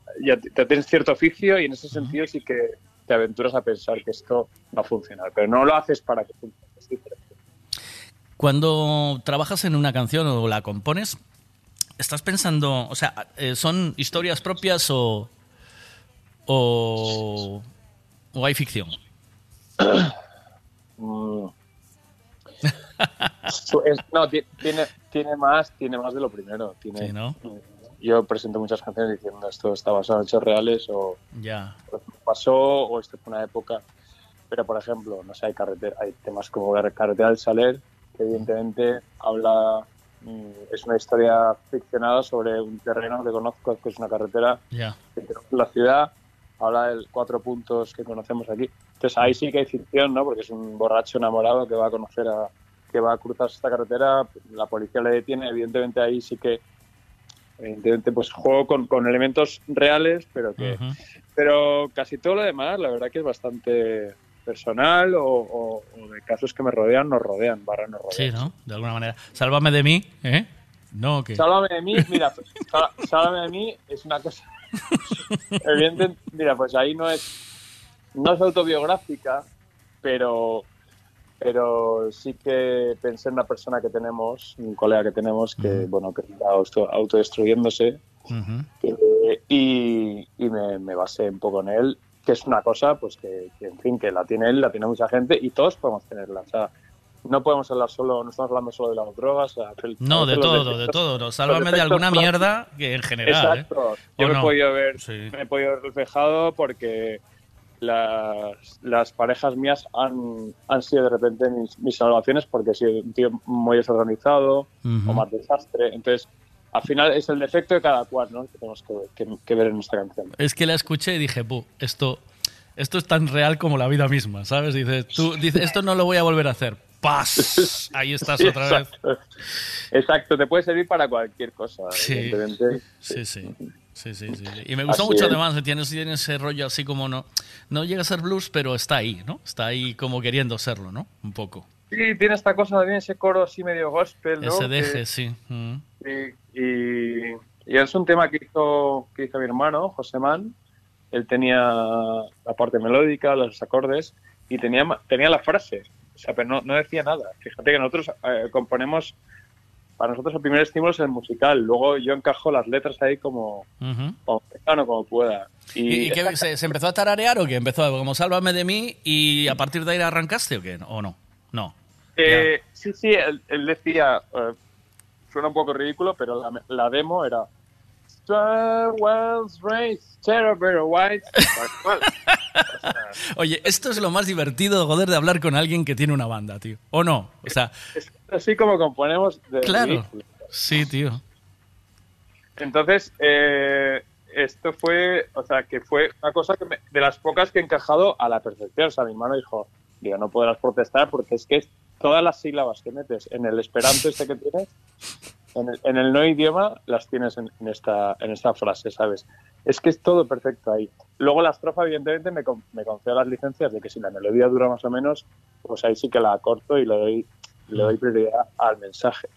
ya tienes cierto oficio y en ese sentido sí que te aventuras a pensar que esto va a funcionar. Pero no lo haces para que funcione. es diferente. Cuando trabajas en una canción o la compones, ¿estás pensando, o sea, eh, son historias propias o, o, o hay ficción? *coughs* Mm. No, ti- tiene, tiene más, tiene más de lo primero. Tiene, Sí, ¿no? Yo presento muchas canciones diciendo esto está basado en hechos reales o pasó o esto fue una época. Pero, por ejemplo, no sé, hay, carretera, hay temas como la Carretera del Saler, que evidentemente habla, mm, es una historia ficcionada sobre un terreno que conozco, que es una carretera Ya. que tenemos en la ciudad, habla de cuatro puntos que conocemos aquí. Entonces ahí sí que hay ficción, ¿no? Porque es un borracho enamorado que va a conocer a, que va a cruzar esta carretera, la policía le detiene, evidentemente ahí sí que, evidentemente pues juego con, con elementos reales, pero que, pero casi todo lo demás, la verdad que es bastante personal o, o- o de casos que me rodean, nos rodean, barra nos rodean. Sí, ¿no? De alguna manera. Sálvame de mí, ¿eh? No, que... Sálvame de mí, mira, *laughs* sál- sálvame de mí es una cosa. *laughs* Evidente, mira, pues ahí no es no es autobiográfica, pero pero sí que pensé en una persona que tenemos, un colega que tenemos que bueno que está auto- autodestruyéndose eh, y, y me, me basé un poco en él, que es una cosa pues que, que, en fin que la tiene él, la tiene mucha gente y todos podemos tenerla, o sea no podemos hablar solo, no estamos hablando solo de las drogas, el- No, de todo, defectos- de todo. No, sálvame de alguna mierda que en general, Exacto. ¿eh? Yo ¿O me, no? he podido ver, me he podido ver reflejado porque las, las parejas mías han, han sido de repente mis, mis salvaciones porque he sido un tío muy desorganizado o más desastre. Entonces, al final es el defecto de cada cual, ¿no? Que tenemos que, que- que ver en esta canción. Es que la escuché y dije, "Bu, esto, esto es tan real como la vida misma, ¿sabes? Dices, tú dices, esto no lo voy a volver a hacer. ¡Paz! *laughs* Ahí estás Sí, otra vez. exacto. Exacto, te puede servir para cualquier cosa, Sí. evidentemente. Sí, sí. Sí, sí, sí. Y me gustó Así mucho es. además, tiene, tiene ese rollo así como no. No llega a ser blues, pero está ahí, ¿no? Está ahí como queriendo serlo, ¿no? Un poco. Sí, tiene esta cosa, tiene ese coro así medio gospel, ¿no? Ese Que- deje, sí. Mm. Y, y es un tema que hizo, que hizo mi hermano, José Man. Él tenía la parte melódica, los acordes, y tenía, tenía la frase. O sea, pero no, no decía nada. Fíjate que nosotros eh, componemos, para nosotros el primer estímulo es el musical. Luego yo encajo las letras ahí como, como, mexicano, como pueda. ¿Y, Y, y qué, se, se empezó a tararear o qué? ¿Empezó como Sálvame de mí y a partir de ahí arrancaste o qué? ¿O no? No. Eh, sí, sí, él, él decía, eh, suena un poco ridículo, pero la, la demo era Star Wars Race, White. *laughs* Oye, esto es lo más divertido, joder, de hablar con alguien que tiene una banda, tío. ¿O no? O sea, Así como componemos de claro. ridículo. Sí, tío. Entonces, eh, esto fue, o sea, que fue una cosa que me- de las pocas que he encajado a la perfección. O sea, mi hermano dijo, digo, no podrás protestar porque es que todas las sílabas que metes en el esperanto este que tienes, en el, no idioma, las tienes en, esta, en esta frase, ¿sabes? Es que es todo perfecto ahí. Luego la estrofa, evidentemente, me, me concede las licencias de que si la melodía dura más o menos, pues ahí sí que la corto y le doy, le doy prioridad al mensaje.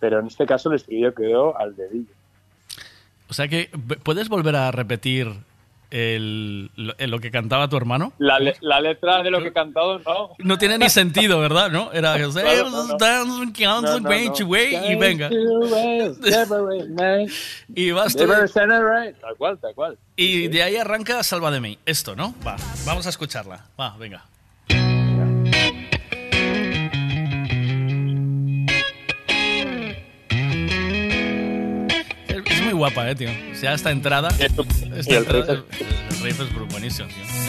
Pero en este caso el estribillo quedó al dedillo. O sea que, ¿puedes volver a repetir el, lo, lo que cantaba tu hermano? La, le- la letra de lo que he cantado, no. No tiene ni sentido, ¿verdad? ¿No? Era no, no. No, y venga. *laughs* Y vas tú- Tal cual, tal cual. Y de ahí arranca Salva de mí. Esto, ¿no? Va, vamos a escucharla. Va, venga. Muy guapa, eh, tío. O sea, esta entrada. Esta y el entrada- riff el riff es buenísimo, tío.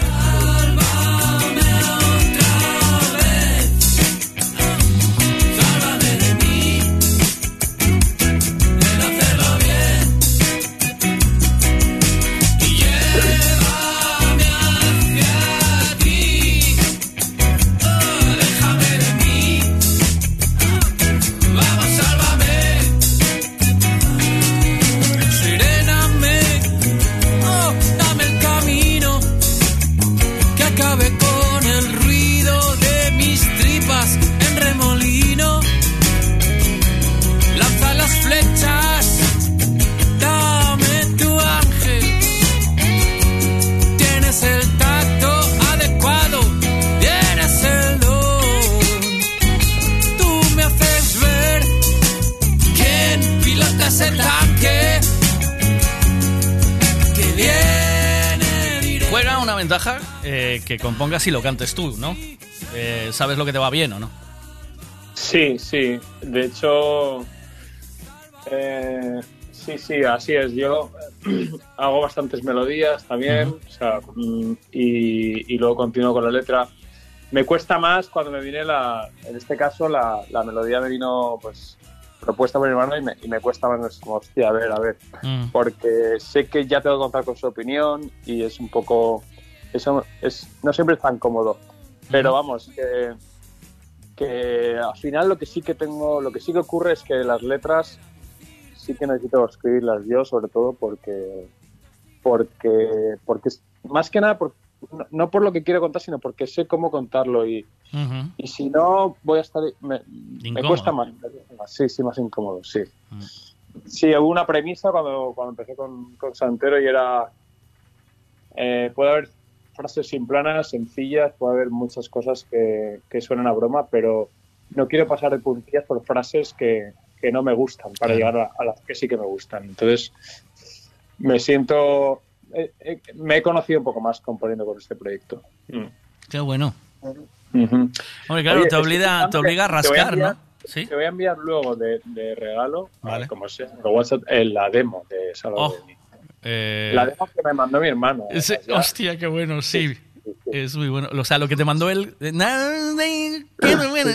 Ventaja eh, que compongas y lo cantes tú, ¿no? Eh, ¿Sabes lo que te va bien o no? Sí, sí. De hecho, eh, sí, sí, así es. Yo *clears throat* hago bastantes melodías también, o sea, mm, y, y luego continúo con la letra. Me cuesta más cuando me viene la, en este caso, la, la melodía me vino, pues, propuesta por mi hermano y me, y me cuesta más, como, hostia, a ver, a ver. Mm. Porque sé que ya tengo que contar con su opinión y es un poco, eso es, no siempre es tan cómodo. Pero vamos, que, que al final lo que sí que tengo, lo que sí que ocurre es que las letras sí que necesito escribirlas yo, sobre todo porque, porque, porque más que nada, por- no, no por lo que quiero contar, sino porque sé cómo contarlo y, y si no voy a estar, me, me cuesta más, sí, sí, más incómodo, sí. Sí, hubo una premisa cuando, cuando empecé con, con Santero y era, eh, puede haber frases simplanas, sencillas, puede haber muchas cosas que, que suenan a broma, pero no quiero pasar de puntillas por frases que, que no me gustan para llegar a, a las que sí que me gustan. Entonces, me siento, eh, eh, me he conocido un poco más componiendo con este proyecto. Mm. Qué bueno. Hombre, claro, Oye, te obliga, te obliga a que- te voy rascar, enviar- ¿no? Sí. Te voy a enviar luego de, de regalo, Vale. como sea, por WhatsApp, eh, la demo de Salvador Oh, eh, La demo que me mandó mi hermano. ese- ya. hostia, qué bueno, sí. Es muy bueno. O sea, lo que te mandó él. eh,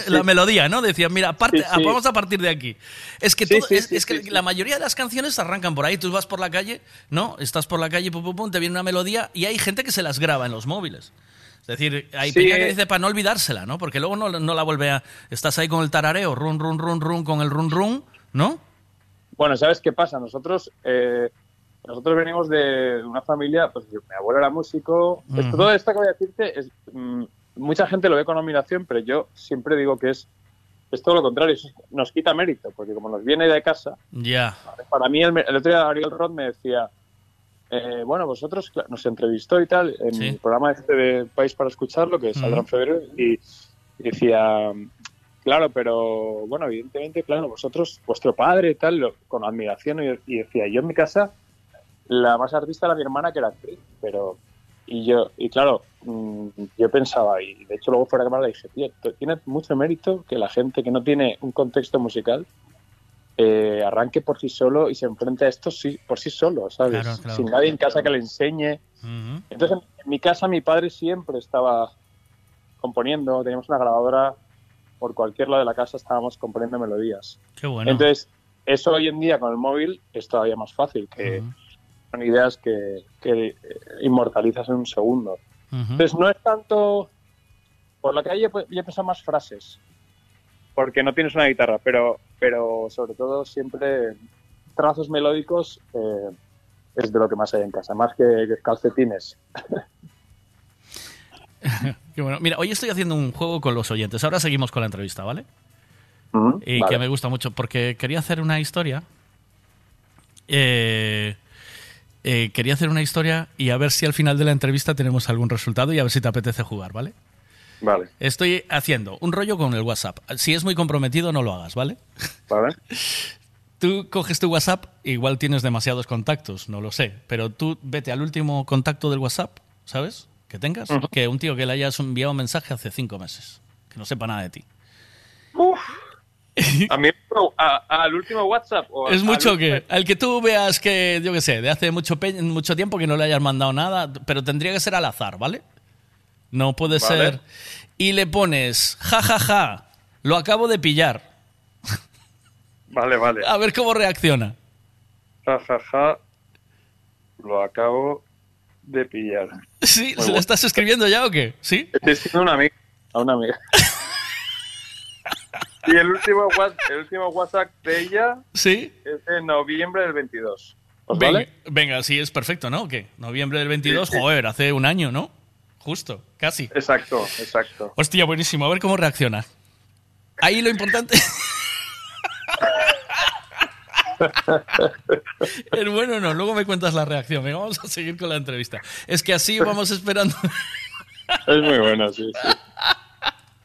La melodía, ¿no? Decía, mira, aparte, Sí, sí. vamos a partir de aquí. Es que, Sí, todo- sí, es, sí, es que sí, la mayoría de las canciones arrancan por ahí. Tú vas por la calle, ¿no? Estás por la calle, pum, pum, pum, te viene una melodía y hay gente que se las graba en los móviles. Es decir, hay peña que dice para no olvidársela, ¿no? Porque luego no, no la vuelve a. Estás ahí con el tarareo, run, run, run, run, con el run, run, ¿no? Bueno, ¿sabes qué pasa? Nosotros eh, nosotros venimos de una familia, pues mi abuelo era músico. Esto- Todo esto que voy a decirte, es, mm, mucha gente lo ve con admiración, pero yo siempre digo que es, es todo lo contrario, es- nos quita mérito, porque como nos viene de casa, Ya. para mí el, el otro día Ariel Roth me decía, eh, bueno, vosotros nos entrevistó y tal en Sí. el programa este de País para Escucharlo, que saldrá en febrero, y, y decía, claro, pero bueno, evidentemente, claro, vosotros, vuestro padre y tal, lo- con admiración, y, y decía, yo en mi casa, la más artista era mi hermana, que era actriz, pero... Y yo, y claro, mm, yo pensaba, y de hecho luego fuera de cámara le dije, tío, tiene mucho mérito que la gente que no tiene un contexto musical eh, arranque por sí solo y se enfrente a esto sí, por sí solo, ¿sabes? Claro, claro. Sin nadie en casa que le enseñe. Ujú. Entonces, en mi casa mi padre siempre estaba componiendo, teníamos una grabadora, por cualquier lado de la casa estábamos componiendo melodías. Qué bueno. Entonces, eso hoy en día con el móvil es todavía más fácil, que son ideas que, que eh, inmortalizas en un segundo. Ujú. Entonces, no es tanto... Por la calle pues, yo he pensado más frases, porque no tienes una guitarra, pero, pero sobre todo siempre trazos melódicos eh, es de lo que más hay en casa, más que, que calcetines. *laughs* Qué bueno. Mira, hoy estoy haciendo un juego con los oyentes. Ahora seguimos con la entrevista, ¿vale? Y vale. que me gusta mucho porque quería hacer una historia. Eh, eh, quería hacer una historia y a ver si al final de la entrevista tenemos algún resultado y a ver si te apetece jugar, ¿vale? Vale, Estoy haciendo un rollo con el WhatsApp. Si es muy comprometido, no lo hagas, ¿vale? vale. *laughs* Tú coges tu WhatsApp, igual tienes demasiados contactos, no lo sé, pero tú vete al último contacto del WhatsApp, ¿sabes? Que tengas, que un tío que le hayas enviado un mensaje hace cinco meses, que no sepa nada de ti. *laughs* A mí, a- al último WhatsApp. o Es mucho que, al que tú veas que, yo qué sé, de hace mucho, mucho tiempo que no le hayas mandado nada, pero tendría que ser al azar, ¿vale? No puede Vale. ser. Y le pones, ja, ja, ja, lo acabo de pillar. *laughs* Vale, vale. A ver cómo reacciona. Ja, ja, ja. Lo acabo de pillar. *laughs* ¿Sí? Muy ¿Se lo estás escribiendo ya o qué? ¿Sí? Estoy escribiendo a una amiga. A una amiga. Y el último, el último WhatsApp de ella ¿Sí? es de noviembre del 22. ¿Os Venga, vale? venga, sí, es perfecto, ¿no? ¿O qué? Noviembre del 22, Sí, sí. joder, hace un año, ¿no? Justo, casi. Exacto, exacto. Hostia, buenísimo, a ver cómo reacciona. Ahí lo importante... *laughs* es bueno no, luego me cuentas la reacción. Venga, vamos a seguir con la entrevista. Es que así vamos esperando. Es muy bueno, sí, sí.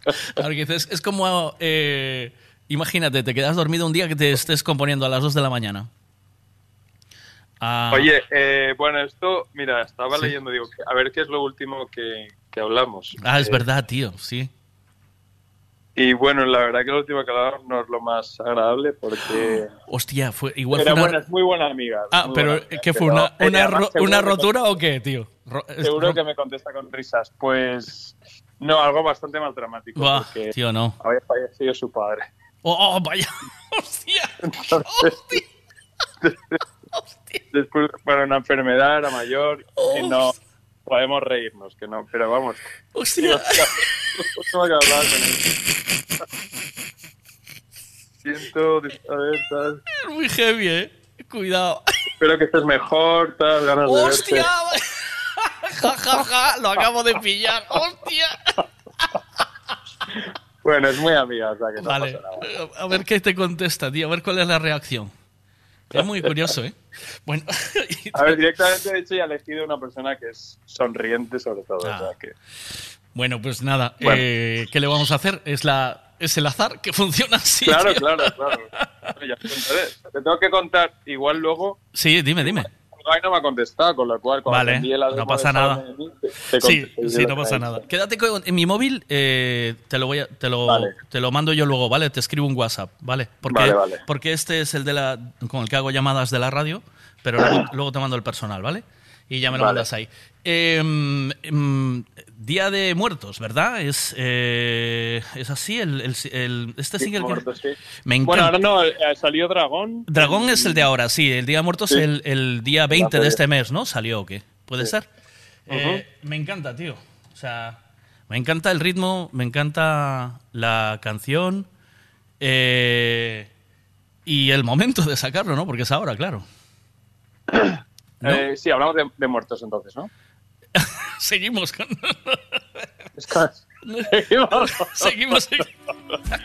Es como, eh, imagínate, te quedas dormido un día que te estés componiendo a las 2 de la mañana. Ah, Oye, eh, bueno, esto, mira, estaba Sí. leyendo, digo, a ver qué es lo último que, que hablamos. Ah, es Eh, verdad, tío, sí. Y bueno, la verdad que lo último que hablamos no es lo más agradable porque... *gasps* Hostia, fue, igual Era fue una... buena, es muy buena amiga. Ah, pero ¿qué fue? pero ¿Una, una, ro- rotura o qué, tío? Ro- Seguro ro- que me contesta con risas. Pues no, algo bastante más dramático. Buah, porque tío, no. Había fallecido su padre. Oh, oh, vaya. *laughs* Hostia. Entonces, *laughs* Después, bueno, una enfermedad, era mayor y no podemos reírnos, que no, pero vamos. Hostia. De con él. Siento, de- a ver, tal. Es muy heavy, eh. Cuidado. Espero que estés mejor, tal, ganas de ¡Hostia! verte. Ja, ja, ja, lo acabo de pillar. ¡Hostia! Bueno, es muy amiga, o sea que no Vale. pasa nada. A ver qué te contesta, tío. A ver cuál es la reacción. Es muy curioso, ¿eh? Bueno, A ver, directamente, de hecho, ya he elegido una persona que es sonriente sobre todo. Ah. O sea que... bueno pues nada. Bueno. eh, ¿Qué le vamos a hacer? Es, la, es el azar que funciona así. Claro, tío. claro, claro. Ya. Te tengo que contar, igual luego, Sí, dime, dime. Ay no me ha contestado, con lo cual cuando Vale, te envíe la no pasa nada. Sábame de mí, te- te Sí, sí, no pasa nada. Quédate con en mi móvil, eh, te lo voy a, te lo, Vale. te lo mando yo luego, ¿vale? Te escribo un WhatsApp, ¿vale? Porque, Vale, vale. porque este es el de la con el que hago llamadas de la radio, pero luego, *clears throat* luego te mando el personal, ¿vale? Y ya me lo Vale. mandas ahí. Eh, mm, Día de Muertos, ¿verdad? Es, eh, es así, el, el- el- este sí que sí. Me Bueno, encanta. ahora no, eh, salió Dragón. Dragón es el de ahora, sí. El Día de Muertos Sí. el, el día 20 de este mes, ¿no? Salió o qué. ¿Puede ser? Eh, me encanta, tío. O sea, me encanta el ritmo, me encanta la canción y el momento de sacarlo, ¿no? Porque es ahora, claro. *clears throat* ¿No? Eh, sí, hablamos de, de muertos entonces, ¿no? *laughs* Seguimos con... *laughs* Es que- Seguimos. *laughs* Seguimos.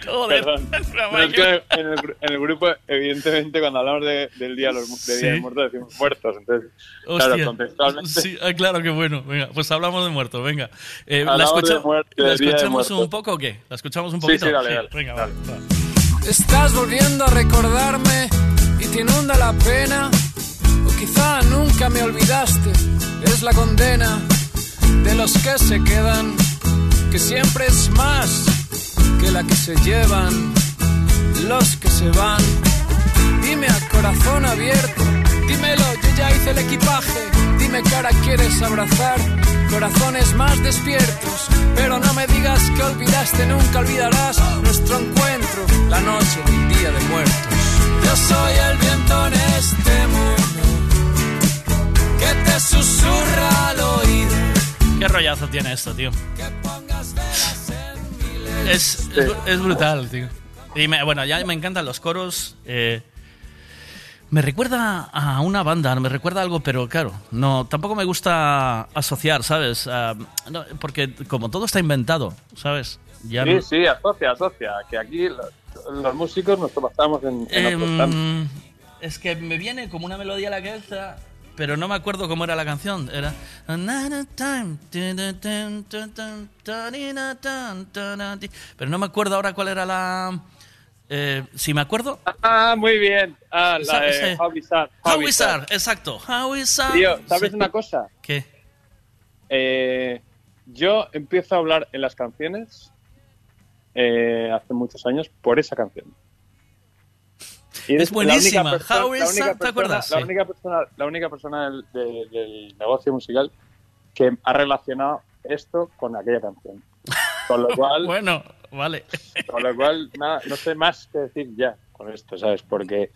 Joder. Perdón. No, es que en, el, gru- en el grupo, evidentemente, cuando hablamos de- del día, de los, de día de Sí. muertos, decimos muertos. Entonces, Hostia. claro, contextualmente. Sí, ah, claro, qué bueno. Venga, pues hablamos de muertos, venga. Eh, ¿La, escucha- de muerte, ¿la escuchamos un poco o qué? ¿La escuchamos un Sí, poquito? sí, dale, dale. Venga, va, va. Estás volviendo a recordarme y te inunda la pena. Quizá nunca me olvidaste. Es la condena de los que se quedan, que siempre es más que la que se llevan los que se van. Dime a corazón abierto, dímelo, yo ya hice el equipaje. Dime qué ahora quieres abrazar, corazones más despiertos. Pero no me digas que olvidaste, nunca olvidarás nuestro encuentro, la noche del día de muertos. Yo soy el viento en este mundo que te susurra al oído. Qué rollazo tiene esto, tío. Es, es, es brutal, tío. Y me- bueno, ya me encantan los coros. eh, me recuerda a una banda, me recuerda a algo, pero claro, no, tampoco me gusta asociar, ¿sabes? Ah, no, porque como todo está inventado, ¿sabes? Ya sí, no- sí, asocia, asocia. Que aquí los, los músicos nos pasamos en, en otros Em, es que me viene como una melodía a la cabeza, pero no me acuerdo cómo era la canción. Era. Pero no me acuerdo ahora cuál era la. eh, si me acuerdo. Ah, muy bien. Ah, la de ese- How Bizarre. How Bizarre, exacto. How Bizarre. Tío, ¿sabes Sí. una cosa? ¿Qué? Eh, yo empiezo a hablar en las canciones eh, hace muchos años por esa canción. Es buenísima. persona- How la is única that? ¿Te persona- acuerdas? La única persona, la única persona del, de- del negocio musical que ha relacionado esto con aquella canción. Con lo *laughs* cual, bueno, vale. con lo cual nada, no sé más que decir ya con esto, ¿sabes? Porque,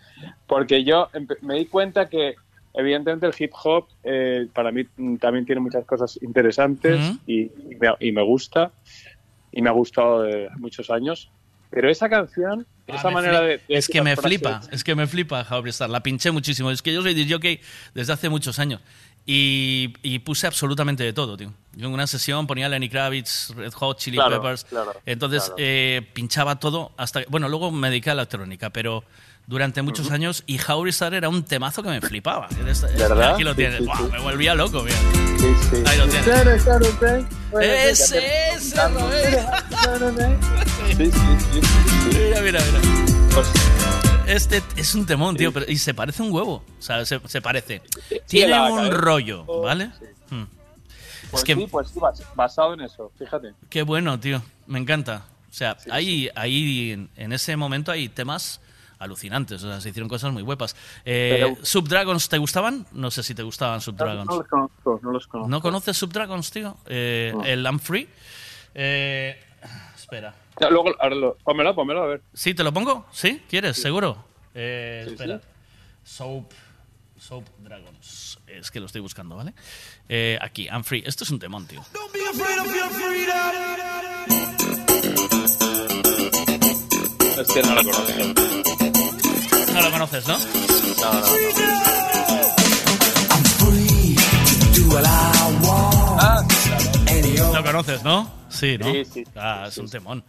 porque yo me di cuenta que evidentemente el hip hop eh, para mí también tiene muchas cosas interesantes Ujú. y, y me, y me gusta y me ha gustado de muchos años. Pero esa canción, Ah, esa manera de, de Es que me frases- flipa, es que me flipa How Bizarre. La pinché muchísimo. Es que yo soy DJ desde hace muchos años. Y, y puse absolutamente de todo, tío. Yo en una sesión ponía Lenny Kravitz, Red Hot, Chili Claro, Peppers. claro, Entonces claro. eh, pinchaba todo hasta. Bueno, luego me dediqué a la electrónica, pero durante muchos años. Y Bizarre era un temazo que me flipaba. ¿Verdad? Aquí lo Sí, tienes. sí, Buah, sí. Me volvía loco, mira. Sí, sí. Ahí lo tienes. Claro, claro, claro. Bueno, Ese, ese. Sí, sí, sí, sí. Mira, mira, mira. Pues, Este es un temón, tío, pero, y se parece un huevo. O sea, se, se parece. Tiene un rollo, ¿vale? Hmm. pues es que, sí, pues sí, bas- basado en eso, fíjate. qué bueno, tío. Me encanta. O sea, hay, ahí en, en ese momento hay temas alucinantes. O sea, se hicieron cosas muy guapas. Eh, ¿Subdragons te gustaban? No sé si te gustaban Subdragons. No los conozco, no los conozco. ¿No conoces Subdragons, tío? Eh, No. El I'm Free. Eh, espera. Ya, luego, ahora lo, pónmelo, pónmelo, a ver. ¿Sí? ¿Te lo pongo? ¿Sí? ¿Quieres? ¿Seguro? Eh, Sí, espera. Soap, Soap Dragons. Es que lo estoy buscando, ¿vale? Eh, aquí, I'm Free. Esto es un temón, tío. Este no lo conozco. No lo conoces, ¿no? No, no, no. Lo conoces, ¿no? Sí, ¿no? Sí, sí, Ah, es un temón.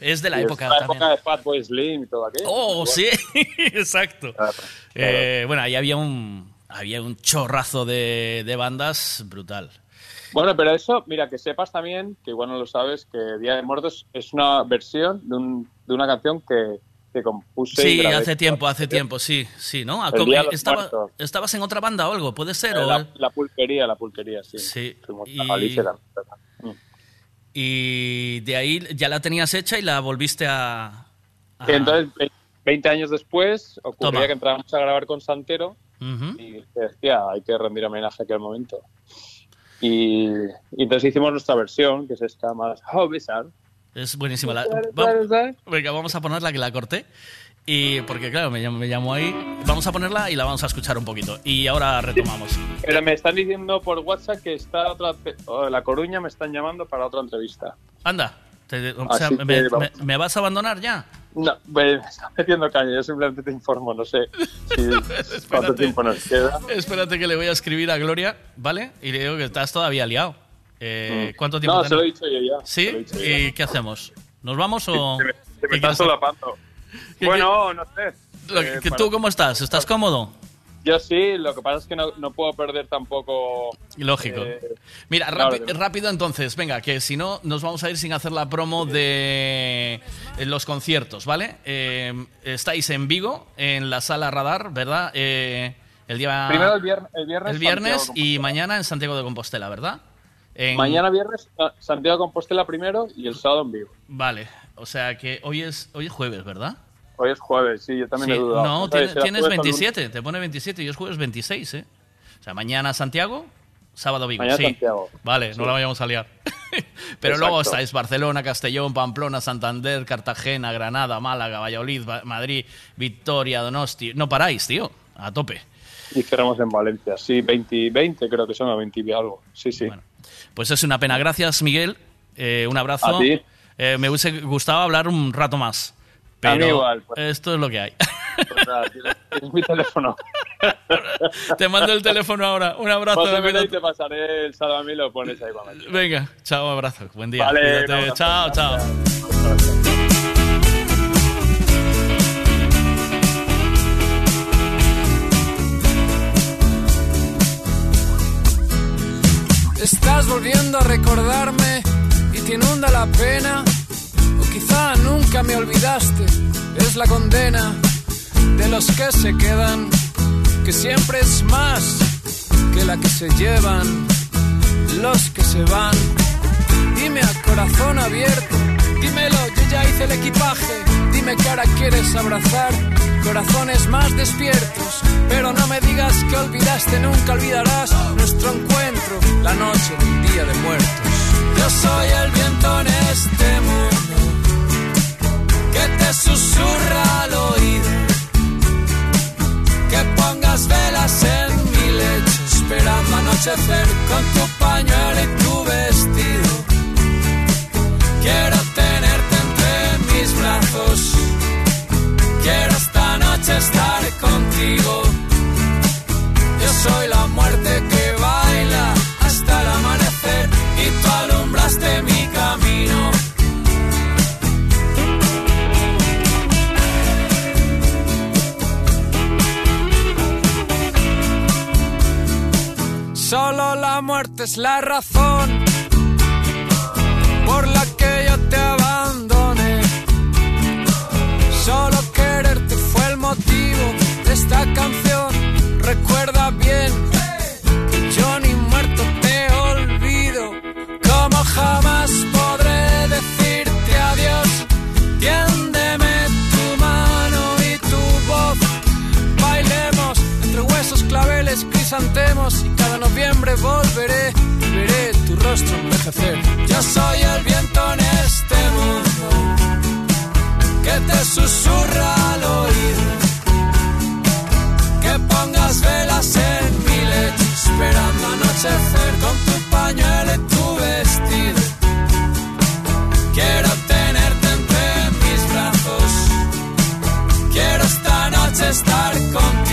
Es de la época es la época de Fatboy Slim y todo aquello. Oh, sí, *laughs* exacto. Claro, Eh, bueno, ahí había un, había un chorrazo de, de bandas brutal. Bueno, pero eso, mira, que sepas también, que igual no lo sabes, que Día de Muertos es una versión de, un, de una canción que, que compuse. Sí, hace tiempo, hace tiempo, sí, sí, ¿no? Ah, estaba-. ¿Estabas en otra banda o algo? ¿Puede ser? Eh, o- La, la pulquería, la pulquería, sí. Sí, y- a Galicia también. Mm. Y de ahí ya la tenías hecha y la volviste a... a- Y entonces, ve- 20 años después, ocurría Toma. que entrábamos a grabar con Santero y que decía, hay que rendir homenaje a aquel momento. Y, y entonces hicimos nuestra versión, que es esta más oh, bizarre. Es buenísima. La, Claro, va- claro, claro. venga, vamos a ponerla que la corté. Y porque claro, me llamó, me llamó ahí. Vamos a ponerla y la vamos a escuchar un poquito. Y ahora retomamos. Pero me están diciendo por WhatsApp que está otra, o de La Coruña me están llamando para otra entrevista. Anda, te- o Así sea, que me, vamos. me- me vas a abandonar ya? No, me *laughs* está metiendo caña, yo simplemente te informo, no sé si, *laughs* cuánto tiempo nos queda. Espérate que le voy a escribir a Gloria, ¿vale? Y le digo que estás todavía liado. Eh, ¿Cuánto tiempo Mm. No, se lo he dicho yo ya. ¿Sí? dicho ¿Y qué hacemos? ¿Nos vamos o...? Se me, se ¿Qué me está solapando. *laughs* ¿Qué Bueno, no sé. Eh, que ¿Tú cómo estás? ¿Estás cómodo? Yo sí, lo que pasa es que no, no puedo perder tampoco. Lógico. eh, Mira, rápido entonces, venga, que si no nos vamos a ir sin hacer la promo de eh, los conciertos, ¿vale? Eh, estáis en Vigo, en la sala Radar, ¿verdad? Eh, el día... Primero el viernes. El viernes, el y mañana en Santiago de Compostela, ¿verdad? En- Mañana viernes ah, Santiago de Compostela primero y el sábado en vivo. Vale, o sea que hoy es, hoy es jueves, ¿verdad? Hoy es jueves, sí, yo también Sí, he dudado. No, tienes lunes. 27, te pone 27 y es jueves 26, ¿eh? O sea, mañana Santiago, sábado Vigo. Mañana sí. Santiago. Vale, Sí. no la vayamos a liar. *laughs* Pero Exacto. luego estáis Barcelona, Castellón, Pamplona, Santander, Cartagena, Granada, Málaga, Valladolid, Va- Madrid, Victoria, Donosti. No paráis, tío, a tope. Y cerramos en Valencia, sí, 20, 20 creo que son, o 20 y algo. Sí, sí. Pues es una pena. Gracias, Miguel. Eh, un abrazo. A ti. Eh, me hubiese gustado hablar un rato más. Pero A mí igual, pues. esto es lo que hay. Pues nada, tienes- tienes mi teléfono. *laughs* Te mando el teléfono ahora. Un abrazo. Pásamelo y te pasaré el y lo pones ahí para. Venga, chao, abrazo. Buen día. Vale, abrazo. Chao, chao. Estás volviendo a recordarme y te inunda la pena. O quizá nunca me olvidaste. Es la condena de los que se quedan, que siempre es más que la que se llevan los que se van. Dime a corazón abierto, dímelo, yo ya hice el equipaje. Dime que ahora quieres abrazar corazones más despiertos. Pero no me digas que olvidaste, nunca olvidarás nuestro encuentro, la noche del día de muertos. Yo soy el viento en este mundo que te susurra al oído. Que pongas velas en mi lecho, esperando anochecer con tu pañuelo y tu vestido. Quiero tenerte entre mis brazos. Quiero esta noche estar contigo. Yo soy la la muerte es la razón por la que yo te abandoné. Solo quererte fue el motivo de esta canción. Recuerda bien que yo ni muerto te olvido. Como jamás crisantemos. Y cada noviembre volveré y veré tu rostro envejecer. Yo soy el viento en este mundo que te susurra al oído. Que pongas velas en mi lecho, esperando anochecer con tu pañuelo y tu vestido. Quiero tenerte entre mis brazos. Quiero esta noche estar contigo.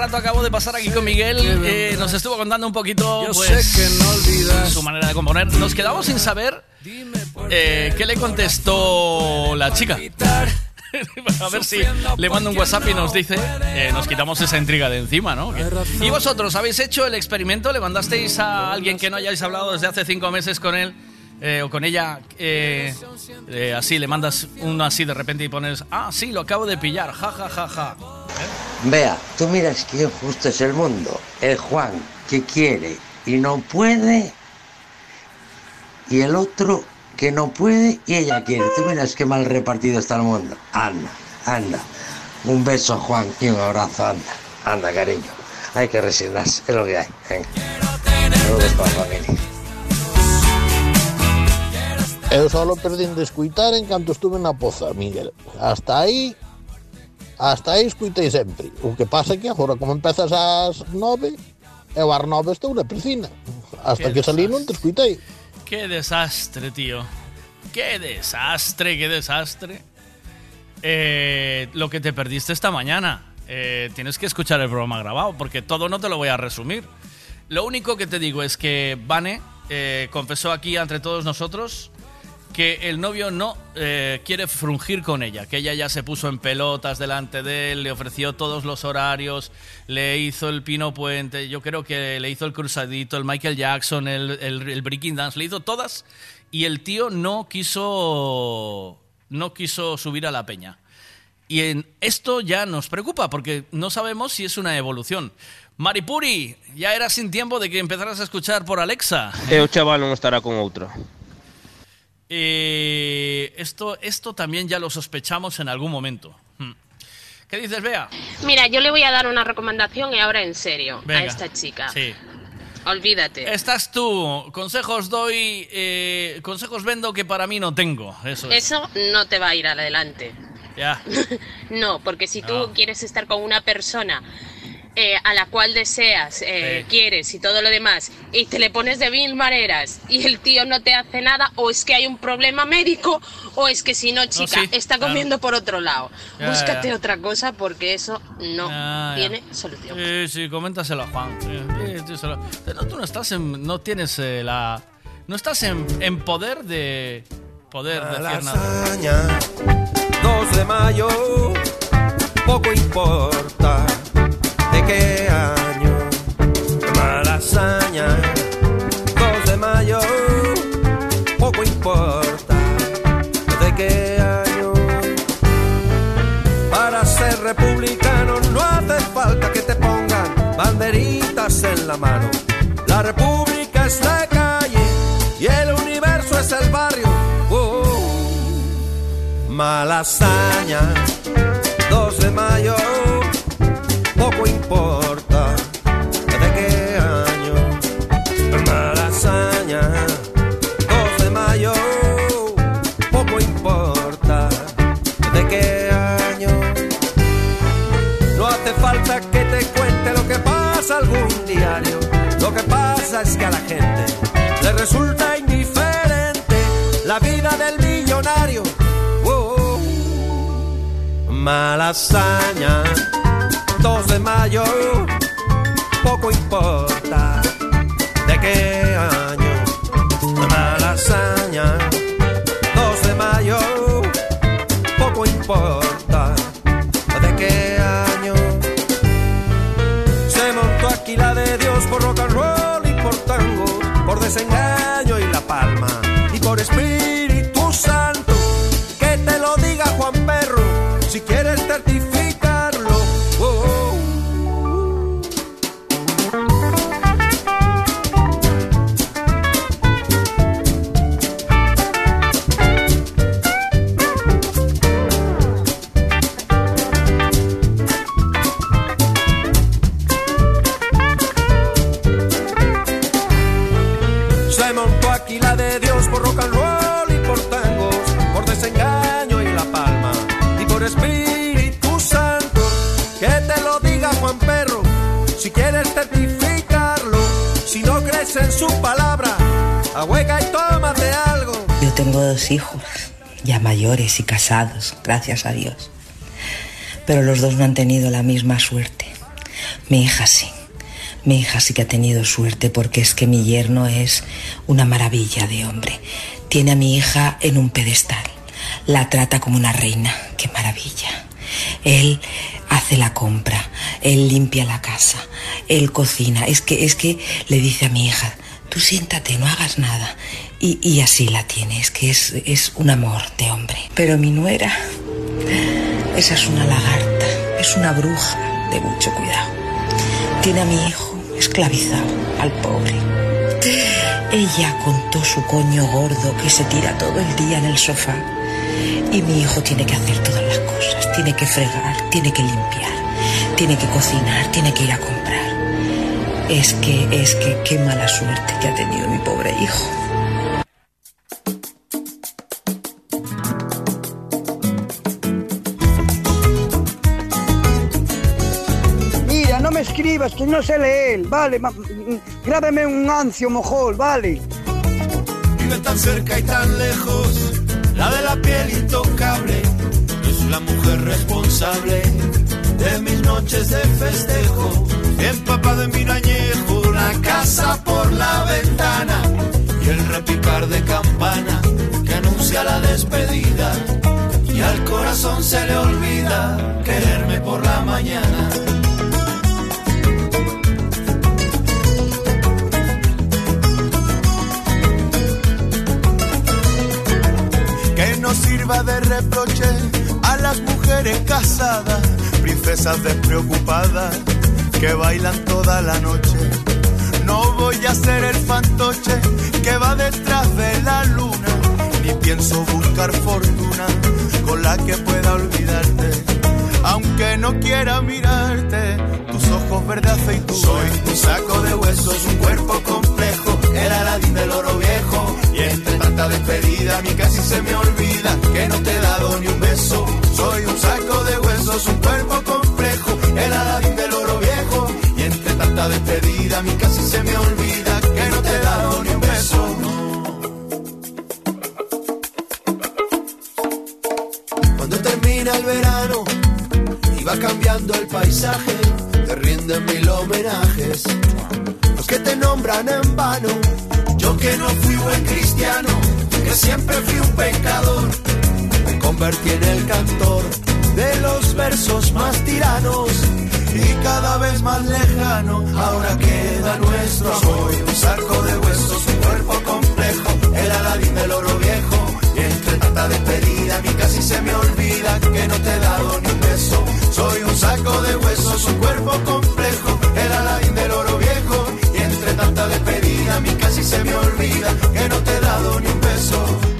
Rato acabo de pasar aquí con Miguel. Eh, nos estuvo contando un poquito pues, su manera de componer. Nos quedamos sin saber eh, qué le contestó la chica. *laughs* A ver si le mando un WhatsApp y nos dice, eh, nos quitamos esa intriga de encima, ¿no? ¿Y vosotros habéis hecho el experimento? ¿Le mandasteis a alguien que no hayáis hablado desde hace cinco meses con él eh, o con ella? eh, eh, así, le mandas uno así de repente y pones, ah, sí, lo acabo de pillar, ja, ja, ja, ja. Vea, tú miras qué injusto es el mundo. El Juan que quiere y no puede, y el otro que no puede y ella quiere. Tú miras qué mal repartido está el mundo. Anda, anda. Un beso, Juan, y un abrazo, anda. Anda, cariño. Hay que resignarse, es lo que hay. Venga. Saludos para la familia. Eu solo perdín de escuitar en canto estuve na poza, Miguel. Hasta aí hasta aí escuitei sempre. O que pasa é que agora como empezas ás nove, eu ás nove estou na piscina. Hasta Que que salí non te escuitei. Qué desastre, tío. Qué desastre, qué desastre. Eh, lo que te perdiste esta mañana. Eh, tienes que escuchar el programa grabado porque todo no te lo voy a resumir. Lo único que te digo es que Vane eh, confesó aquí entre todos nosotros que el novio no eh, quiere frungir con ella, que ella ya se puso en pelotas delante de él, le ofreció todos los horarios, le hizo el pino puente, yo creo que le hizo el cruzadito, el Michael Jackson, el, el, el breaking dance, le hizo todas y el tío no quiso no quiso subir a la peña. Y en esto ya nos preocupa porque no sabemos si es una evolución. Maripuri, ya era sin tiempo de que empezaras a escuchar por Alexa. E o chaval non estará con outro. Eh, esto, esto también ya lo sospechamos en algún momento. Hmm. ¿Qué dices, Bea? Mira, yo le voy a dar una recomendación y ahora en serio Venga. a esta chica. Sí. Olvídate. Estás tú. Consejos doy, eh, consejos vendo que para mí no tengo. Eso es. Eso no te va a ir adelante. Ya. *laughs* No, porque si tú No. quieres estar con una persona eh, a la cual deseas, eh, Sí. quieres y todo lo demás, y te le pones de mil maneras y el tío no te hace nada, o es que hay un problema médico, o es que si no, chica, sí, está claro. comiendo por otro lado. Ya, Búscate ya. otra cosa porque eso no Ya, ya. tiene solución. Sí, sí, coméntaselo a Juan. Sí, sí, sí, solo- No, tú no estás en, no tienes eh, la, no estás en, en poder de poder decir nada. Malasaña, 2 de mayo, poco importa de qué año. Malasaña, 2 de mayo, poco importa de qué año. Para ser republicano no hace falta que te pongan banderitas en la mano. La república es la calle y el universo es el barrio. Oh, Malasaña, 2 de mayo, poco importa de qué año. Malasaña, 2 de mayo, poco importa de qué año. No hace falta que te cuente lo que pasa algún diario. Lo que pasa es que a la gente le resulta indiferente la vida del millonario. Oh, oh. 2 de mayo, poco importa de qué año. Malasaña, 2 de mayo, poco importa de qué año. Se montó aquí la de Dios por rock and roll y por tango, por desengaño y la palma, y por Espíritu hijos, ya mayores y casados, gracias a Dios. Pero los dos no han tenido la misma suerte. Mi hija sí. Mi hija sí que ha tenido suerte porque es que mi yerno es una maravilla de hombre. Tiene a mi hija en un pedestal. La trata como una reina. qué maravilla. Él hace la compra, él limpia la casa, él cocina. Es que, es que le dice a mi hija, tú siéntate, no hagas nada. Y, así la tiene, es que es, es un amor de hombre. Pero mi nuera, esa es una lagarta, es una bruja de mucho cuidado. Tiene a mi hijo esclavizado, al pobre. Ella contó su coño gordo que se tira todo el día en el sofá. Y mi hijo tiene que hacer todas las cosas. Tiene que fregar, tiene que limpiar, tiene que cocinar, tiene que ir a comprar. Es que, es que, qué mala suerte que ha tenido mi pobre hijo. Que no sé leer. Vale, mm, grábeme un ancio mojol, vale. Vive tan cerca y tan lejos, la de la piel intocable, es la mujer responsable de mis noches de festejo, empapado en vino añejo, la casa por la ventana y el repicar de campana que anuncia la despedida y al corazón se le olvida quererme por la mañana. No sirva de reproche a las mujeres casadas, princesas despreocupadas que bailan toda la noche. No voy a ser el fantoche que va detrás de la luna, ni pienso buscar fortuna con la que pueda olvidarte, aunque no quiera mirarte. Tus ojos verde aceituna. Soy un saco de huesos, un cuerpo complejo, el aladín del oro viejo. Y entre tanta despedida, a mí casi se me olvida que no te he dado ni un beso. Soy un saco de huesos, un cuerpo complejo, el aladín del oro viejo. Y entre tanta despedida, a mí casi se me olvida que no te he dado ni un beso. Cuando termina el verano y va cambiando el paisaje, te rinden mil homenajes. Los que te nombran en vano, yo que no fui buen cristiano, que siempre fui un pecador, me convertí en el cantor de los versos más tiranos. Y cada vez más lejano, ahora queda nuestro. Soy un saco de huesos, un cuerpo complejo, el aladín del oro viejo. Y entre tanta despedida, a mí casi se me olvida que no te he dado ni un beso. Soy un saco de huesos, un cuerpo complejo, se me olvida que no te he dado ni un beso.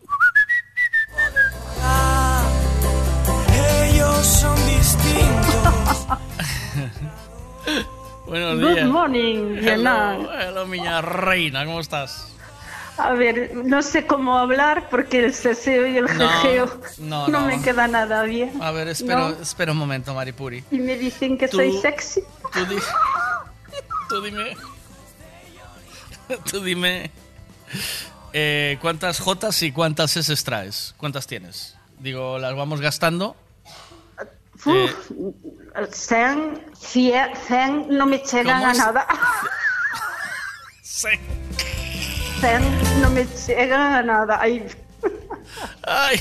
Son distintos. *laughs* Buenos Good días. morning, Hello, hello, miña reina, ¿cómo estás? A ver, no sé cómo hablar porque el ceseo y el No, jejeo no, no, no. me queda nada bien. A ver, espero, ¿no? espera un momento, Maripuri. Y me dicen que Tú- soy sexy. Tú, di- tú dime. Tú dime eh, cuántas Jotas y cuántas S traes. ¿Cuántas tienes? Digo, las vamos gastando. Uf, 100, 100, 100 no me llegan ¿Cómo a nada. Sí. 100 no me llegan a nada. Ay, Ay.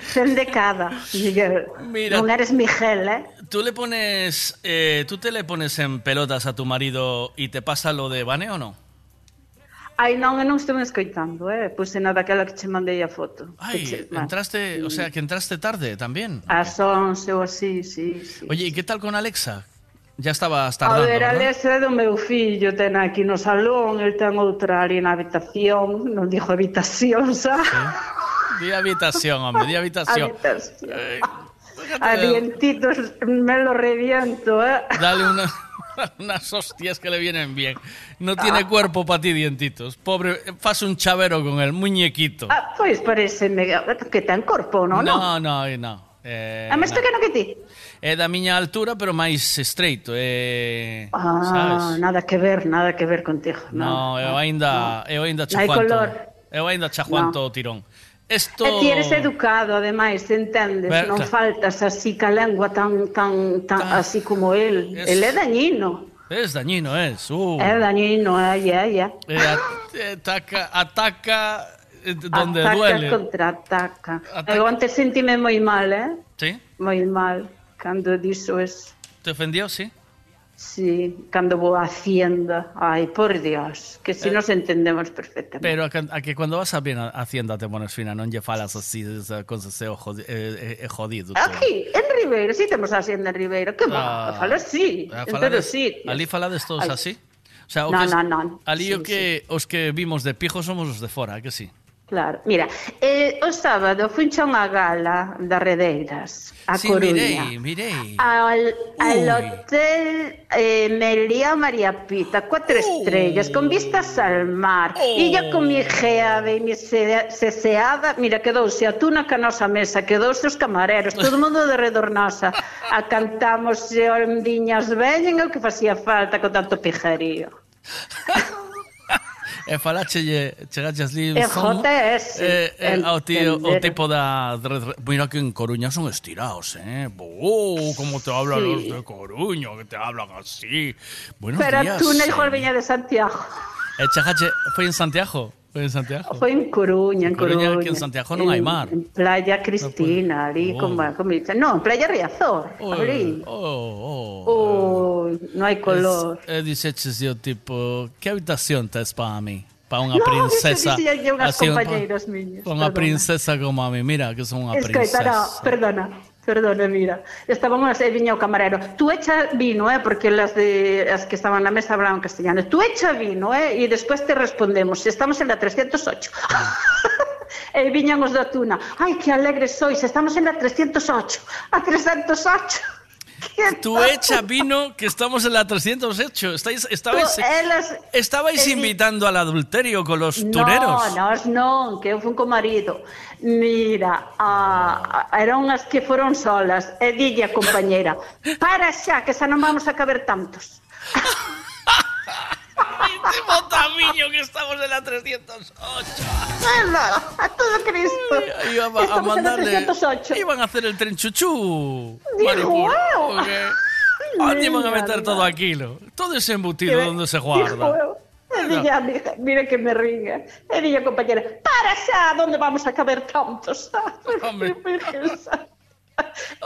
100 de cada, Miguel. Mira. No eres Miguel, ¿eh? ¿Tú le pones, eh, tú te le pones en pelotas a tu marido y te pasa lo de Vane o no? Ai, non, eu non estou escoitando, eh? Puse nada aquela que che mandei a foto. Que che- entraste, o sea, que entraste tarde también. As 11 ou así, sí, sí. Oye, ¿y qué tal con Alexa? Ya estabas A tardando, ver, ¿verdad? Alexa é do meu fillo, ten aquí no salón, el ten outra ali na habitación, non dixo habitación, xa. Di habitación, hombre, di habitación. Habitación. Eh, A dientitos me lo reviento, eh. Dale una- *laughs* *laughs* unas hostias que le vienen bien. No tiene ah. cuerpo para ti, dientitos. Pobre, faz un chavero con el muñequito. Ah, pois parece que ten corpo, non? No, no, no. no. Eh, A máis pequeno que ti? É da miña altura, pero máis estreito. Eh, ah, sabes? nada que ver, nada que ver contigo. No, no eu aínda, no. eu aínda chajuanto. Eu aínda chajuanto no. o tirón. Esto... E ti eres educado, ademais, entendes? Ver, non claro. faltas así ca lengua tan, tan, tan así como el. Es- é dañino. Es dañino, es. Uh. É dañino, ai, ai, ai. Eh, at- ataca, ataca eh, donde Ataca duele. contraataca. Eu antes sentime moi mal, eh? ¿Sí? Moi mal, cando dixo eso. ¿Te ofendió? Sí. Sí, cando vou a Hacienda. Ai, por Dios, que si eh, nos entendemos perfectamente. Pero a, a que cando vas a bien a Hacienda te pones fina, non lle falas así, con ese ojo eh, eh, jodido. Aquí, en Ribeiro, si sí temos a Hacienda en Ribeiro. Que ah, falo así, ah, en todos sitios. Ali falades todos Ay. así? O sea, o no, que, no, no. Ali sí, o que sí. os que vimos de pijo somos os de fora, que sí? Claro, mira, eh, o sábado funcha unha gala das Redeiras, a sí, Coruña. Mirei, mirei. Al, Uy. al hotel eh, Melía María Pita, cuatro Uy. estrellas, con vistas al mar. E ya con mi oh. geada e mi seseada, mira, quedouse a tuna que a nosa mesa, quedouse os camareros, todo mundo de redor nosa. A cantamos e ondiñas veñen o que facía falta con tanto pijarío. *laughs* e falachelle, chegache as Lil Son JS, eh, eh, eh, ao, ti, o tipo da mira que en Coruña son estirados, eh. Oh, como te hablan sí. los de Coruña, que te hablan así. Buenos Pero días. Pero tú no eh. veña de Santiago. E chegache, foi en Santiago? Foi en Santiago? Foi en Coruña, en Coruña, Coruña. que en Santiago non hai mar. En Playa Cristina, ali, Oh. como, como dicen. No, en Playa Riazor, ali. Oh, oh. Oh, non hai color. E diceches yo, tipo, que habitación tes para mí? Para unha No, princesa. eso dicía unhas así, un- compañeiros miños. Para unha princesa como a mí, mira, que son unha princesa. no, perdona. Perdona, mira, estábamos e viña o camarero. Tú echa vino, eh, porque las de as que estaban na mesa hablaban castellano. Tú echa vino, eh, e despois te respondemos. Estamos en la 308. e viñan os da Tuna. Ai, que alegres sois, estamos en la 308. A 308. Tú echa vino que estamos en la 308. Estáis, estabais, Tú, elas- estabais eh, invitando al adulterio con los No, tureros. nós non, que eu fun co marido. Mira, eran unhas que foron solas. E dille a compañera, para xa, que xa non vamos a caber tantos. *laughs* Último tamiño que estamos en la 308. Ela, a todo Cristo. Iban a, a Estamos en la mandarle. 308. Iban a hacer el tren chuchú. Maripur, wow. ¿Dónde iban a Mira, meter mira. todo aquilo? Todo ese embutido Que- donde se guarda. eu. E dille a mi hija, mira que me ringa. E dille a compañera, para xa, onde vamos a caber tantos? *laughs* Hombre.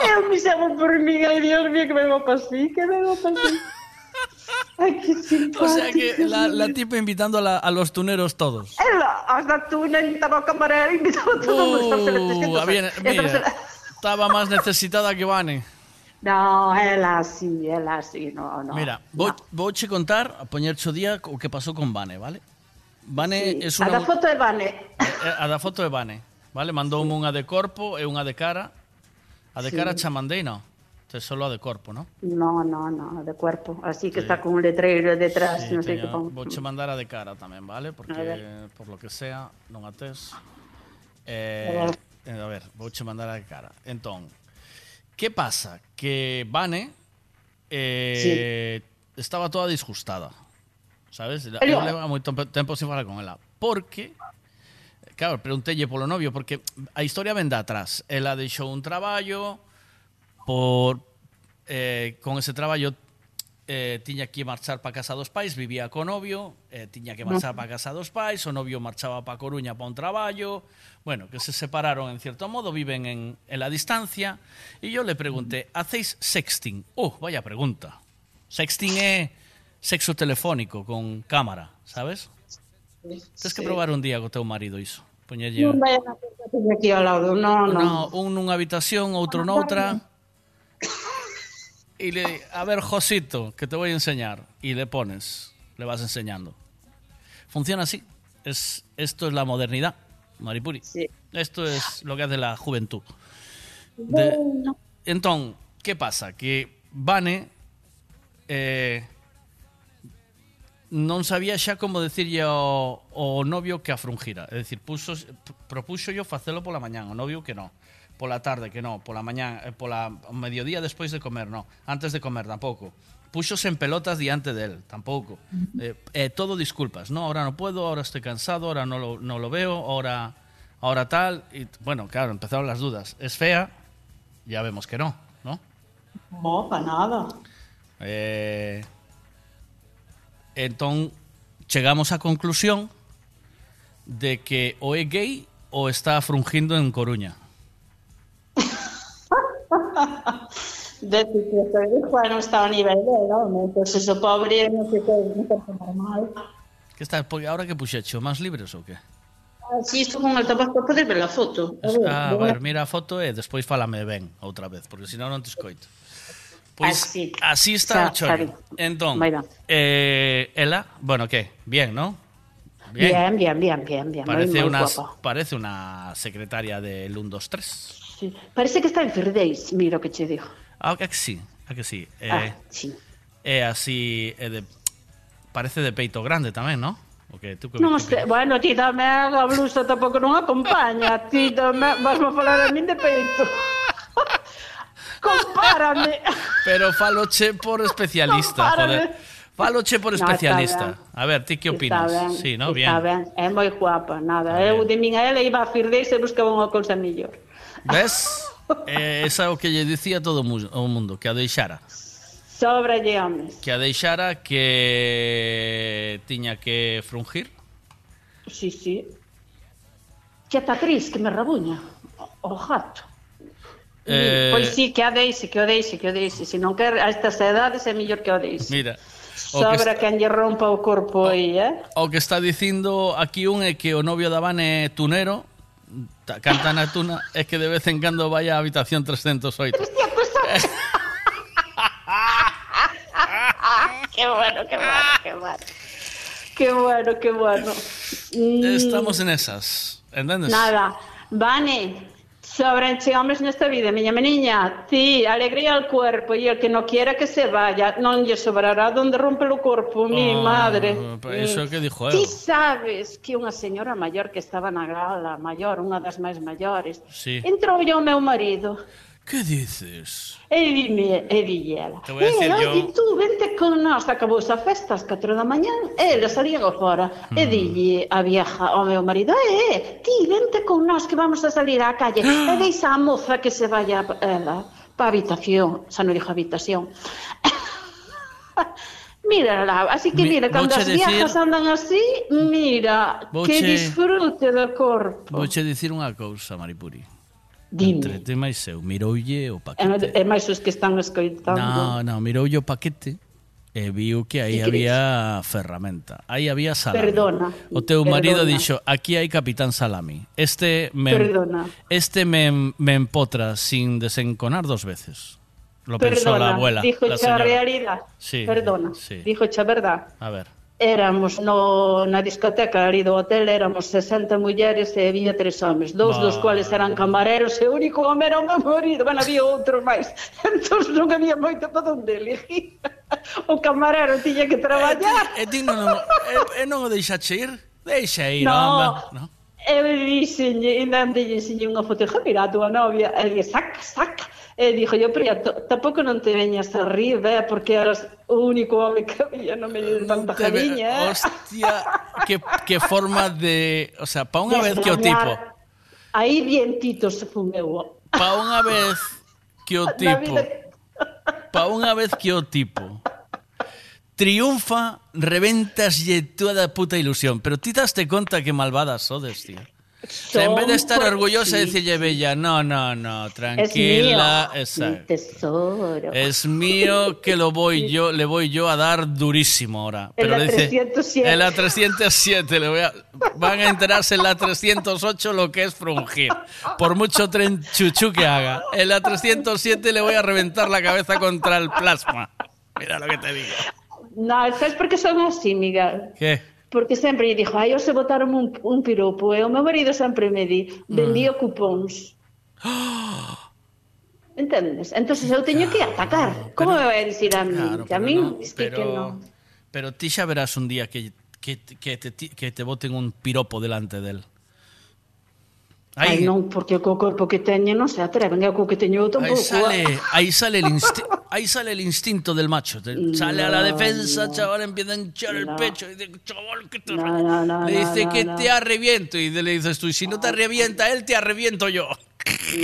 Eu *laughs* me chamo por mí, ai Dios mío, que me va para así, que me va para así. Ay, qué simpático. O sea que la, la tipa invitando a, la- a los tuneros todos. Ela, as da tuna, invitaba ao camarero, invitaba a todo o mundo. Estamos en la 300. había- Estamos en mira, la- estaba más necesitada que Vane. No, ela así, ela así, no, no. Mira, vou, vouche contar, a poñerche o día o que con Vane, vale? Vane Sí, es A una... da foto de Vane. Eh, A da foto de Vane, vale? Mandoume unha de corpo e unha de cara. A de Sí. cara cha mandei, no. Solo de corpo, no? No, no, no, de cuerpo. Así que Sí. está con un letreiro detrás, Sí, non sei que teño- pon. Vouche mandar a de cara tamén, vale? Porque, por lo que sea, non a tes. A Eh, ver. eh, a ver, vouche mandar a de cara. Entón, que pasa? Que Vane eh, estaba toda disgustada. Sabes? Eu levo moito tempo sin falar con ela. Porque, claro, preguntelle polo novio, porque a historia ven de atrás. Ela deixou un traballo, por eh, con ese traballo eh, tiña que marchar para casa dos pais, vivía co novio, eh, tiña que marchar para casa dos pais, o novio marchaba para Coruña para un traballo, bueno, que se separaron en cierto modo, viven en, en la distancia, e yo le pregunté, ¿hacéis sexting? Oh, vaya pregunta. Sexting é sexo telefónico con cámara, sabes? Sí. Tens que probar un día co teu marido iso. Poñerlle... Non vai a aquí ao lado, non, non. No, un nunha habitación, outro noutra. No Y le a ver, Josito, que te voy a enseñar. Y le pones, le vas enseñando. Funciona así. Es, esto es la modernidad, Maripuri. Esto es lo que hace la juventud. De, entón, que pasa? Que Vane eh, non sabía xa como decirlle ao, ao novio que a frungira. É dicir, puso, propuxo yo facelo pola mañán, o novio que non. Pola tarde que non, pola mañán, eh, pola mediodía despois de comer, non. Antes de comer tampouco. Puxos en pelotas diante del, tampouco. Eh, eh, todo disculpas, no, ahora no puedo, ahora estoy cansado, ahora no lo, no lo veo, ahora, ahora tal. Y bueno, claro, empezaron las dudas. ¿Es fea? Ya vemos que no, ¿no? No, para nada. Eh, entón chegamos á conclusión de que o é gay ou está frungindo en Coruña. *laughs* De que non estaba a nivel de, non? Pois eso pobre non se pode, non se pode normal. Que está, ahora que puxecho, máis libres ou que? Así isto con el tabaco podes ver a foto. A ver, Ah, a ver, mira a foto e despois fálame ben outra vez, porque senón non te escoito. Pois Así. así está o chollo. Entón, eh, ela, bueno, que? Bien, ¿no? Bien, bien, bien, bien, bien. Parece guapa. parece una secretaria del 1, 2, 3. Sí. Parece que está en Firdeis, mira o que che digo. Ah, que sí, a que sí. Eh, Ah, sí. É así, é de, parece de peito grande tamén, ¿no? O que tú que Non este, bueno, ti dame a blusa tampouco non acompaña. Ti dame, vasmo falar a min de peito. *laughs* Compárame. Pero faloche por especialista, Compárame. joder. Faloche por No, está especialista. ben. a ver, ti que opinas? Está ben, sí, ¿no? Está Bien. ben, é moi guapa, nada. Eu de min a ela iba a Firdeis e buscaba unha cousa mellor. Ves? Eh, esa é o que lle dicía todo o mundo, que a deixara. Sobralle homes. Que a deixara que tiña que frungir. Sí, sí. Que ata tris, que me rabuña o gato. Eh... Pois sí, que a deixe, que o deixe, que o deixe. Se non quer a estas edades é mellor que o deixe. Mira, o Sobra que está... quen lle rompa o corpo aí, eh? O que está dicindo aquí un é que o novio da Van é tunero, ta- canta na tuna, é que de vez en cando vai á habitación 308. *laughs* *laughs* Qué bueno, qué bueno, qué bueno. Qué bueno, qué bueno. Mm, Estamos en esas, entendes? Nada. Vane, Sobrenche, homes nesta vida, miña meniña, ti, alegría al cuerpo e el que non quiera que se vaya, non lle sobrará donde rompe o corpo, mi oh, madre. Eso mm. que dixo eu. Ti sabes que unha señora maior que estaba na gala, maior, unha das máis maiores, sí. entrou o meu marido. Que dices? E dime, e dille ela. Te voy a decir yo... E tú vente con nós, acabouse a festa ás 4 da mañá, e ela salía go fora. Mm. E dille a vieja ao meu marido, e, eh, ti, vente con nós que vamos a salir á calle. *gasps* e deixa a moza que se vaya ela pa habitación, xa non dixo habitación. *laughs* Mírala, así que mira, cando as viejas andan así, mira, vouche... que disfrute do corpo. Vouche dicir unha cousa, Maripuri. Dime. Entretemais eu, miroulle o paquete. É, máis os que están escoitando. Non, non, miroulle o paquete e viu que aí había crees? ferramenta, aí había salami. Perdona. O teu perdona. marido dixo, aquí hai capitán salami. Este me, perdona. Este me, me empotra sin desenconar dos veces. Lo perdona, pensó la abuela. Dijo la realidad. Sí, perdona. Sí. Dijo verdad. A ver. Éramos no, na discoteca ali do hotel éramos 60 mulleres e había tres homes, dous dos cuales eran camareros e o único home era o meu marido, bueno, había outros máis. *laughs* Entón non había moito para onde elegir. *laughs* O camarero tiña que traballar. E, ti, e non, e, e non o eh, eh, deixaxe ir? Deixa ir, no. Home, No. Eu dixenlle, e non dixenlle unha foto, mira a tua novia, e sac, sac, Eh, e dixo, yo, pero tampouco non te veñas arriba, eh, porque eras o único home que *laughs* había no medio de tanta jariña. Eh. Hostia, qué, qué forma de... O sea, pa unha vez que o tipo... Aí vientito se fumeu. Pa unha vez que o *laughs* tipo... Pa unha vez que o tipo... Triunfa, reventas lle toda a puta ilusión. Pero ti daste conta que malvadas sodes, tío. O sea, en vez de estar orgullosa decirle Bella, no, no, no, Es tranquila, mío, mi tesoro. Es mío que lo voy yo, le voy yo a dar durísimo ahora. En la le dice, 307. En la 307 le voy a, van a enterarse en la 308 lo que es frungir. Por mucho tren chuchu que haga. En la 307 le voy a reventar la cabeza contra el plasma. Mira lo que te digo. No, sabes por que son así, Miguel? ¿Qué? Porque sempre dixo, ai, hoxe botaron un, un piropo, e o meu marido sempre me di, Mm. vendía cupóns. *gasps* Entendes? Entonces eu teño que atacar. Como me vai a dicir a mí? Claro, que a mí, no, es que, pero, que no. pero ti xa verás un día que, que, que, te, que te boten un piropo delante del. Ai, non, porque co corpo que teño non se atreven, e co que teño eu Ahí tampouco. sale, ahí sale el insti- *laughs* ahí sale el instinto del macho. Te- Sale a la No, defensa, no. chaval, empieza a hinchar el No. pecho y dice, chaval, que te No, no, no, le no, dice no, que no. te arreviento y le dices tú, y si no te arrevienta él, te arreviento yo.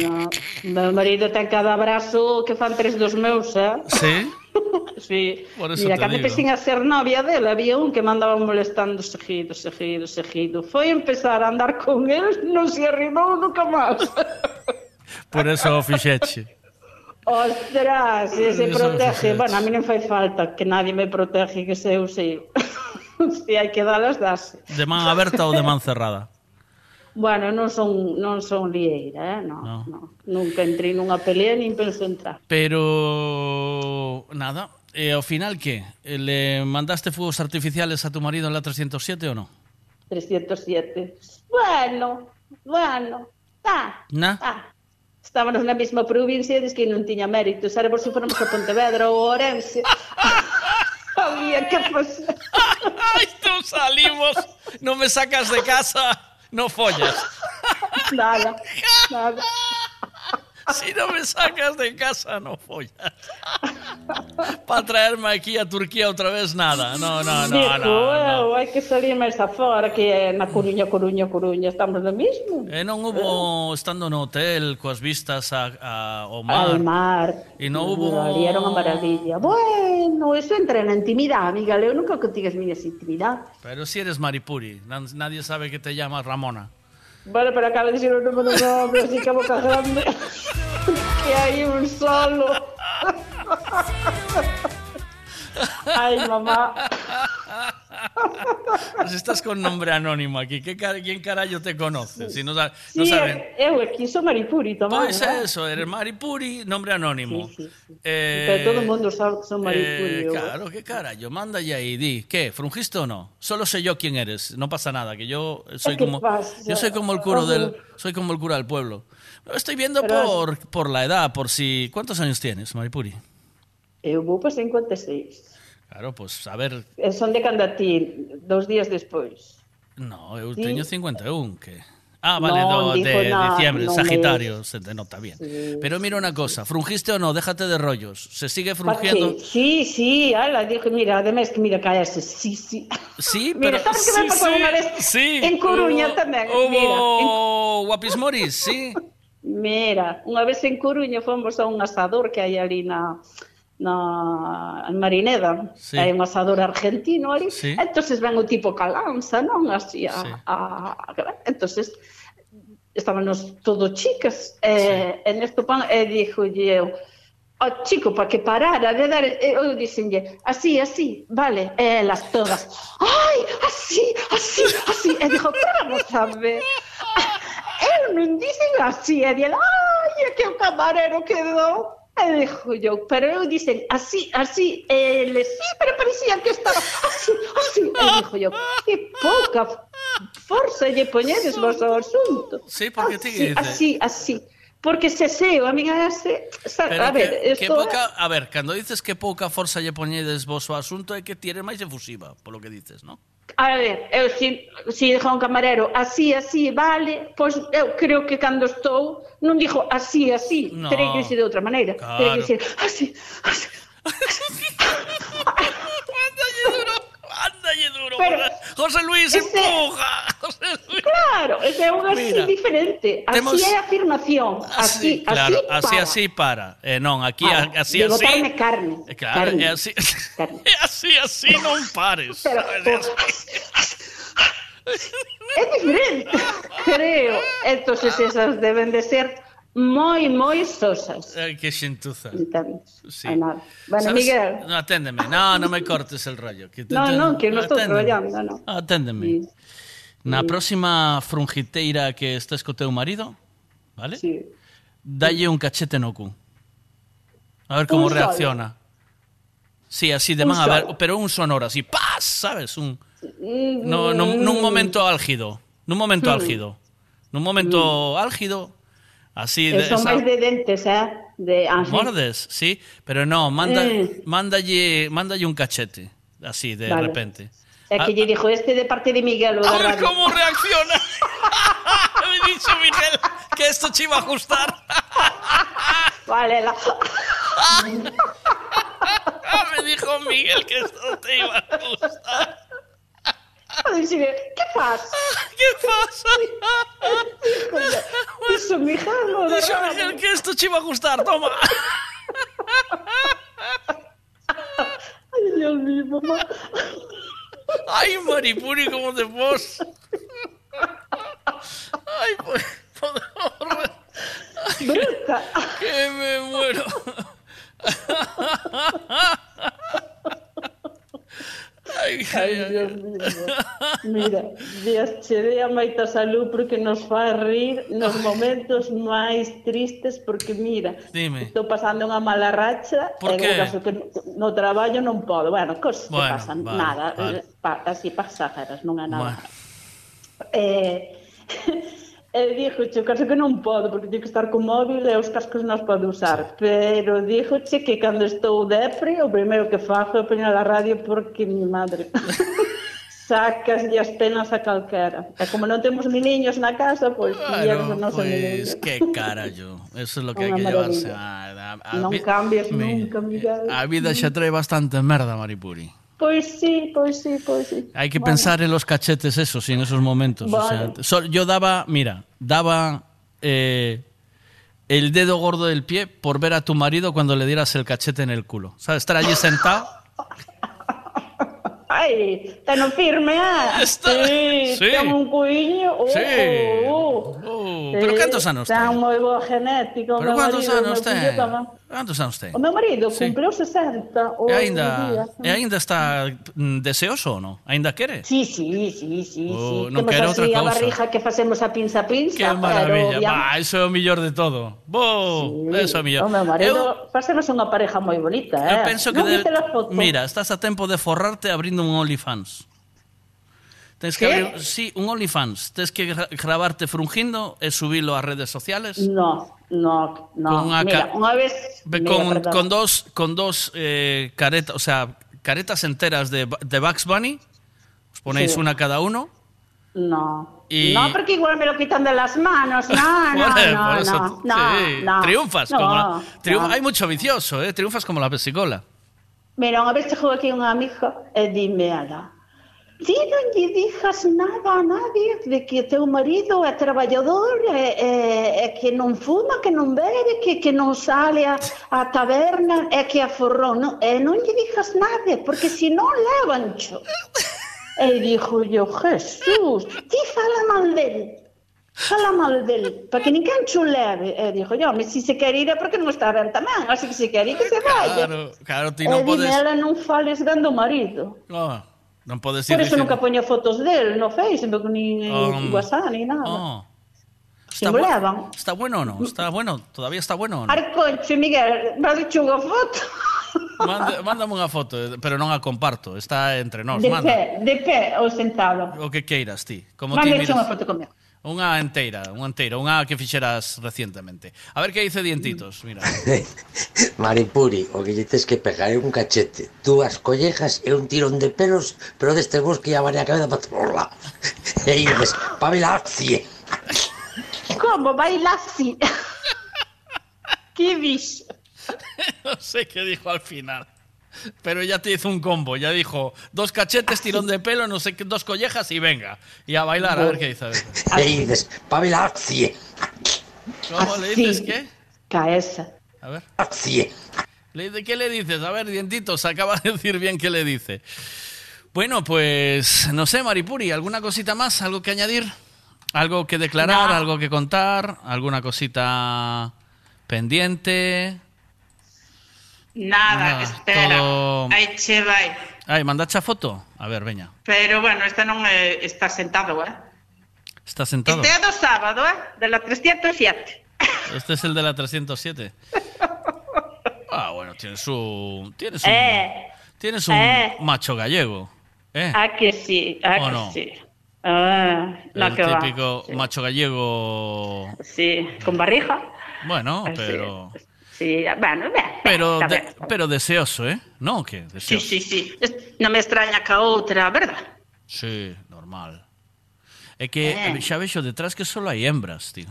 No, meu marido ten cada abrazo que fan tres dos meus, eh? ¿Sí? *laughs* Sí. Por eso Mira, cando empecé a ser novia dele, había un que me andaba molestando seguido, seguido, seguido. Foi empezar a andar con él, non se arrimou nunca máis. Por eso fixeche. Ostras, ese protege. Bueno, a mí non fai falta que nadie me protege, que se eu sei. Se hai que dalas, das. De man aberta ou de man cerrada? Bueno, non son, non son lieira, eh? no, no. no. Nunca entrei nunha pelea, nin penso entrar. Pero, nada, e ao final que? Le mandaste fuegos artificiales a tu marido en la 307 ou non? 307. Bueno, bueno, tá. Na? Tá estábamos na mesma provincia e que non tiña mérito. Era por se fóramos a Pontevedra ou a Ourense. *laughs* Había que pasar. Isto salimos, non me sacas de casa, non follas. Nada, *laughs* nada. *laughs* Si no me sacas de casa, no follas. *laughs* Para traerme aquí a Turquía otra vez, nada. No, no, no, no. eu, hai que salir máis afora, que na Coruña, Coruña, Coruña, estamos no mismo. E non hubo, estando no hotel, coas vistas a, a, ao mar, Al mar. E non hubo- Ali era unha maravilla. Bueno, eso entra na intimidade, amiga. Eu nunca contigo as miñas intimidades. pero si eres Maripuri, nadie sabe que te llamas Ramona. Vale, pero acaba de decir un número de nombre, así que boca grande. *laughs* que hay un solo. *laughs* Ay, mamá. Pues estás con nombre anónimo aquí. ¿Qué ca- ¿Quién carajo te conoce? Si no, sa- Sí, no saben. aquí sou Maripuri tamén. Pues eh? eso, eres Maripuri, nombre anónimo. Sí, sí. Eh, Pero todo el mundo sabe que son Maripuri. eh, eu. claro, qué carajo, manda ya y di, ¿qué? ¿Frungiste o no? Solo sé yo quién eres, no pasa nada, que yo soy ¿Qué como pasa? yo soy como el cura del soy como el cura del pueblo. Lo estoy viendo Pero- por, por la edad, por si ¿cuántos años tienes, Maripuri? Eu vou para 56. Claro, pues a ver, E son de ti, dos días despois. no, eu Sí. teño 51 que Ah, vale, No, do- de na- diciembre, no Sagitario, se te nota bien. Sí. Pero mira una cosa, ¿frungiste o no? Déjate de rollos. ¿Se sigue frungiendo? que? Sí, sí, ala, dije, mira, además que mira, cállase, sí, sí. Sí, *laughs* Mira, pero ¿sabes qué me pasó una vez? sí. En Coruña Hubo- tamén, Hubo guapismoris, sí. *laughs* Mira, unha vez en Coruña fomos a un asador que hai ali na na en Marineda, Sí. hai un asador argentino ali, Sí. entonces ven o tipo calanza, non? Así a, Sí. a, a entonces estábamos todos chicas eh, en esto pan e dixo eu ao chico para que parara de dar e eu dixenlle así, así, vale e elas todas ai, así, así, así e dixo, pero vamos a ver eu non dicen así e dixen, ai, é que o camarero quedou Dixo yo, pero dicen así, así, e ele, sí, pero parecía que estaba así, así. E dixo yo, que pouca forza lle poñedes vos ao asunto. Sí, porque así, dices. así, así. Porque se seo, amiga, se, Pero a ver, que, que esto poca, a ver, cando dices que pouca forza lle poñedes vos o asunto é que ti eres máis efusiva, polo que dices, ¿no? A ver, eu si, si dixo un camarero así, así, vale, pois eu creo que cando estou non dixo así, así, no. terei que dicir de outra maneira. Claro. Terei que dicir así, así, así. *laughs* duro. Pero- José Luis, Ese- empuja. José Luis. Claro, ese é un así Mira, diferente. Así temos- é afirmación. Así, Claro, así, así, para. así para. Eh, non, aquí Para. así, de así. botarme carne. Eh, Claro, carne. é así, é *laughs* así, así non pares. Pero? É diferente, *laughs* creo. Entonces esas deben de ser moi, moi sosas. Ay, que xentuza. Entendes? Sí. Ai, nada. Bueno, Sabes, Miguel... No, aténdeme. No, no me cortes el rollo. Que te, no, te... no, que non estou traballando, no. Aténdeme. Sí. Na sí. próxima frungiteira que estés co teu marido, vale? Sí. Dalle un cachete no cu. A ver como un reacciona. Sí, así de man, a ver, pero un sonoro así, ¡paz! ¿Sabes? Un, mm, no, no, mm. nun momento álgido. Nun momento hmm. álgido. Nun momento hmm. álgido así de... Son esa- máis de dentes, eh? De, ah, sí. Mordes, sí, pero no, manda, Mm. mándalle, mándalle un cachete, así de Vale. repente. É que lle dixo este de parte de Miguel o A ver radio. cómo reacciona. *laughs* Me dicho Miguel que esto te iba a ajustar. *laughs* Vale, la... *laughs* Me dijo Miguel que esto te iba a ajustar. Dicirle, que faz? ¿Qué pasa? Iso, Miguel, o da Dicho radio. Miguel que esto te iba a ajustar, toma. *laughs* Ay, Dios mío, mamá. Ay, Maripuri, cómo te pos. Ay, pues, por favor. Bruta. Que me muero. *laughs* Ay, Ay, Dios mío. Mira, Dios che dé a moita salud porque nos fai rir nos momentos máis tristes porque mira, Dime. estou pasando unha mala racha Por e no caso que no traballo non podo. Bueno, cosas que Bueno, pasan, vale, nada, vale. pa, así pasajeras, non é nada. Bueno. Eh, *laughs* E díjoche, caso que non podo, porque teño que estar co móvil e os cascos non os podo usar. Pero dixo che que cando estou depre, o primeiro que fago é poñer a radio porque mi madre *laughs* sacas as penas a calquera. E como non temos meniños na casa, pois claro, non son pues, pois, que carallo. Eso é es lo que hai que maravilla. llevarse. A, a, a, non cambies mi, nunca, Miguel. A vida mm. xa trae bastante merda, Maripuri. Pois sí, pois sí, pois sí. Hay que Bueno. pensar en los cachetes esos y en esos momentos. o sea, yo daba, mira, daba eh, el dedo gordo del pie por ver a tu marido cuando le dieras el cachete en el culo. ¿Sabes? Estar allí sentado. Ai, teno firme, eh? Sí, sí. ten un cuiño. Oh, Sí. oh, Oh, pero cantos anos ten? ten? Moi boa genética. Pero o anos ten? Cuántos anos ten? O meu marido Sí. cumpriu 60 o E ainda, e ainda está mm, deseoso ou non? Ainda quere? Sí, sí, sí, sí, Oh, sí. non quere outra a cousa. barriga que facemos a pinza pinza, Que maravilla. pero Va, eso é o millor de todo. Bo, eso é o millor. O meu marido Eu- facemos unha pareja moi bonita, Eu eh? penso que non de- viste las fotos? Mira, estás a tempo de forrarte abrindo un OnlyFans. Que ¿Qué? abrir, sí, un OnlyFans. Tens que gra- grabarte frungindo e subilo ás redes sociales. No, no, no. Con unha Mira, unha vez... Ve- mira, con, con dos con dos eh, caretas, o sea, caretas enteras de, de Bugs Bunny. Os ponéis Sí. una cada uno. No. Y- No, porque igual me lo quitan de las manos. No, *laughs* no, Por- no, no, no, sí, no. Triunfas No, como la- no. Hay mucho vicioso, eh, triunfas como la pesicola. Mira, unha vez chegou aquí un amigo e dime ala, ti non lle dixas nada a nadie de que o teu marido é traballador e, e, e que non fuma, que non bebe, que, que non sale a, a taberna e que a forrón. Non, e eh, non lle dixas nada, porque se non levancho. E *laughs* dixo yo, Jesús, ti fala mal del. Fala mal del, para que ninguén chuleve. E dixo, yo, me si se quer ir é porque non está ben tamén, así que se quer ir que se vaya. Claro, claro, ti non eh, podes... E ela non fales ben do marido. Oh, non podes ir... Por eso nunca poño fotos del no Facebook, nin um, en ah, mm. WhatsApp, ni nada. Oh. Está, bu levan. está bueno o no? Está bueno, todavía está bueno o no? Arconcho, Miguel, me has dicho unha foto. *laughs* Manda, mándame unha foto, pero non a comparto, está entre nós. De manda. pé, de pé ou sentado. O que queiras ti. Como Mándame ti miras... unha foto comigo. Unha enteira, unha enteira, unha que fixeras recientemente. A ver que dice Dientitos, mira. *laughs* Maripuri, o que tes que pegar é un cachete, dúas collejas e un tirón de pelos, pero deste bus que ya varia a cabeza para todos lados. *laughs* E dices, pabilacie. *laughs* Como baila así? ¿Qué vis? no sé qué dijo al final. Pero ya te hizo un combo, ya dijo dos cachetes, tirón de pelo, no sé qué, dos collejas y venga. Y a bailar, a ver qué dice. a ver. *laughs* E dices, pabilacie. ¿Cómo le dices qué? Caesa. A ver. Le- ¿De qué le dices? A ver, Dientitos, acaba de decir bien qué le dice. Bueno, pues no sé, Maripuri, ¿alguna cosita más? ¿Algo que añadir? ¿Algo que declarar? No. ¿Algo que contar? ¿Alguna cosita pendiente? Nada, Nada, espera. todo- Aí che vai. Mandacha foto? A ver, veña. Pero bueno, este non é, está sentado, eh? ¿Está sentado? Este é do sábado, eh? De la 307. Este es el de la 307. *laughs* Ah, bueno, tienes un... Tienes un, Eh, tienes un eh. macho gallego. ¿eh? ¿A que sí? ¿A ¿O que no? sí? Ah, no, el que va. típico macho gallego. Sí, con barriga. Bueno, Ah, sí. sí. Bueno, ben, pero, de, ben. pero deseoso, eh? Non que deseoso. Sí, sí, sí. Non me extraña que a outra, verdad? Sí, normal. É que eh. xa vexo detrás que só hai hembras, tío.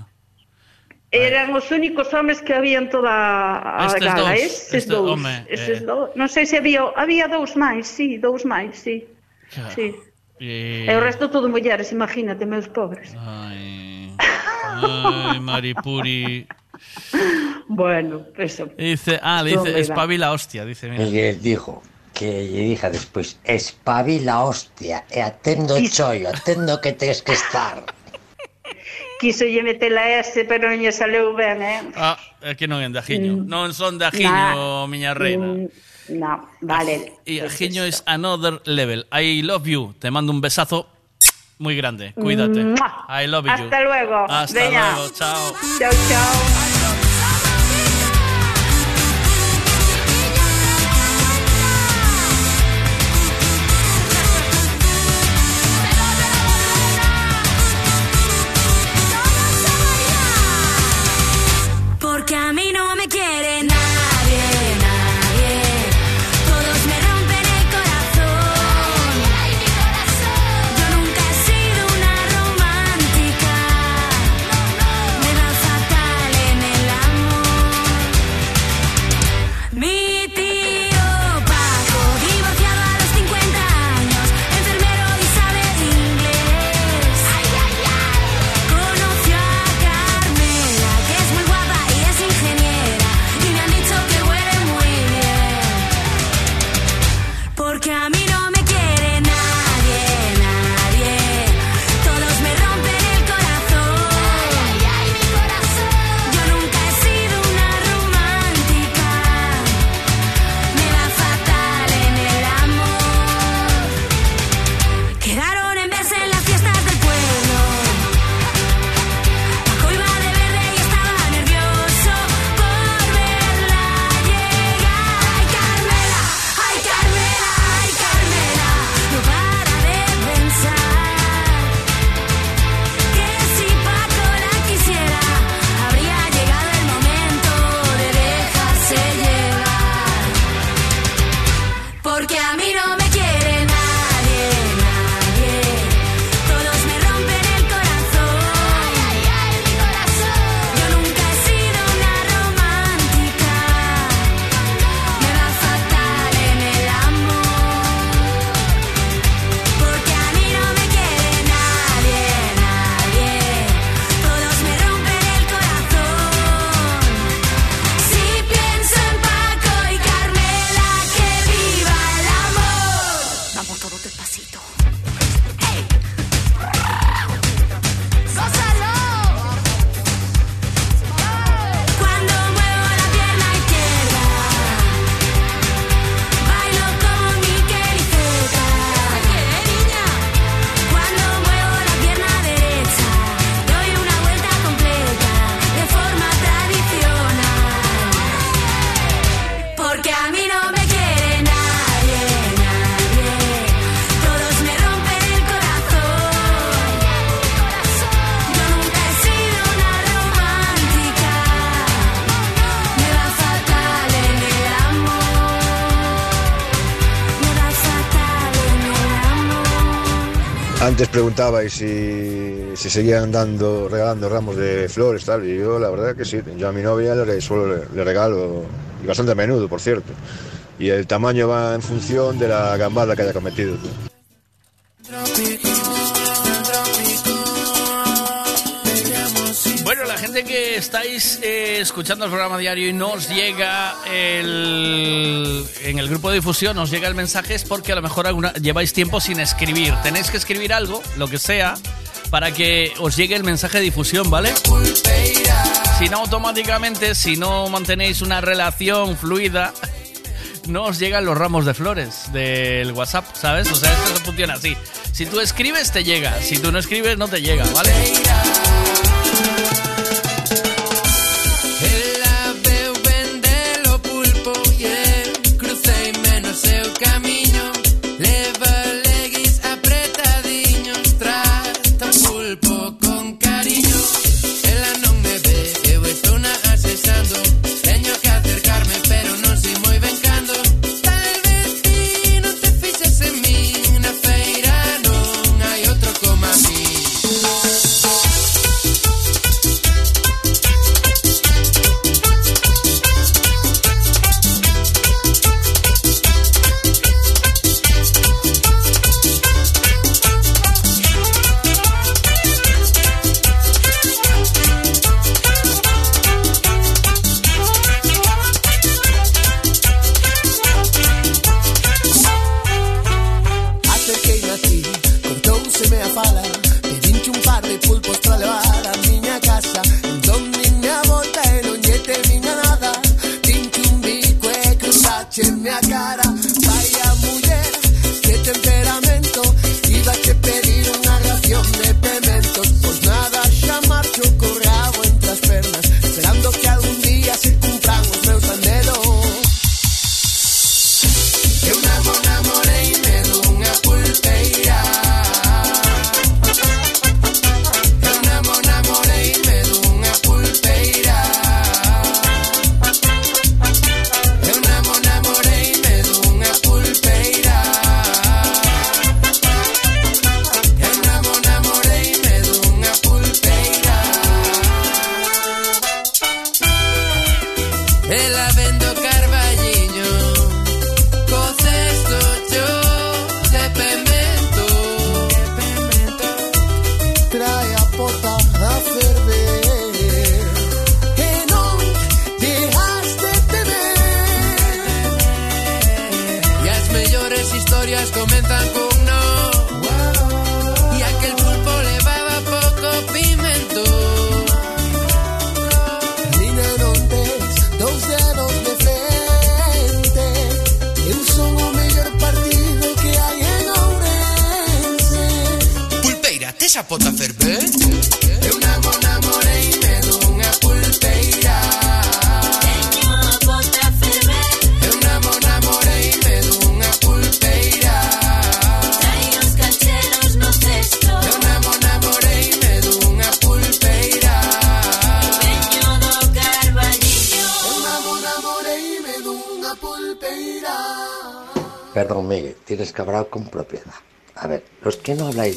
Eran os únicos homes que había en toda a Estes gala, dous, estes ¿eh? este dous, home, estes eh... dous. Non sei se había, había dous máis, sí, dous máis, sí. Claro. sí. E... e o resto todo mulleres, imagínate, meus pobres. Ai, *laughs* ai Maripuri, Bueno, eso. E dice, ah, le dice espabila hostia, dice, mira. Y le dijo que lle dija despois, espabila hostia, e atendo chollo, atendo que tens que estar. Quiso lle meter a ese, pero non lle saleu ben, eh? Ah, é que non é de ajiño. Mm. Non son de ajiño, miña reina. Mm, No, vale. Y ajiño es another level. I love you. Te mando un besazo muy grande. Cuídate. Mua. I love you. Hasta luego. Hasta Veña. luego. Chao. Chao, chao. Antes preguntabais si, si seguían dando, regalando ramos de flores, tal, y yo la verdad que sí. Yo a mi novia le, le regalo, y bastante a menudo, por cierto. Y el tamaño va en función de la gambada que haya cometido. Estáis eh, escuchando el programa diario y nos llega el, en el grupo de difusión, nos llega el mensaje es porque a lo mejor alguna- lleváis tiempo sin escribir. Tenéis que escribir algo, lo que sea, para que os llegue el mensaje de difusión, ¿vale? Si no, automáticamente, si no mantenéis una relación fluida, *laughs* no os llegan los ramos de flores del WhatsApp, ¿sabes? O sea, esto funciona así. Si tú escribes, te llega. Si tú no escribes, no te llega, ¿vale?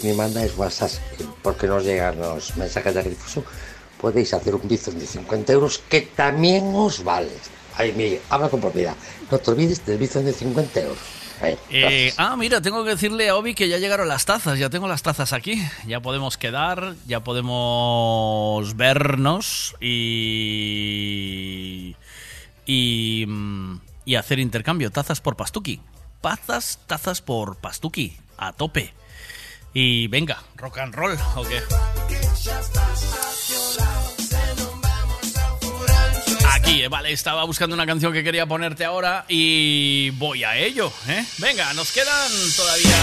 Ni mandáis WhatsApp porque nos llegan los mensajes de difusión, podéis hacer un bizum de 50 euros que también os vale. Ay, Miguel, habla con propiedad. No te olvides del bizum de 50 euros. Ahí, Eh, ah, mira, tengo que decirle a Obi que ya llegaron las tazas, ya tengo las tazas aquí, ya podemos quedar, ya podemos vernos y y, mm, y hacer intercambio, tazas por pastuki, tazas, tazas por pastuki, a tope. Y venga, rock and roll, ¿o qué? Aquí, eh, vale, estaba buscando una canción que quería ponerte ahora y voy a ello, ¿eh? Venga, nos quedan todavía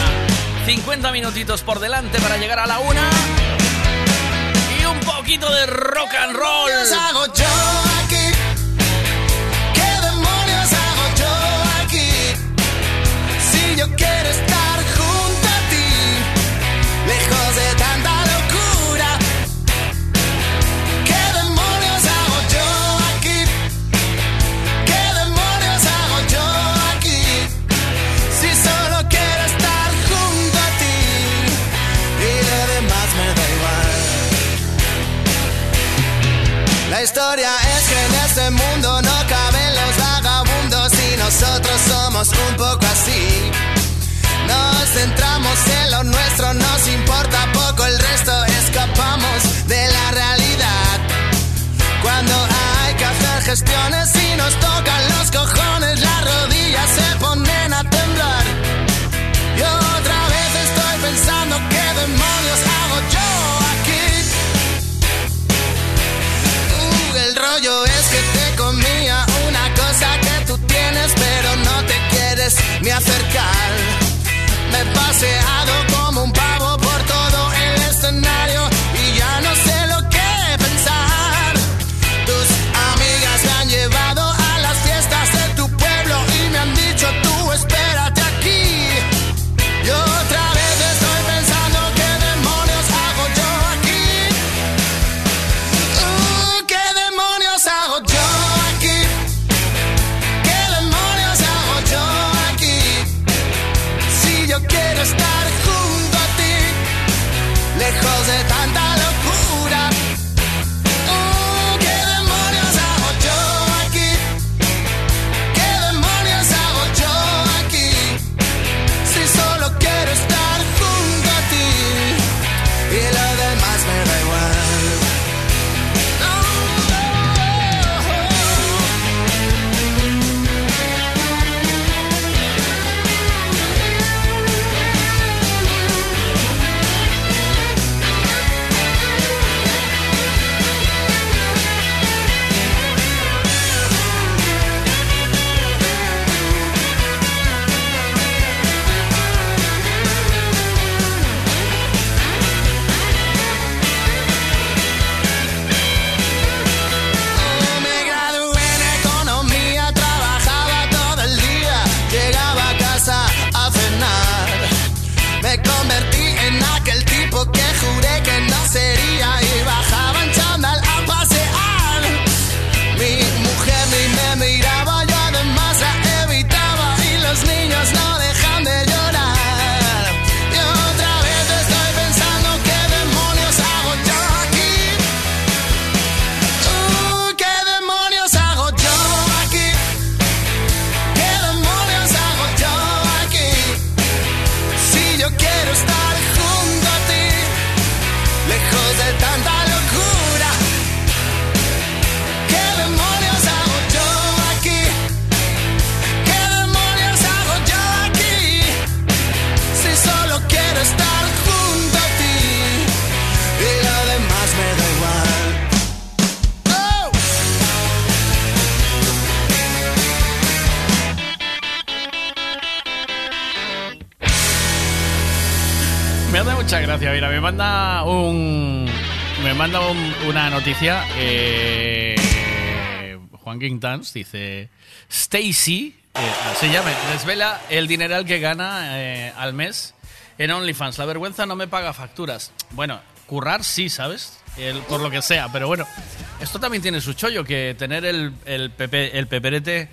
50 minutitos por delante para llegar a la una y un poquito de rock and roll. La historia es que en este mundo no caben los vagabundos y nosotros somos un poco así. Nos centramos en lo nuestro, nos importa poco el resto, escapamos de la realidad. Cuando hay que hacer gestiones y nos tocan los cojones, ni acercar. Me he mira, me manda un. Me manda un- una noticia. eh, Juan Quintans dice: Stacy, eh, se llama, desvela el dineral que gana eh, al mes en OnlyFans. La vergüenza no me paga facturas. Bueno, currar sí, ¿sabes? Por lo que sea, pero bueno, esto también tiene su chollo, que tener el, el, pepe- el peperete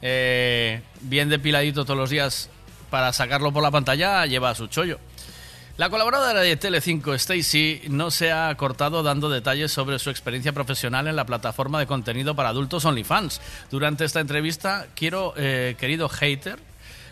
eh, bien depiladito todos los días para sacarlo por la pantalla lleva su chollo. La colaboradora de Telecinco, Stacy, no se ha cortado dando detalles sobre su experiencia profesional en la plataforma de contenido para adultos OnlyFans. Durante esta entrevista, quiero, eh, querido hater,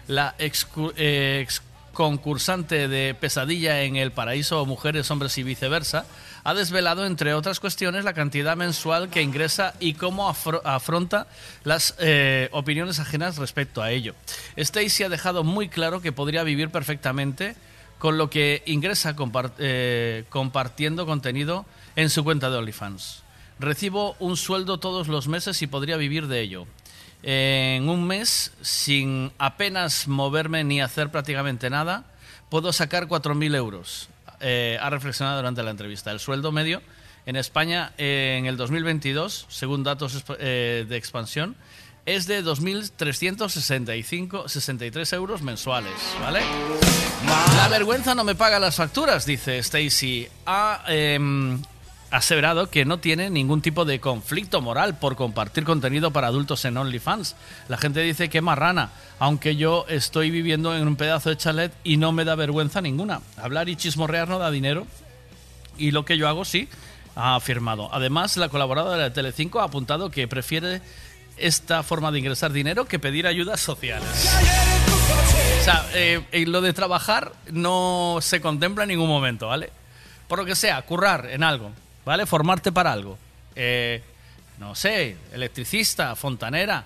la ex, eh, ex concursante de Pesadilla en el Paraíso Mujeres, Hombres y Viceversa, ha desvelado, entre otras cuestiones, la cantidad mensual que ingresa y cómo afro- afronta las eh, opiniones ajenas respecto a ello. Stacy ha dejado muy claro que podría vivir perfectamente con lo que ingresa eh, compartiendo contenido en su cuenta de OnlyFans. Recibo un sueldo todos los meses y podría vivir de ello. En un mes, sin apenas moverme ni hacer prácticamente nada, puedo sacar 4.000 euros. Eh, ha reflexionado durante la entrevista. El sueldo medio en España eh, en el 2022, según datos de expansión, es de 2.365 63 euros mensuales, ¿vale? La vergüenza no me paga las facturas, dice Stacy. Ha em, aseverado que no tiene ningún tipo de conflicto moral por compartir contenido para adultos en OnlyFans. La gente dice que marrana, aunque yo estoy viviendo en un pedazo de chalet y no me da vergüenza ninguna. Hablar y chismorrear no da dinero. Y lo que yo hago sí, ha afirmado. Además, la colaboradora de Telecinco ha apuntado que prefiere esta forma de ingresar dinero que pedir ayudas sociales. O sea, eh, lo de trabajar no se contempla en ningún momento, ¿vale? Por lo que sea, currar en algo, ¿vale? Formarte para algo. Eh, no sé, electricista, fontanera.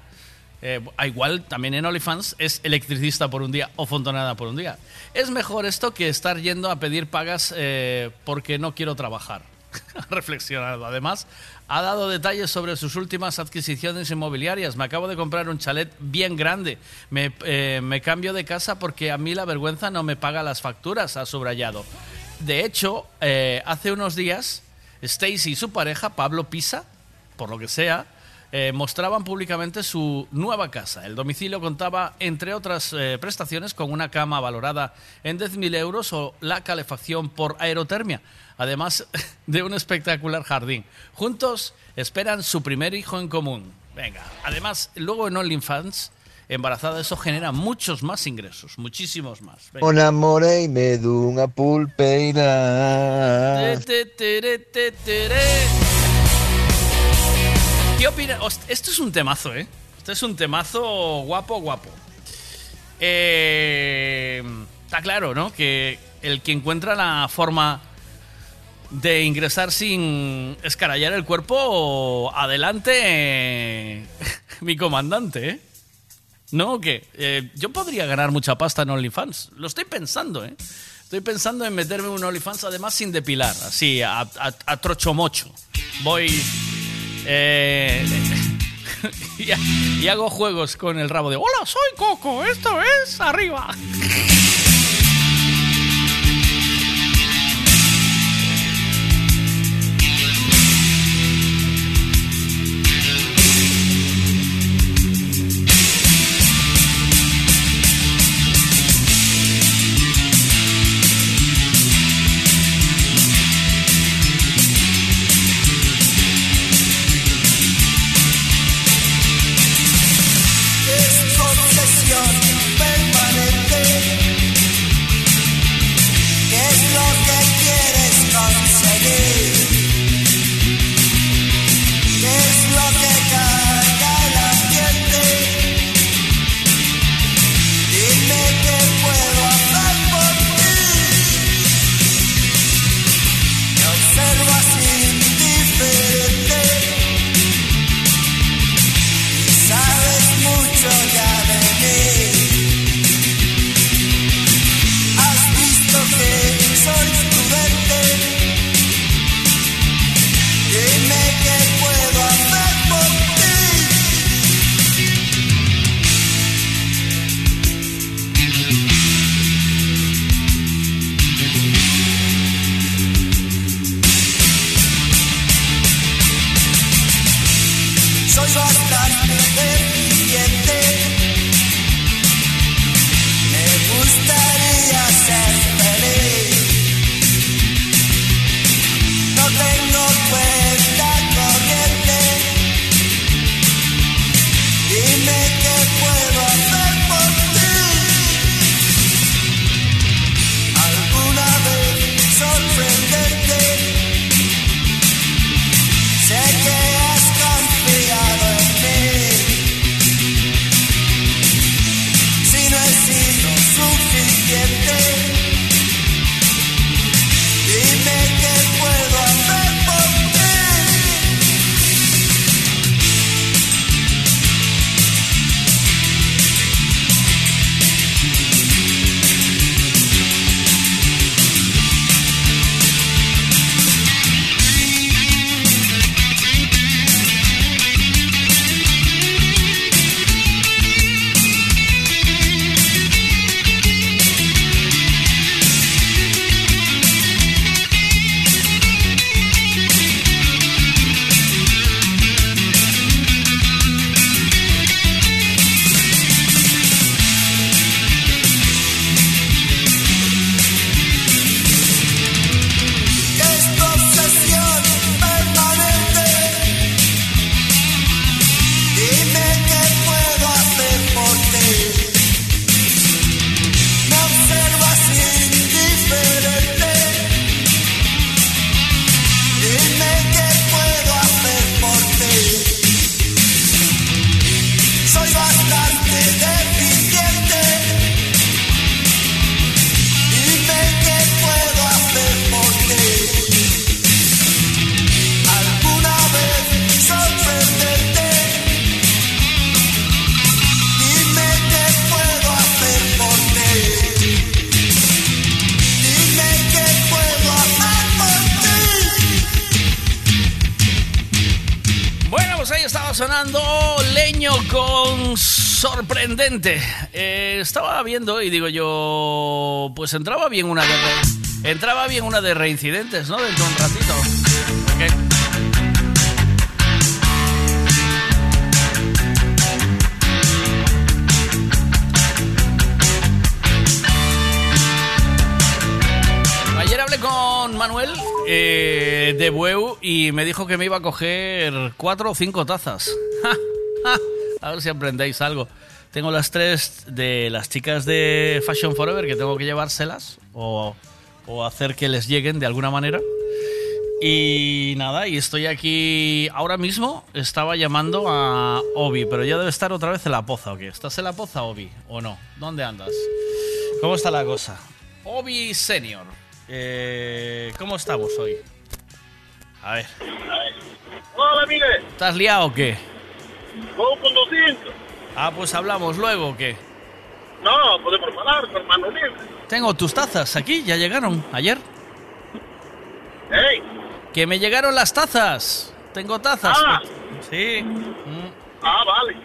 Eh, igual también en OnlyFans es electricista por un día o fontanera por un día. Es mejor esto que estar yendo a pedir pagas eh, porque no quiero trabajar. *laughs* Ha reflexionado. Además, ha dado detalles sobre sus últimas adquisiciones inmobiliarias. Me acabo de comprar un chalet bien grande. Me, eh, cambio de casa porque a mí la vergüenza no me paga las facturas, ha subrayado. De hecho, eh, hace unos días, Stacy y su pareja, Pablo Pisa, por lo que sea, eh, mostraban públicamente su nueva casa. El domicilio contaba, entre otras prestaciones, con una cama valorada en 10.000 euros o la calefacción por aerotermia, además *laughs* de un espectacular jardín. Juntos esperan su primer hijo en común. Venga, además, luego en OnlyFans, embarazada, eso genera muchos más ingresos, muchísimos más. Venga. O namoreime dunha pulpeira. Te, te, tere. ¿Qué opinas? Esto es un temazo, ¿eh? Este es un temazo guapo, guapo. Eh, está claro, ¿no? Que el que encuentra la forma de ingresar sin escarallar el cuerpo, adelante, *laughs* mi comandante, ¿eh? ¿No? Que eh, yo podría ganar mucha pasta en OnlyFans. Lo estoy pensando, ¿eh? Estoy pensando en meterme en un OnlyFans, además sin depilar, así, a, a, a trocho mocho. Voy. eh, *laughs* y hago juegos con el rabo de. ¡Hola, soy Coco! Esto es arriba. *laughs* Eh, estaba viendo y digo yo, pues entraba bien una de entraba bien una de reincidentes, ¿no? Dentro de un ratito. Ayer hablé con Manuel eh, de Bueu y me dijo que me iba a coger cuatro o cinco tazas. *laughs* A ver si aprendéis algo. Tengo las tres de las chicas de Fashion Forever que tengo que llevárselas o, o hacer que les lleguen de alguna manera. Y nada, y estoy aquí ahora mismo. Estaba llamando a Obi, pero ya debe estar otra vez en la poza, ¿o qué? ¿Estás en la poza, Obi? ¿O no? ¿Dónde andas? ¿Cómo está la cosa? Obi Senior. Eh, ¿Cómo estamos hoy? A ver. Hola, mire, ¿Estás liado o qué? vou conducindo. Ah, pues hablamos luego o qué. No, podemos falar, con mano libre. Tengo tus tazas aquí, ya llegaron ayer. Ei, Que me llegaron las tazas. Tengo tazas. Ah. Sí. Mm. ah, vale.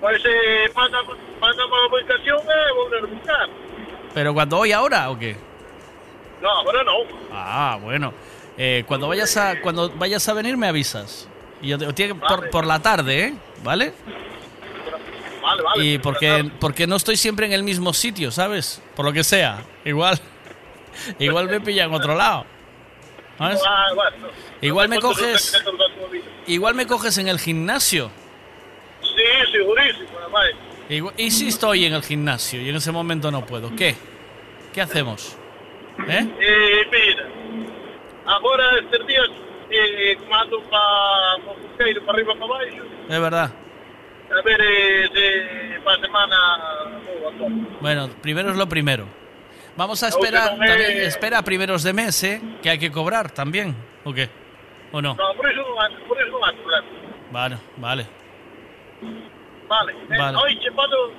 Pois eh, pasa, pasa a ubicación e vou a buscar. Pero cuando hoy ahora o qué? No, agora non. Ah, bueno. Eh, cuando vayas a cuando vayas a venir me avisas. Y yo te, por, por la tarde, ¿eh? ¿Vale? Vale, vale. Y porque porque no estoy siempre en el mismo sitio, ¿sabes? Por lo que sea. Igual *laughs* igual me pilla en otro lado. ¿Sabes? Ah. Igual me coges igual me coges en el gimnasio. Sí, segurísimo. Igual- y si estoy en el gimnasio y en ese momento no puedo, ¿qué? ¿Qué hacemos? ¿Eh? Eh, mira, estes días eh, como ando pa o Busqueiro para arriba para baixo, Es verdad. A ver eh, se para semana. Bueno, primero es lo primero. Vamos a esperar, también, espera primeros de mes, ¿eh? Que hay que cobrar también, ¿o qué? ¿O no? No, por non hai, por hai problema. Vale, vale. Vale. Eh, Vale. Oiche, podo,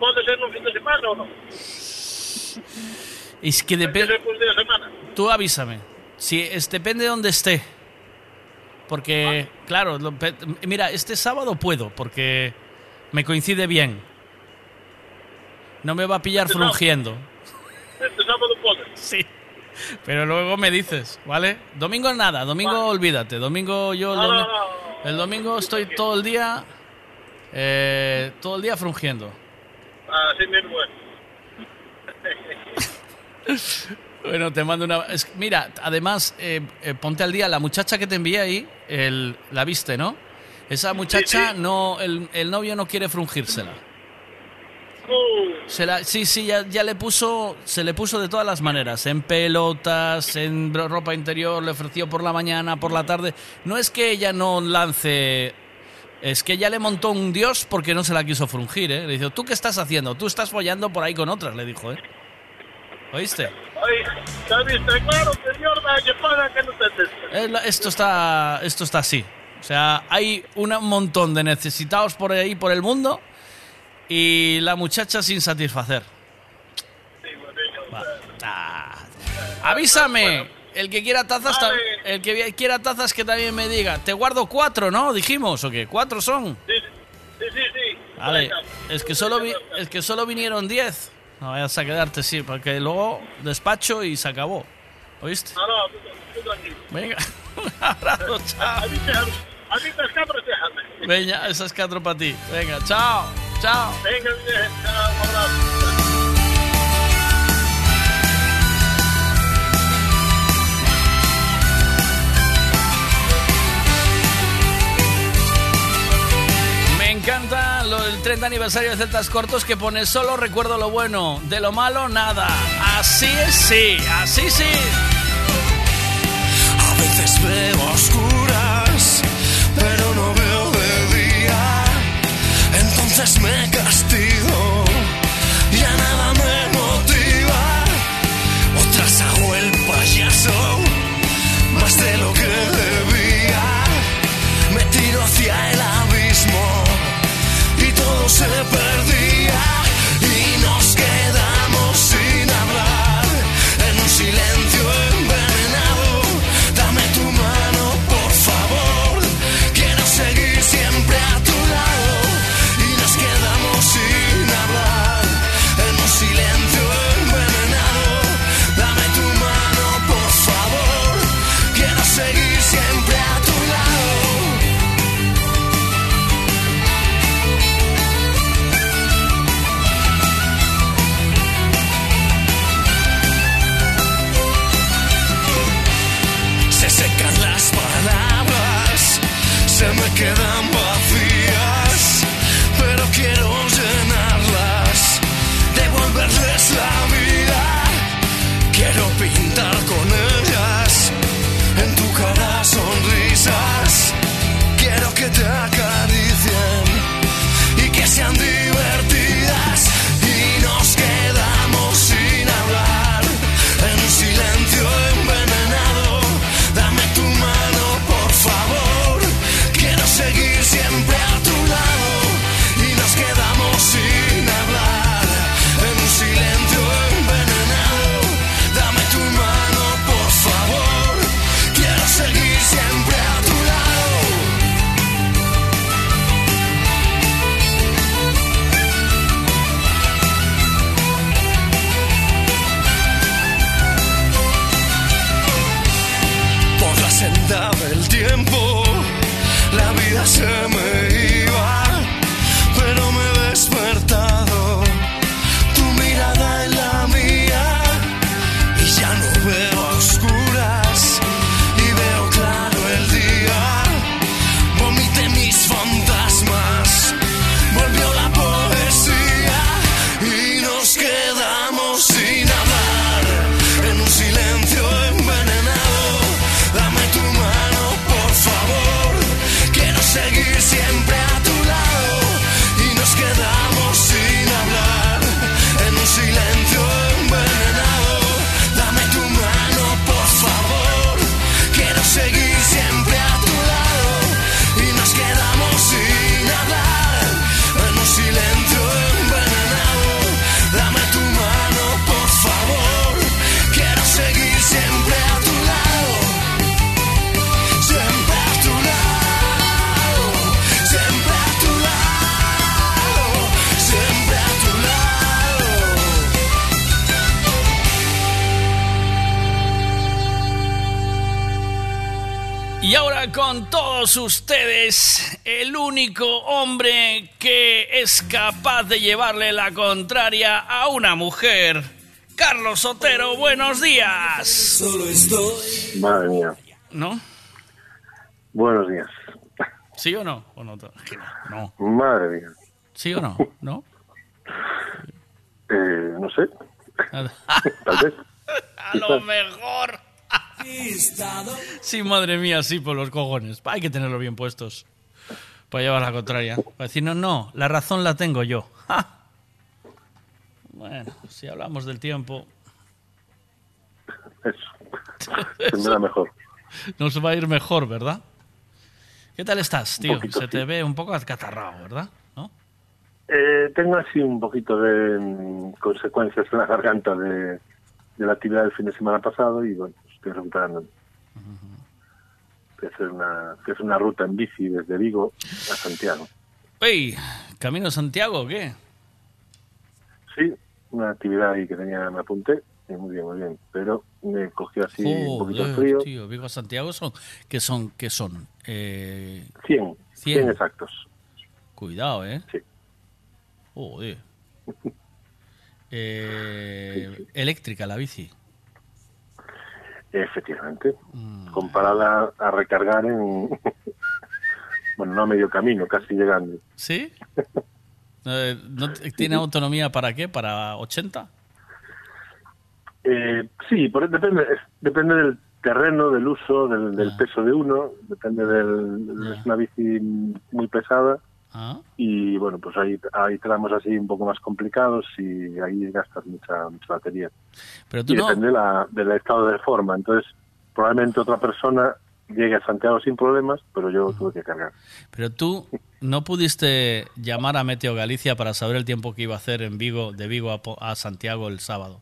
pode ser no fin de semana ou non? Es que depende... Tú avísame. Si es, depende de dónde esté. Porque, claro, lo- mira, este sábado puedo, porque me coincide bien. No me va a pillar Este sábado. frungiendo. Este sábado pode. *laughs* Sí. Pero luego me dices, ¿vale? Domingo nada, domingo olvídate. Domingo yo... El, no, domi- no. el domingo estoy todo el día... eh, todo el día frungiendo. Así mismo é. *laughs* Bueno, te mando una... es- mira, además, eh, eh, ponte al día, la muchacha que te envié ahí, el, la viste, ¿no? Esa muchacha, no, el, el novio no quiere frungírsela. Se la, sí, sí, ya, ya le puso, se le puso de todas las maneras, en pelotas, en ro- ropa interior, le ofreció por la mañana, por la tarde. No es que ella no lance, es que ella le montó un dios porque no se la quiso frungir, ¿eh? Le dijo, ¿tú qué estás haciendo? Tú estás follando por ahí con otras, le dijo, ¿eh? ¿Oíste? Viste, claro, señor, dalle paga que non te Esto está, esto está así. O sea, hay un montón de necesitados por ahí, por el mundo, y la muchacha sin satisfacer. Va. Ah. Avísame. El que quiera tazas, ta- el que quiera tazas que también me diga. Te guardo cuatro, ¿no? Dijimos, ¿o qué? ¿Cuatro son? Sí, sí, sí. Vale. Es que solo, vi- es que solo vinieron diez. No vayas a quedarte, sí, porque luego despacho y se acabó. ¿Oíste? No, no, tú, tranquilo. Venga, *laughs* un abrazo, chao. A mí, te- a mí las cabras déjame. Venga, esas cuatro para ti. Venga, chao, chao. Venga, chao, un abrazo. Encanta lo del 30 aniversario de Celtas Cortos que pone solo recuerdo lo bueno, de lo malo nada. Así es, sí, así sí. A veces veo oscuras, pero no veo de día. Entonces me castigo, se perdía. Todos ustedes, el único hombre que es capaz de llevarle la contraria a una mujer. Carlos Sotero, buenos días. Solo estoy. Madre mía. ¿No? Buenos días. ¿Sí o no? ¿O no? Que no. No. Madre mía. ¿Sí o no? ¿No? Eh, no sé. *laughs* Tal vez. *laughs* A lo mejor. Sí, madre mía, sí, por los cojones. Hay que tenerlo bien puestos. Para llevar la contraria. Para decir, no, no, la razón la tengo yo. *laughs* ¡Ja! Bueno, si hablamos del tiempo, Se me da mejor. nos va a ir mejor, ¿verdad? ¿Qué tal estás, tío? poquito, Se te ve un poco acatarrado, ¿verdad? ¿No? Eh, tengo así un poquito de mm, consecuencias en la garganta de, de la actividad del fin de semana pasado y bueno, estoy recuperando. A hacer una, a hacer una ruta en bici desde Vigo a Santiago. ¡Ey! ¿Camino Santiago o qué? Sí, una actividad ahí que tenía, me apunté. y muy bien, muy bien. Pero me cogió así un poquito frío. tío, Vigo a Santiago son... ¿Qué son? ¿Qué son? Eh, 100, 100 exactos. Cuidado, ¿eh? Sí. Joder. *laughs* Eh, Eléctrica la bici. Efectivamente. Mm. Comparada a recargar en. *laughs* bueno, no a medio camino, casi llegando. ¿Sí? *laughs* Eh, ¿no t- ¿Tiene autonomía para qué? ¿Para 80? Eh, sí, por, depende, es- depende del terreno, del uso, del, del peso de uno. Depende del. Es una bici muy pesada. Ah. Y bueno, pues hay, hay tramos así un poco más complicados y ahí gastas mucha, mucha batería. Pero tú y no... depende la, del estado de forma. Entonces, probablemente otra persona llegue a Santiago sin problemas, pero yo tuve que cargar. Pero tú no pudiste llamar a Meteo Galicia para saber el tiempo que iba a hacer en Vigo, de Vigo a, a Santiago el sábado.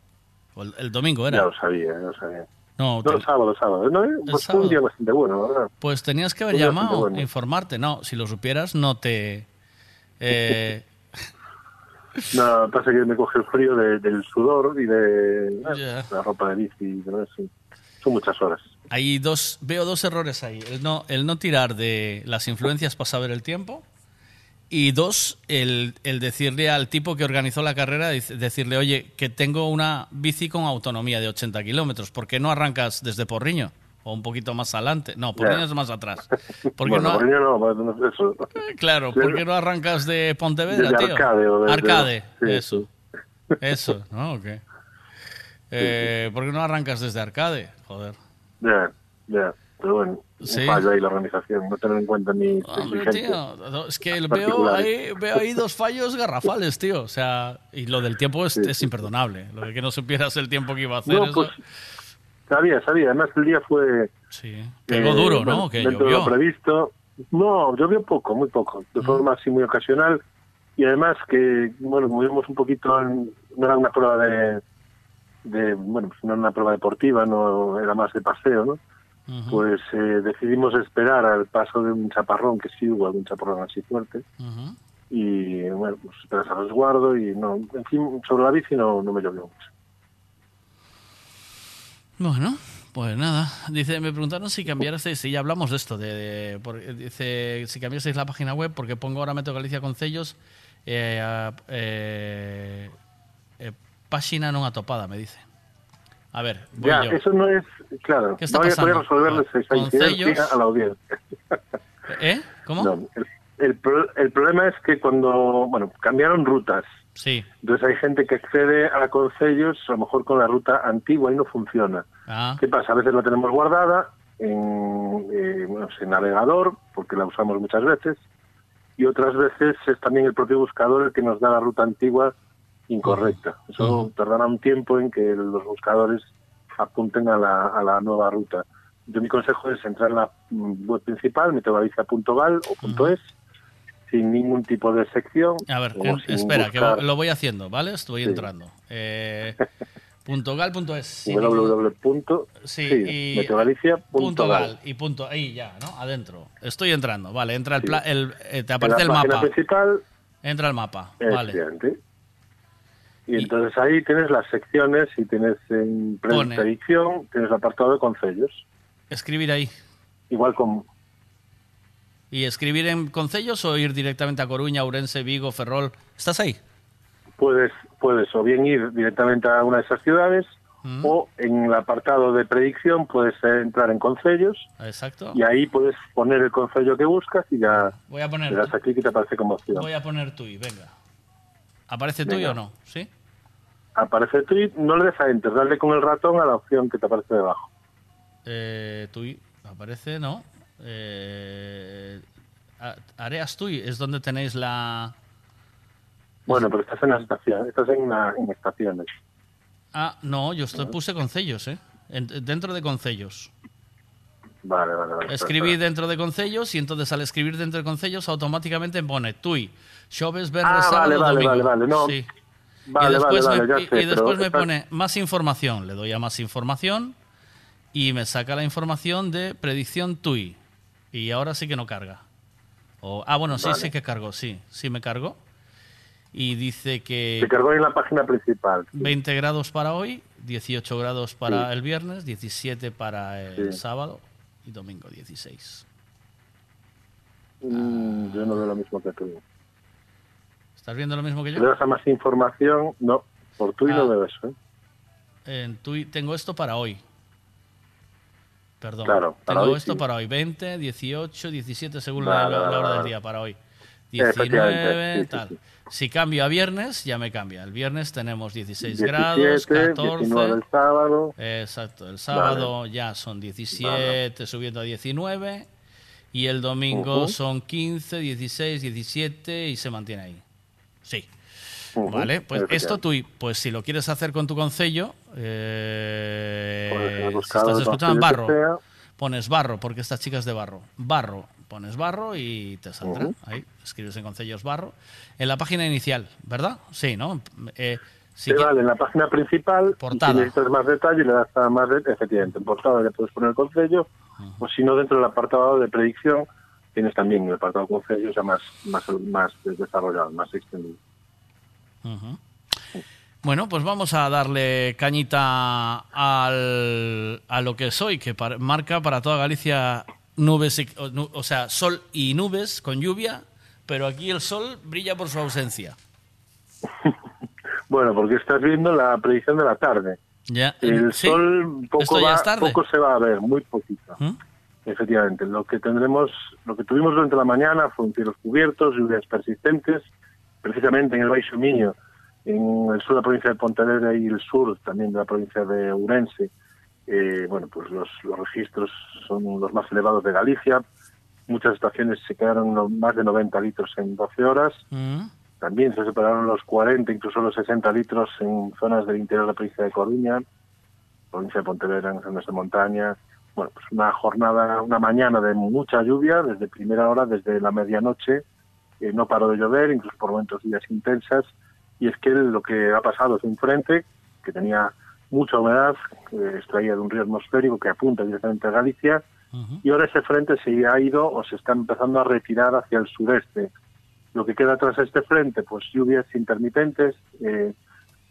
O el, el domingo era. Ya lo sabía, ya lo sabía. No, No, te- sábado, sábado. No, eh, pues sábado. un día bastante bueno, verdad. Pues tenías que haber llamado bueno. informarte. No, si lo supieras, no te. eh, *laughs* No, pasa que me coge el frío de- del sudor y de la ropa de bici y. Son muchas horas. hay dos, veo dos errores ahí. El no, el no tirar de las influencias para saber el tiempo. Y dos, el, el decirle al tipo que organizó la carrera, decirle, oye, que tengo una bici con autonomía de 80 kilómetros. ¿Por qué no arrancas desde Porriño? O un poquito más adelante. No, Porriño es más atrás. ¿Por qué bueno, no, por ello no, eso. Claro, ¿por qué no arrancas de Pontevedra, Desde tío? Arcade o desde- Arcade, sí. eso. Eso, ¿no? Ok. Eh, ¿Por qué no arrancas desde Arcade? Joder. Ya, ya. Bueno, un Sí. fallo ahí la organización. No tener en cuenta ni Hombre, exigencias tío, es que veo ahí, veo ahí dos fallos garrafales, tío. O sea, y lo del tiempo es, es imperdonable. Lo de que no supieras el tiempo que iba a hacer. No, eso- pues sabía, sabía. Además, el día fue. Sí. Pegó eh, duro, bueno, ¿no? Que dentro de llovió. lo previsto. No, llovió poco, muy poco. De forma así muy ocasional. Y además que, bueno, como vimos un poquito, en- no era una prueba de. de bueno, pues no era una prueba deportiva, no era más de paseo, ¿no? Pues eh, decidimos esperar al paso de un chaparrón, que sí hubo algún chaparrón así fuerte. Y bueno, pues esperas a resguardo y no, en fin, sobre la bici no, no me llovió mucho. Bueno, pues nada. Dice, me preguntaron si cambiasteis, si ya hablamos de esto, de, de- por- dice si cambiasteis la página web, porque pongo ahora Meteo Galicia con sellos, eh, eh, eh, página non atopada, me dice. A ver, voy Ya, yo. eso no es, claro, ¿Qué está no voy a pasando? resolverles esa Con incidencia a la audiencia. *laughs* ¿Eh? ¿Cómo? No, el, el el problema es que cuando, bueno, cambiaron rutas, Sí. entonces hay gente que accede a Concellos, a lo mejor con la ruta antigua y no funciona. Ah, ¿Qué pasa? A veces la tenemos guardada en, eh, bueno, en navegador, porque la usamos muchas veces, y otras veces es también el propio buscador el que nos da la ruta antigua incorrecta. Eso tardará un tiempo en que los buscadores apunten a la, a la nueva ruta. Yo mi consejo es entrar en la mm, web principal, meteorgalicia.gal o punto .es, sin ningún tipo de sección. a ver, espera, que buscar lo voy haciendo, ¿vale? Estoy Sí. entrando. Eh, *laughs* punto gal punto es. Sí, www. Sí, sí, y punto gal y punto ahí ya, ¿no? Adentro. Estoy entrando, vale, entra el, pla- el eh, te En aparece la el mapa. principal Entra el mapa, vale. Y entonces ahí tienes las secciones y tienes en predicción, tienes el apartado de concellos. Escribir ahí. igual con ¿Y escribir en Concellos o ir directamente a Coruña, Ourense, Vigo, Ferrol? ¿Estás ahí? puedes puedes o bien ir directamente a una de esas ciudades Mm. o en el apartado de predicción puedes entrar en concellos Exacto. y ahí puedes poner el concello que buscas y ya Voy a poner- le das aquí que te aparece como opción. Voy a poner Tui, venga. ¿Aparece Venga. o no? ¿Sí? Aparece tweet, no le des a enter, dale con el ratón a la opción que te aparece debajo. Eh, Tui, aparece, ¿no? Eh, Areas Tui es donde tenéis la... Bueno, pero estás en la estación, estás en, una- en estaciones. Ah, no, yo esto puse Concellos, ¿eh? En- dentro de Concellos. Vale, vale, vale. Escribí dentro de Concellos y entonces al escribir dentro de Concellos automáticamente pone Tui, Xoves, Verdes, Ah, Sábado, vale, Domingo. vale, vale, no. Sí. Vale, y después, vale, me, y- sé, y después me pone más información. Le doy a más información y me saca la información de predicción TUI. Y ahora sí que no carga. O, ah, bueno, sí, sí que cargó, sí, sí me cargó. Y dice que Se cargó en la página principal. 20 grados para hoy, 18 grados para Sí. el viernes, 17 para el Sí. sábado y domingo 16. Mm, yo no veo lo mismo que tú. ¿Estás viendo lo mismo que yo? le das a más información, no, por tú y Ah. no veo eso. ¿eh? En Tui tengo esto para hoy. Perdón. Claro, para tengo hoy esto sí. para hoy. 20, 18, 17 según Vale, la, la vale, hora vale. del día para hoy. Efectivamente, 19, sí, sí, tal. sí. Si cambio a viernes, ya me cambia. El viernes tenemos 16 17, grados, 14. 19 el sábado. Exacto, el sábado ya son 17, subiendo a 19. Y el domingo Ujú. son 15, 16, 17 y se mantiene ahí. Sí. Vale, pues esto tú, pues si lo quieres hacer con tu concello, eh, si buscador estás escuchando barro, sea. pones barro, porque esta chica es de barro. Barro, pones barro y te saldrá. Ahí, escribes en concellos barro. En la página inicial, ¿verdad? Sí, ¿no? Eh, Te que- vale en la página principal. Portada. Si necesitas más detalle, le das a más de, efectivamente, en portada ya puedes poner el concello. O si no, dentro del apartado de predicción, tienes también el apartado concello ya más, más, más desarrollado, más extendido. Bueno, pues vamos a darle cañita al, a lo que soy, que marca para toda Galicia nubes, y- o, sea, sol y nubes con lluvia, pero aquí el sol brilla por su ausencia. *laughs* Bueno, porque estás viendo la predicción de la tarde. Ya, El sí, sol poco, va- poco se va a ver, muy poquito. ¿Mm? Efectivamente, lo que tendremos, lo que tuvimos durante la mañana fueron cielos cubiertos, lluvias persistentes, precisamente en el Baixo Miño, en el sur de la provincia de Pontevedra y el sur también de la provincia de Ourense. Eh, bueno, pues los, los registros son los más elevados de Galicia. Muchas estaciones se quedaron más de 90 litros en 12 horas. Mm. También se separaron los 40, incluso los 60 litros en zonas del interior de la provincia de Coruña, provincia de Pontevedra, en zonas de montaña. Bueno, pues una jornada, una mañana de mucha lluvia, desde primera hora, desde la medianoche. eh, no paró de llover, incluso por momentos días intensas. Y es que lo que ha pasado es un frente que tenía mucha humedad, que extraía de un río atmosférico que apunta directamente a Galicia. Y ahora ese frente se ha ido o se está empezando a retirar hacia el sureste. Lo que queda tras este frente, pues lluvias intermitentes, eh,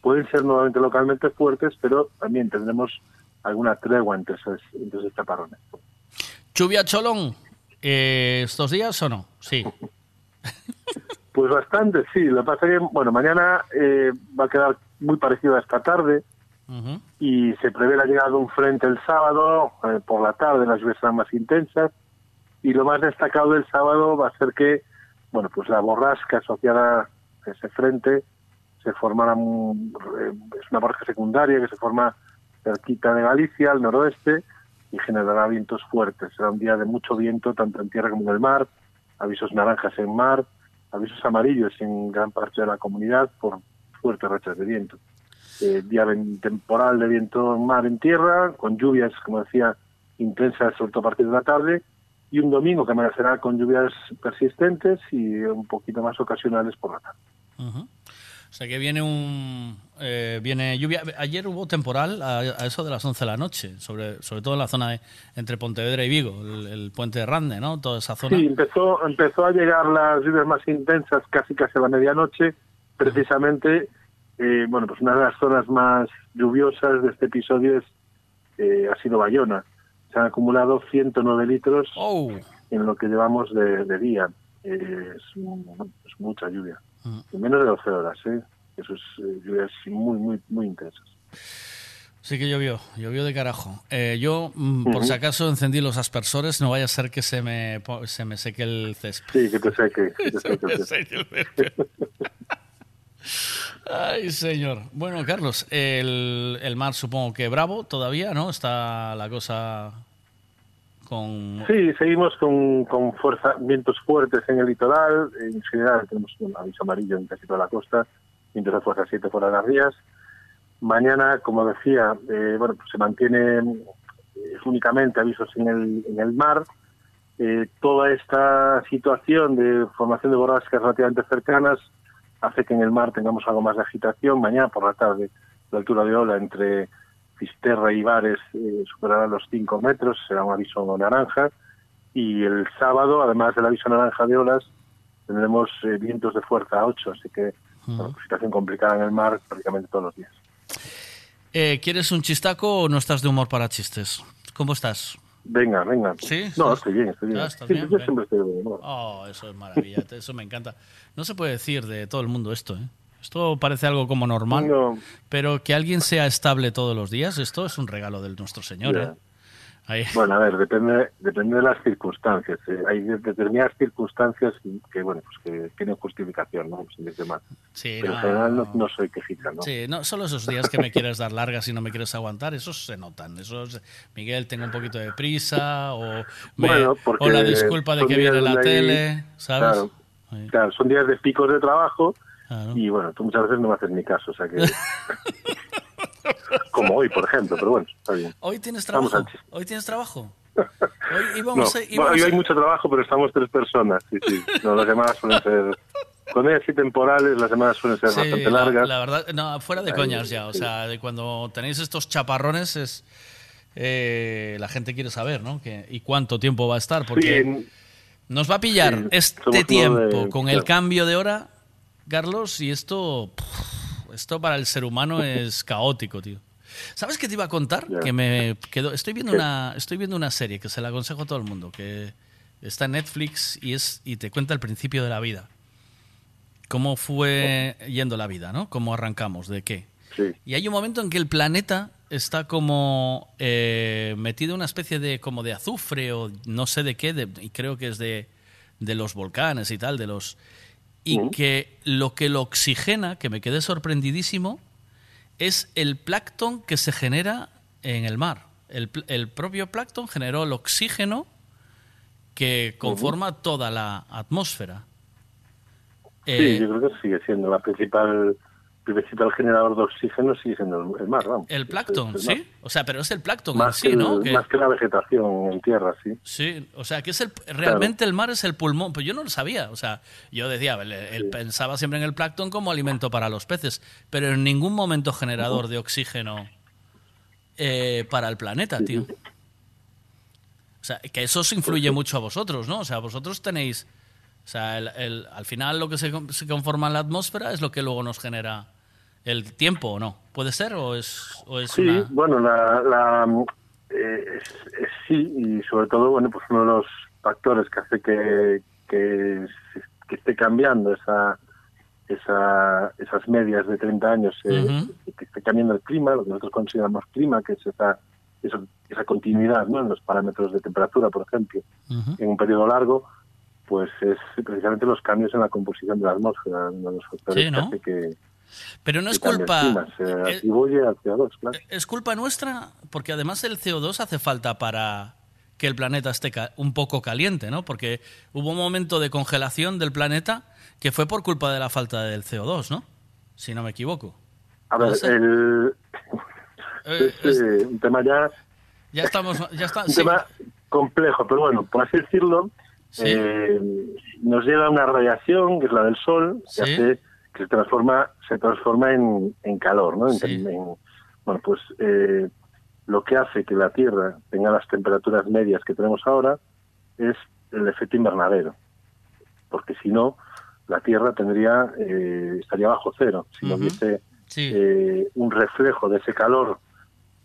pueden ser nuevamente localmente fuertes, pero también tendremos alguna tregua entre esos, entre esos chaparrones. ¿Lluvia cholón eh, estos días o no? Sí. *laughs* Pues bastante, sí. Lo que pasa es que, bueno, mañana eh, va a quedar muy parecido a esta tarde y se prevé la llegada de un frente el sábado, eh, por la tarde las lluvias serán más intensas y lo más destacado del sábado va a ser que, bueno, pues la borrasca asociada a ese frente se formará, eh, es una borrasca secundaria que se forma cerquita de Galicia, al noroeste, y generará vientos fuertes. Será un día de mucho viento, tanto en tierra como en el mar, avisos naranjas en mar, avisos amarillos en gran parte de la comunidad por fuertes rachas de viento. Eh, día temporal de viento en mar en tierra, con lluvias, como decía, intensas, sobre todo a partir de la tarde, y un domingo que amanecerá con lluvias persistentes y un poquito más ocasionales por la tarde. Ujú. O sea que viene un eh, viene lluvia. Ayer hubo temporal a, a eso de las 11 de la noche, sobre, sobre todo en la zona de, entre Pontevedra y Vigo, el, el puente de Rande, ¿no? Toda esa zona. Sí, empezó, empezó a llegar las lluvias más intensas casi casi a la medianoche. Precisamente, eh, bueno, pues una de las zonas más lluviosas de este episodio es, eh, ha sido Bayona. se han acumulado 109 litros Oh. en lo que llevamos de, de día. Eh, es mucha lluvia. En menos de 12 horas, ¿eh? Eso es eh, lluvias muy, muy, muy intensas. Sí que llovió, llovió de carajo. Eh, yo, mm, por si acaso, encendí los aspersores, no vaya a ser que se me, se me seque el césped. Sí, que te seque. que te seque el *laughs* césped. *laughs* Ay, señor. Bueno, Carlos, el, el mar supongo que bravo todavía, ¿no? Está la cosa Sí, seguimos con, con fuerza, vientos fuertes en el litoral. En general tenemos un aviso amarillo en casi toda la costa, vientos de fuerza 7 fuera de las rías. Mañana, como decía, eh, bueno, pues se mantiene eh, únicamente avisos en el, en el mar. Eh, toda esta situación de formación de borrascas relativamente cercanas hace que en el mar tengamos algo más de agitación. Mañana por la tarde, la altura de ola entre Fisterra y Bares eh, superará los 5 metros, será un aviso naranja. Y el sábado, además del aviso naranja de olas, tendremos eh, vientos de fuerza 8, así que situación complicada en el mar prácticamente todos los días. Eh, ¿Quieres un chistaco o no estás de humor para chistes? ¿Cómo estás? Venga, venga. Sí, No, ¿estás- estoy bien, estoy bien. Ah, ¿estás Sí, bien? yo Bien. siempre estoy bien. ¿no? Oh, eso es maravilla, *laughs* eso me encanta. No se puede decir de todo el mundo esto, ¿eh? Esto parece algo como normal, No. pero que alguien sea estable todos los días, esto es un regalo del nuestro Señor. ¿eh? Ahí- Bueno, a ver, depende, depende de las circunstancias. eh. Hay de- determinadas circunstancias que, bueno, pues que tienen justificación, ¿no? Sin decir más. Sí, Pero en general no, no soy quejita, ¿no? Sí, no, solo esos días que me quieres dar largas y no me quieres aguantar, esos se notan. Esos, Miguel, tengo un poquito de prisa, o, me- Bueno, porque o la disculpa de que viene la tele, ¿sabes? Claro, claro, son días de picos de trabajo y bueno, tú muchas veces no me haces ni caso, o sea que... *laughs* Como hoy, por ejemplo, pero bueno, está bien. ¿Hoy tienes trabajo? ¿Hoy tienes trabajo? *laughs* Hoy No, a- íbamos hoy a- hay mucho trabajo, pero estamos tres personas, sí, sí. No, las llamadas suelen ser... Cuando hay así temporales, las llamadas suelen ser Sí, bastante la, largas. la verdad, no, fuera de Ahí, coñas ya, o sea, de cuando tenéis estos chaparrones es... eh, la gente quiere saber, ¿no? Que, ¿Y cuánto tiempo va a estar? Porque nos va a pillar este tiempo de- con el cambio de hora, Carlos, y esto, esto para el ser humano es *laughs* caótico, tío. ¿Sabes qué te iba a contar? Que me quedó, estoy viendo ¿Qué? una, estoy viendo una serie que se la aconsejo a todo el mundo, que está en Netflix y es y te cuenta el principio de la vida. Cómo fue yendo la vida, ¿no? Cómo arrancamos, de qué. Sí. Y hay un momento en que el planeta está como eh, metido en una especie de como de azufre o no sé de qué, de- y creo que es de, de los volcanes y tal, de los y que lo que lo oxigena, que me quedé sorprendidísimo, es el plancton que se genera en el mar. El, el propio plancton generó el oxígeno que conforma toda la atmósfera. Sí, Eh, yo creo que sigue siendo la principal, principal generador de oxígeno sigue siendo el, el mar, vamos. el plancton, mar. ¿sí? O sea, pero es el plancton Más, sí, que ¿no? el- Que- más que la vegetación en tierra, sí. Sí, o sea, que es el realmente el mar es el pulmón, pues yo no lo sabía, o sea, yo decía, el- pensaba siempre en el plancton como alimento para los peces, pero en ningún momento generador de oxígeno eh, para el planeta, tío. O sea, que eso os influye mucho a vosotros, ¿no? O sea, vosotros tenéis, o sea, el- el- al final lo que se, se conforma en la atmósfera es lo que luego nos genera el tiempo, ¿o no? ¿Puede ser o es, o es Sí, una... bueno, la, la, eh, es- es sí, y sobre todo, bueno, pues uno de los factores que hace que, que, esté cambiando esa, esa, esas medias de 30 años, eh, que esté cambiando el clima, lo que nosotros consideramos clima, que es esa, esa, esa continuidad ¿no? en los parámetros de temperatura, por ejemplo, en un periodo largo, pues es precisamente los cambios en la composición de la atmósfera, uno de los factores Sí, que ¿no? hace que, Pero no es culpa... al CO2, claro. Es culpa nuestra, porque además el CO2 hace falta para que el planeta esté un poco caliente, ¿no? Porque hubo un momento de congelación del planeta que fue por culpa de la falta del CO2, ¿no? Si no me equivoco. A ver, el, Eh, es eh, un tema ya, Ya estamos, ya está. *laughs* un sí. tema complejo, pero bueno, por así decirlo, Sí. eh, nos llega una radiación, que es la del Sol, que Sí. hace que se transforma, se transforma en, en calor, ¿no? En- Sí. en- bueno, pues eh, lo que hace que la Tierra tenga las temperaturas medias que tenemos ahora es el efecto invernadero, porque si no, la Tierra tendría eh, estaría bajo cero, si no hubiese Sí. eh, un reflejo de ese calor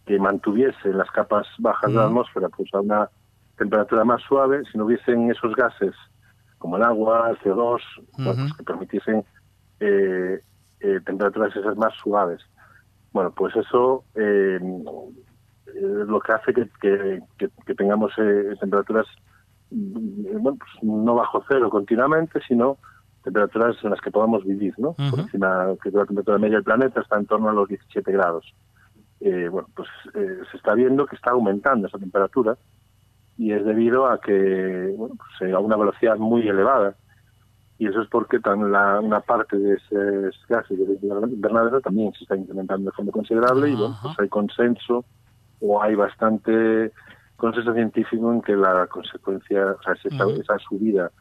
que mantuviese las capas bajas de la atmósfera pues a una temperatura más suave, si no hubiesen esos gases como el agua, el CO2, bueno, pues, que permitiesen eh, eh, temperaturas esas más suaves. Bueno, pues eso eh, es lo que hace que, que- que- que tengamos eh, temperaturas mm, bueno, pues no bajo cero continuamente, sino temperaturas en las que podamos vivir, ¿no? Por encima que la temperatura media del planeta está en torno a los 17 grados. Eh, bueno, pues eh, se está viendo que está aumentando esa temperatura y es debido a que, bueno, pues, eh, a una velocidad muy elevada. Y eso es porque tan la, una parte de esos gases de invernadero también se está incrementando de forma considerable y bueno, pues hay consenso o hay bastante consenso científico en que la consecuencia, o sea, esa, esa subida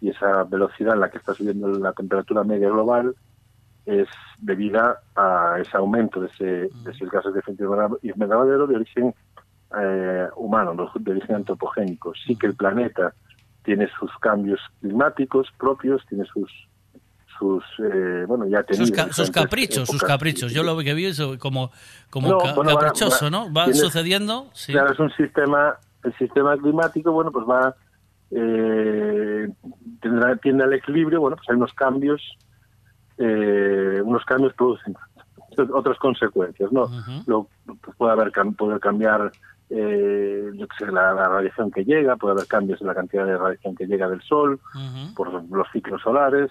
y esa velocidad en la que está subiendo la temperatura media global es debida a ese aumento de, ese, de esos gases de efecto inverna- invernadero de origen eh, humano, no de origen antropogénico. Sí que el planeta tiene sus cambios climáticos propios, tiene sus sus eh, bueno ya Sus, ca- sus caprichos, sus caprichos. Yo lo que vi es como, como No, ca- bueno, va- caprichoso, va- ¿no? Va tienes- sucediendo. Sí. Claro, es un sistema, el sistema climático, bueno, pues va, eh, tendrá, tiende al equilibrio, bueno, pues hay unos cambios, eh, unos cambios producen otras consecuencias, ¿no? Lo- pues puede haber puede cambiar eh, yo sé, la, la radiación que llega, puede haber cambios en la cantidad de radiación que llega del sol, por los ciclos solares,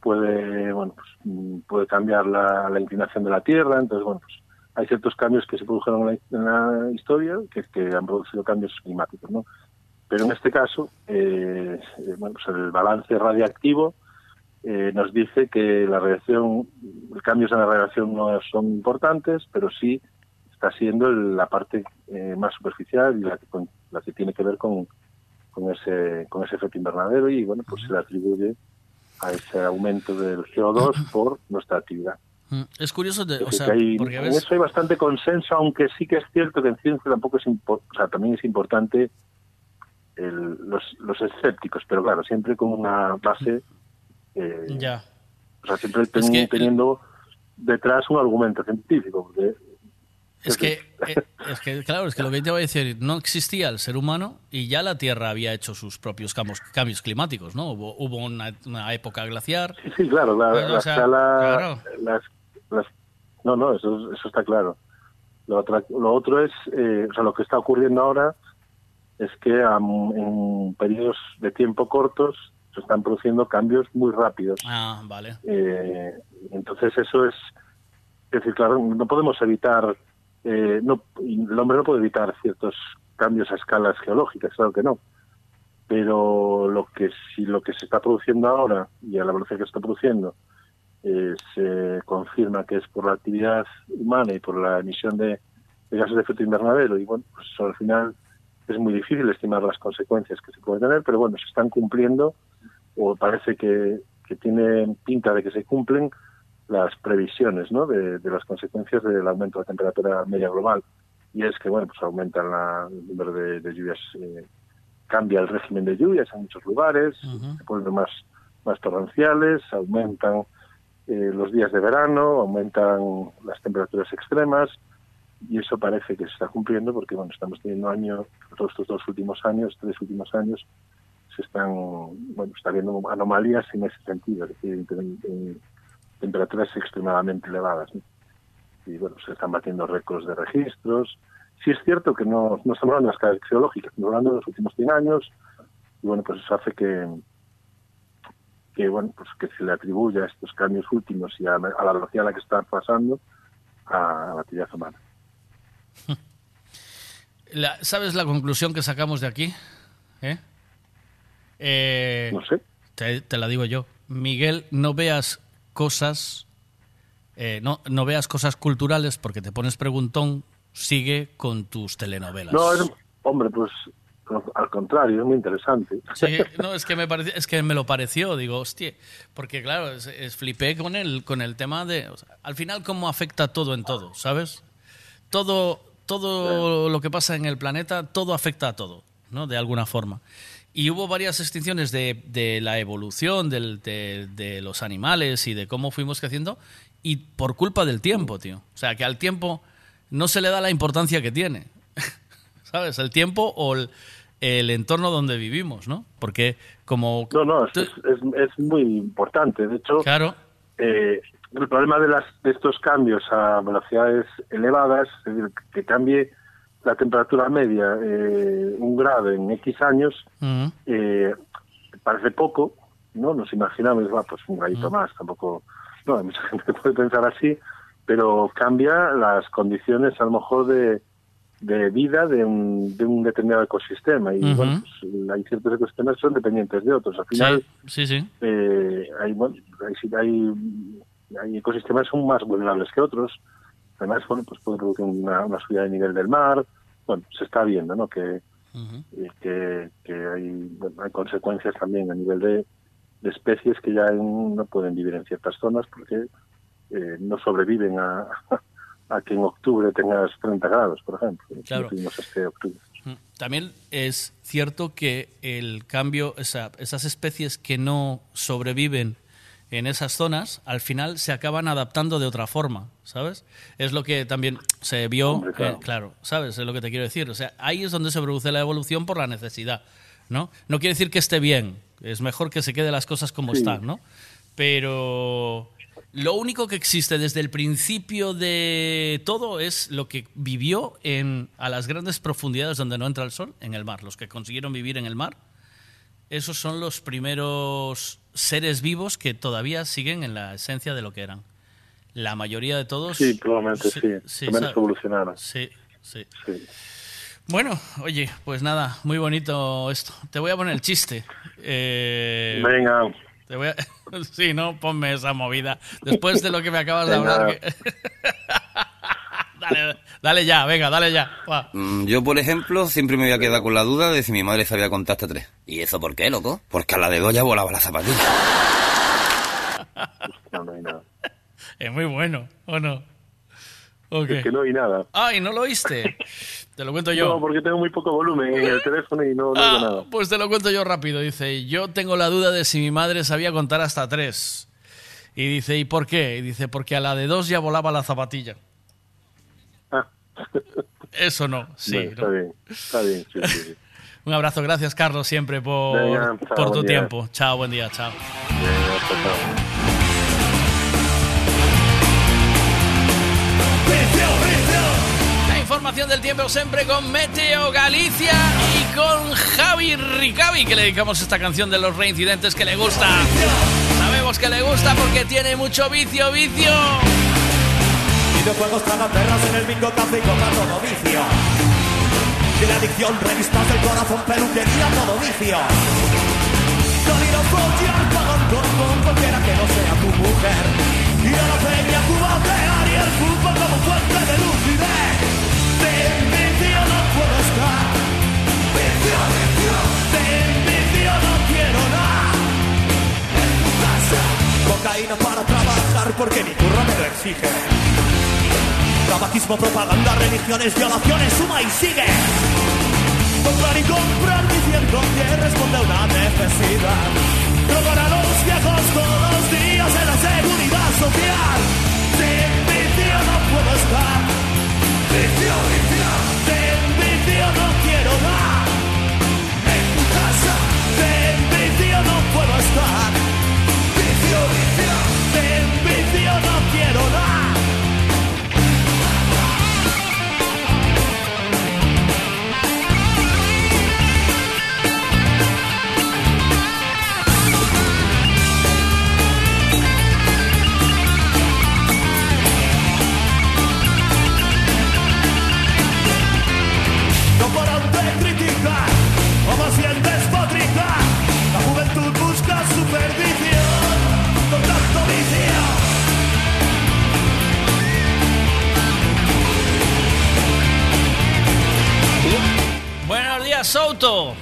puede, bueno, pues, mm, puede cambiar la, la inclinación de la Tierra, entonces, bueno, pues hay ciertos cambios que se produjeron en la, en la historia que, que han producido cambios climáticos, ¿no? Pero en este caso, eh, eh, bueno, pues el balance radiactivo eh, nos dice que la radiación, los cambios en la radiación no son importantes, pero sí está siendo la parte eh, más superficial y la que, con- la que tiene que ver con, con ese con ese efecto invernadero y bueno pues se le atribuye a ese aumento del CO2 por nuestra actividad. Mm, Es curioso, de- o sea, que hay- porque en ves... eso hay bastante consenso, aunque sí que es cierto que en ciencia tampoco es o sea, también es importante el- los, los escépticos, pero claro, siempre con una base, eh, Ya. o sea, siempre Es ten- que- teniendo detrás un argumento científico, porque Es que, eh, *laughs* es que, claro, es que lo que te voy a decir, no existía el ser humano y ya la Tierra había hecho sus propios cambios, cambios climáticos, ¿no? Hubo, hubo una, una época glaciar. Sí, sí, claro, la, Bueno, la o sea, escala, claro. las, las- no, no, eso, eso está claro. Lo, otra- lo otro es, eh, o sea, lo que está ocurriendo ahora es que am, en periodos de tiempo cortos se están produciendo cambios muy rápidos. Ah, vale. Eh, entonces eso es, es decir, claro, no podemos evitar, eh, no, el hombre no puede evitar ciertos cambios a escalas geológicas, claro que no. Pero lo que si lo que se está produciendo ahora y a la velocidad que se está produciendo eh, se confirma que es por la actividad humana y por la emisión de, gases de efecto invernadero y bueno, pues al final es muy difícil estimar las consecuencias que se pueden tener, pero bueno, se están cumpliendo o parece que, que tiene pinta de que se cumplen las previsiones ¿no? de, de las consecuencias del aumento de la temperatura media global. Y es que, bueno, pues aumenta la- el número de, de lluvias, eh, cambia el régimen de lluvias en muchos lugares, se ponen más, más torrenciales, aumentan eh, los días de verano, aumentan las temperaturas extremas, y eso parece que se está cumpliendo porque, bueno, estamos teniendo años, todos estos dos últimos años, tres últimos años, se están, bueno, está habiendo anomalías en ese sentido, es decir, en- en temperaturas extremadamente elevadas. ¿no? Y bueno, se están batiendo récords de registros. Sí es cierto que no, no estamos hablando de las escalas geológicas, estamos hablando de los últimos 100 años, y bueno, pues eso hace que, que bueno, pues que se le atribuya estos cambios últimos y a, a la velocidad a la que está pasando a la actividad humana. *laughs* La- ¿Sabes la conclusión que sacamos de aquí? ¿Eh? Eh, no sé. Te, te la digo yo. Miguel, no veas cosas, eh, no, no veas cosas culturales porque te pones preguntón, sigue con tus telenovelas. No, es- hombre, pues al contrario, es muy interesante. Sí, *laughs* no, es que me pareció, es que me lo pareció, digo, hostia, porque claro, es, es- flipé con el, con el tema de, o sea, al final cómo afecta todo en todo, ¿sabes? Todo, todo lo que pasa en el planeta, todo afecta a todo, ¿no? De alguna forma. Y hubo varias extinciones de, de la evolución del- de, de los animales y de cómo fuimos creciendo, y por culpa del tiempo, tío. O sea, que al tiempo no se le da la importancia que tiene. *laughs* ¿Sabes? El tiempo o el, el entorno donde vivimos, ¿no? Porque como... No, no, es, es, es muy importante. De hecho, Claro. eh, el problema de, las, de estos cambios a velocidades elevadas, es decir, que cambie la temperatura media eh, un grado en X años, Ujú. eh, parece poco, ¿no? Nos imaginamos, va, pues un gradito más, tampoco, no, hay mucha *laughs* gente que puede pensar así, pero cambia las condiciones a lo mejor de, de vida de un, de un determinado ecosistema y bueno, pues, hay ciertos ecosistemas que son dependientes de otros. Al final, Sí, sí, sí. eh, hay, bueno, hay, hay, hay ecosistemas que son más vulnerables que otros. Además, bueno, pues puede producir una, una subida de nivel del mar. Bueno, se está viendo, ¿no? Que, eh, que, que hay, hay consecuencias también a nivel de, de especies que ya en- no pueden vivir en ciertas zonas porque eh, no sobreviven a, *laughs* a que en octubre tengas 30 grados, por ejemplo. Claro. Este octubre. Mm. También es cierto que el cambio, o sea, esas especies que no sobreviven en esas zonas, al final se acaban adaptando de otra forma, ¿sabes? Es lo que también se vio, Hombre, claro. eh, claro, ¿sabes? Es lo que te quiero decir. O sea, ahí es donde se produce la evolución por la necesidad, ¿no? No quiere decir que esté bien, es mejor que se quede las cosas como Sí. están, ¿no? Pero lo único que existe desde el principio de todo es lo que vivió en, a las grandes profundidades donde no entra el sol, en el mar. Los que consiguieron vivir en el mar, esos son los primeros seres vivos que todavía siguen en la esencia de lo que eran. La mayoría de todos... Sí, probablemente sí. sí, sabe- evolucionaron. Sí, sí. Sí. Bueno, oye, pues nada, muy bonito esto. Te voy a poner el chiste. Eh, Venga. Te voy a... *laughs* Sí, no, ponme esa movida. Después de lo que me acabas de hablar. que- *laughs* dale, dale ya, venga, dale ya. Va. Mm, Yo, por ejemplo, siempre me voy a quedar con la duda de si mi madre sabía contar hasta tres. ¿Y eso por qué, loco? Porque a la de dos ya volaba la zapatilla. No, no hay nada. Es muy bueno, ¿o no? Ok. Es que no hay nada. Ay, ¿no lo oíste? Te lo cuento yo. No, porque tengo muy poco volumen en el teléfono y no, no Ah, oigo nada. Pues te lo cuento yo rápido. Dice, yo tengo la duda de si mi madre sabía contar hasta tres. Y dice, ¿y por qué? Y dice, porque a la de dos ya volaba la zapatilla. Eso no, sí. Bueno, está ¿no? bien, está bien, sí, sí, sí. *laughs* Un abrazo, gracias Carlos siempre por, Venga, chao, por tu día. tiempo. Chao, buen día, chao. Venga, chao, chao. La información del tiempo siempre con Meteo Galicia y con Javi Ricavi, que le dedicamos esta canción de los reincidentes que le gusta. Sabemos que le gusta porque tiene mucho vicio, vicio. Videojuegos tragan perros en el bingo café y coca todo vicio. De la adicción, revistas del corazón, peluquería, todo vicio. A follar, pagan con, cualquiera que no sea tu mujer. Ir a la peña, cubatear y el fútbol como fuente de lucidez. Sin vicio no puedo estar. Vicio, vicio. Sin vicio no quiero nada. En tu casa. Cocaína para trabajar porque mi curro me lo exige. Tabaquismo, propaganda, religiones, violaciones, suma y sigue. Comprar y comprar diciendo que responde a una necesidad. Robar a los viejos todos los días en la seguridad social. Sin vicio no puedo estar. Vicio, vicio. Sin vicio no quiero dar. En tu casa. Sin vicio no puedo estar.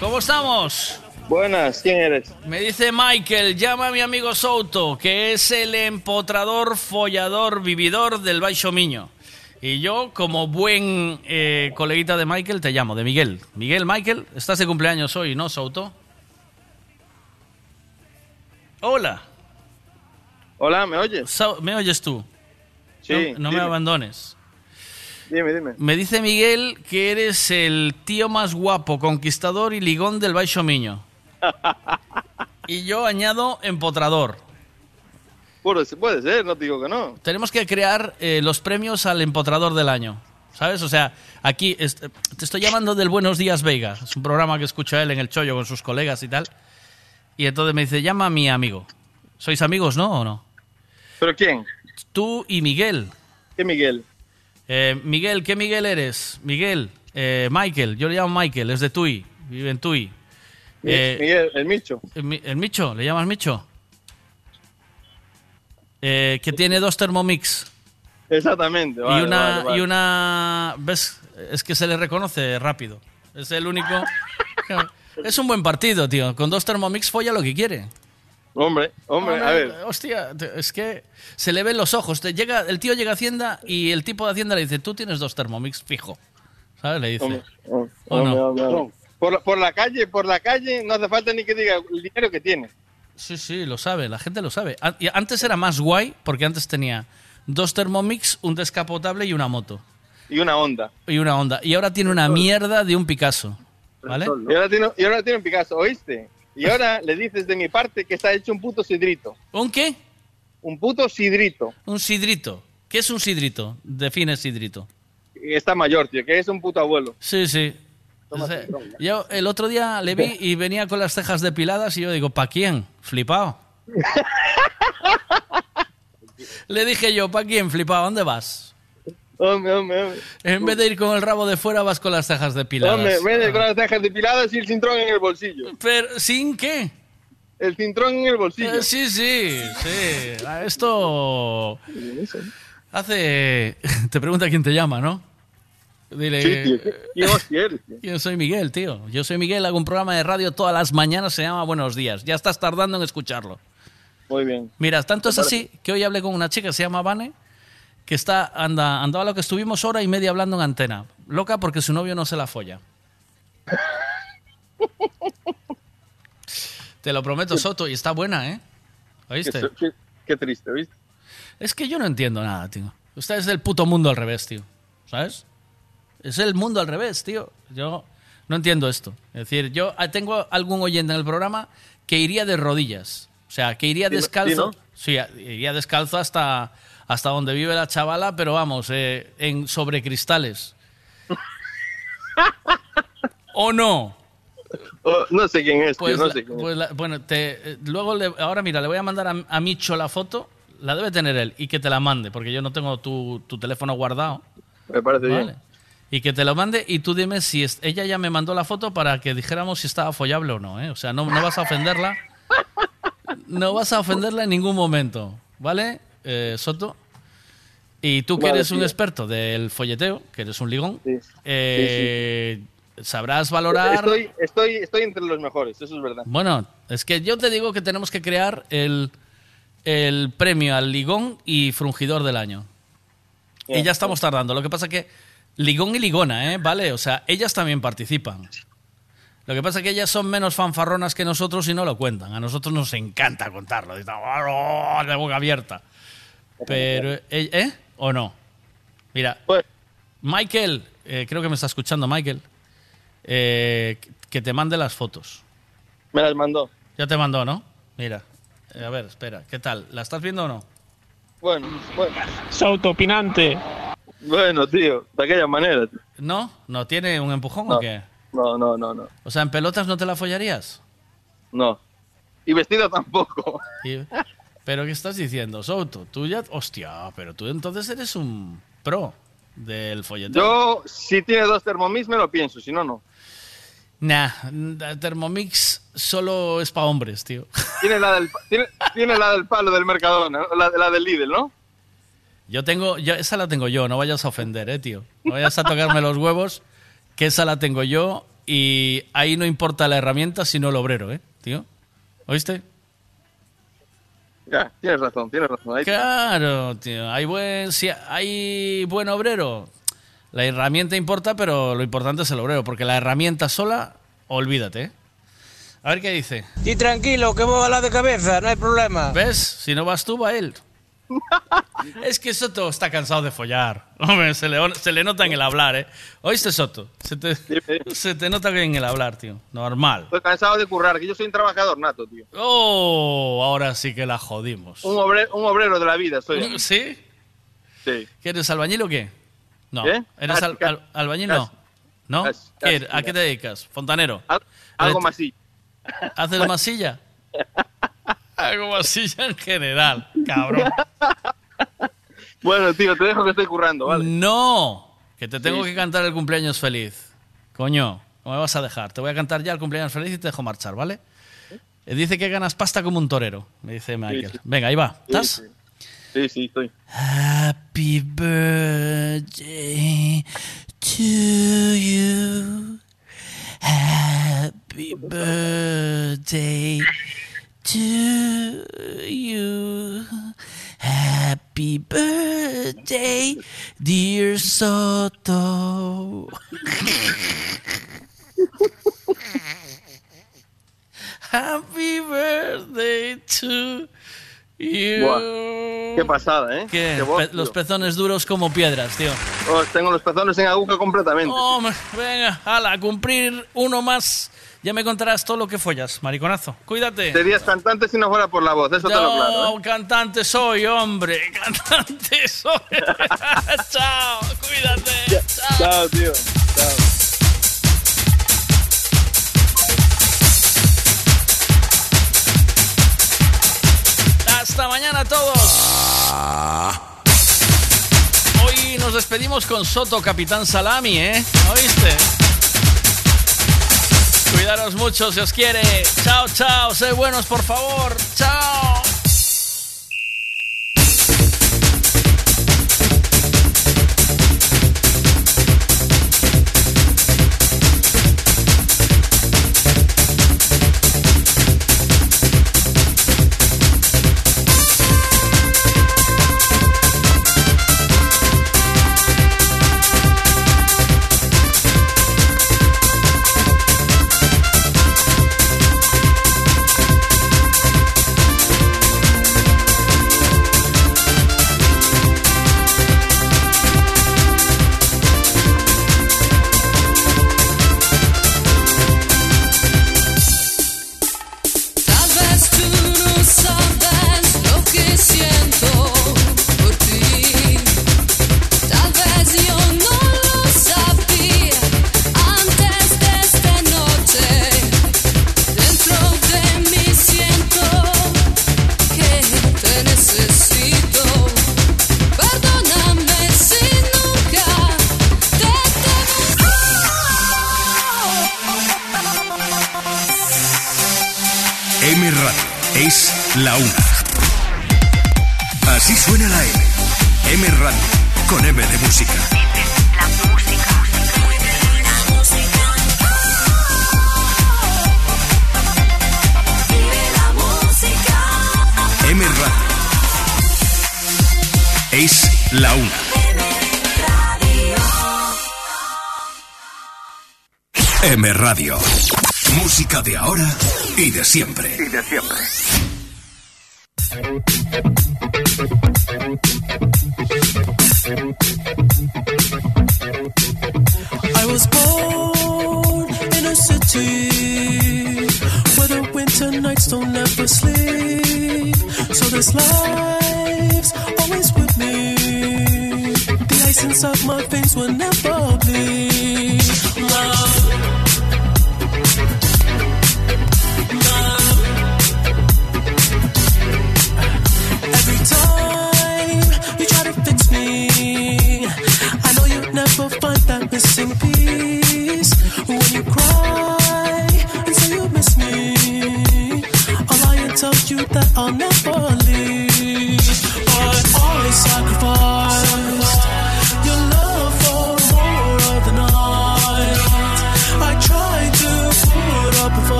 ¿Cómo estamos? Buenas, ¿quién eres? Me dice Michael, llama a mi amigo Souto, que es el empotrador, follador, vividor del Baixo Miño. Y yo, como buen eh, coleguita de Michael, te llamo, de Miguel. Miguel, Michael, estás de cumpleaños hoy, ¿no, Souto? Hola. Hola, ¿me oyes? ¿Me oyes tú? Sí, No, no me abandones. Dime, dime. Me dice Miguel que eres el tío más guapo, conquistador y ligón del Baixo Miño. Y yo añado empotrador. Puede ser, puede ser, no te digo que no. Tenemos que crear eh, los premios al empotrador del año. ¿Sabes? O sea, aquí est- te estoy llamando del Buenos Días Vega. Es un programa que escucha él en el chollo con sus colegas y tal. Y entonces me dice, llama a mi amigo. ¿Sois amigos, no? ¿O no? ¿Pero quién? Tú y Miguel. ¿Qué Miguel? Eh, Miguel, ¿qué Miguel eres? Miguel, eh, Michael, yo le llamo Michael, es de Tui, vive en Tui. Eh, Miguel, el Micho. ¿El, Mi- el Micho? ¿Le llamas Micho? Eh, que tiene dos Thermomix Exactamente. y una vale, vale. y una ¿ves? Es que se le reconoce rápido. Es el único *laughs* Es un buen partido, tío. Con dos Thermomix folla lo que quiere. Hombre, hombre, a ver. Hostia, es que se le ven los ojos. Te llega, el tío llega a Hacienda y el tipo de Hacienda le dice, tú tienes dos Thermomix fijo. ¿Sabes? Le dice. Hombre, hombre, ¿O no? hombre, hombre, hombre. Por, la- por la calle, por la calle, no hace falta ni que diga el dinero que tiene. Sí, sí, lo sabe, la gente lo sabe. Antes era más guay porque antes tenía dos Thermomix, un descapotable y una moto. Y una onda. Y una Honda. Y ahora tiene una mierda de un Picasso. ¿Vale? Y ahora tiene, y ahora tiene un Picasso, ¿oíste? Y ahora le dices de mi parte que está hecho un puto sidrito. ¿Un qué? Un puto sidrito. Un sidrito. ¿Qué es un sidrito? Define sidrito. Está mayor, tío, que es un puto abuelo. Sí, sí. Entonces, yo el otro día le vi y venía con las cejas depiladas y yo digo, ¿pa' quién? Flipado. *laughs* Le dije yo, ¿pa' quién? Flipado, ¿dónde vas? Hombre, hombre, hombre. En vez de ir con el rabo de fuera, vas con las cejas depiladas. Hombre, vete con las cejas depiladas y el cintrón en el bolsillo. Pero, ¿sin qué? El cintrón en el bolsillo. Eh, sí, sí, sí. Ah, Esto hace... *laughs* Te pregunta quién te llama, ¿no? Dile... Sí, tío. ¿Quién *laughs* hostia eres, tío? Yo soy Miguel, tío. Yo soy Miguel, hago un programa de radio todas las mañanas, se llama Buenos Días. Ya estás tardando en escucharlo. Muy bien. Mira, tanto es así que hoy hablé con una chica se llama Vane, que está, anda, andaba lo que estuvimos hora y media hablando en antena. Loca porque su novio no se la folla. Te lo prometo, Soto, y está buena, ¿eh? ¿Oíste? Qué, qué- qué triste, ¿viste? Es que yo no entiendo nada, tío. Usted es del puto mundo al revés, tío. ¿Sabes? Es el mundo al revés, tío. Yo no entiendo esto. Es decir, yo ah, tengo algún oyente en el programa que iría de rodillas. O sea, que iría descalzo. sí, ¿no? Sí, iría descalzo hasta, hasta donde vive la chavala, pero vamos, eh, en sobre cristales. ¿O no? Oh, no sé quién es, Pues, tío, no la- sé quién pues es. la- bueno, te, eh, luego le- ahora mira, le voy a mandar a, a Micho la foto, la debe tener él, y que te la mande, porque yo no tengo tu, tu teléfono guardado. Me parece Vale. bien. Y que te lo mande y tú dime si es- ella ya me mandó la foto para que dijéramos si estaba follable o no, ¿eh? O sea, no, no vas a ofenderla. No vas a ofenderla en ningún momento, ¿vale, eh, Soto? Y tú que Vale, eres un experto del folleteo, que eres un ligón, eh, sabrás valorar... Estoy, estoy, estoy entre los mejores, eso es verdad. Bueno, es que yo te digo que tenemos que crear el, el premio al ligón y frungidor del año. Y ya estamos tardando. Lo que pasa que ligón y ligona, ¿eh? ¿Vale? O sea, ellas también participan. Lo que pasa es que ellas son menos fanfarronas que nosotros y no lo cuentan. A nosotros nos encanta contarlo. ¡oh! de boca abierta. Pero, ¿eh? ¿O no? Mira, Michael, eh, creo que me está escuchando Michael, eh, que te mande las fotos. Me las mandó. Ya te mandó, ¿no? Mira. Eh, a ver, espera. ¿Qué tal? ¿La estás viendo o no? Bueno, bueno. Sauto opinante. Bueno, tío, de aquella manera. tío. ¿No? ¿No tiene un empujón o No. qué? No, no, no, no. O sea, ¿en pelotas no te la follarías? No. Y vestido tampoco. Y- ¿Pero qué estás diciendo, Souto? Tú ya... Hostia, pero tú entonces eres un pro del folleteo. Yo, si tiene dos Thermomix, me lo pienso, si no, no. Nah, Thermomix solo es para hombres, tío. *laughs* Tiene la del, tiene, tiene la del palo del Mercadona, ¿no? la, la del Lidl, ¿no? Yo tengo... Yo, esa la tengo yo, no vayas a ofender, eh, tío. No vayas a tocarme los huevos, que esa la tengo yo y ahí no importa la herramienta, sino el obrero, eh, tío. ¿Oíste? Ya, tienes razón, tienes razón. Ahí. Claro, tío. Hay buen, si hay buen obrero. La herramienta importa, pero lo importante es el obrero, porque la herramienta sola, olvídate. ¿eh? A ver qué dice. Y tranquilo, que vos a la de cabeza, no hay problema. ¿Ves? Si no vas tú, va él. *laughs* Es que Soto está cansado de follar. Hombre, se le, se le nota en el hablar, ¿eh? ¿Oíste, Soto? Se te, se te nota en el hablar, tío. Normal. Estoy cansado de currar, que yo soy un trabajador nato, tío. Oh, ahora sí que la jodimos. Un obrero, un obrero de la vida estoy. ¿Sí? Sí. ¿Que eres albañil o qué? No. ¿Qué? ¿Eres al- al- albañil? No. Casi. ¿No? Casi, ¿Qué? ¿A qué te dedicas? ¿Fontanero? Algo Elet- más así. ¿Haces masilla? *laughs* Hago masilla en general, cabrón. *laughs* Bueno, tío, te dejo que estoy currando, ¿vale? No, que te tengo Sí. que cantar el cumpleaños feliz. Coño, no me vas a dejar. Te voy a cantar ya el cumpleaños feliz y te dejo marchar, ¿vale? Eh, Dice que ganas pasta como un torero, me dice Michael. sí. Venga, ahí va. ¿Estás? sí. Sí, sí, estoy. Happy birthday to you. Happy birthday to you. Happy birthday, dear Soto. Happy birthday to you. Buah, qué pasada, ¿eh? ¿Qué? Qué voz, los pezones duros como piedras, tío. Oh, tengo los pezones en aguja completamente. Hombre, venga, ala, cumplir uno más. Ya me contarás todo lo que follas, mariconazo. Cuídate. Serías cantante si no fuera por la voz, eso te lo claro. ¿eh? Cantante soy, hombre. *laughs* Cantante soy. *laughs* Chao, cuídate. Chao. Chao, tío. Chao. Hasta mañana a todos. Hoy nos despedimos con Soto, Capitán Salami, ¿eh? ¿Oíste? Cuidaros mucho si os quiere. Chao, chao. Sé buenos, por favor. Chao.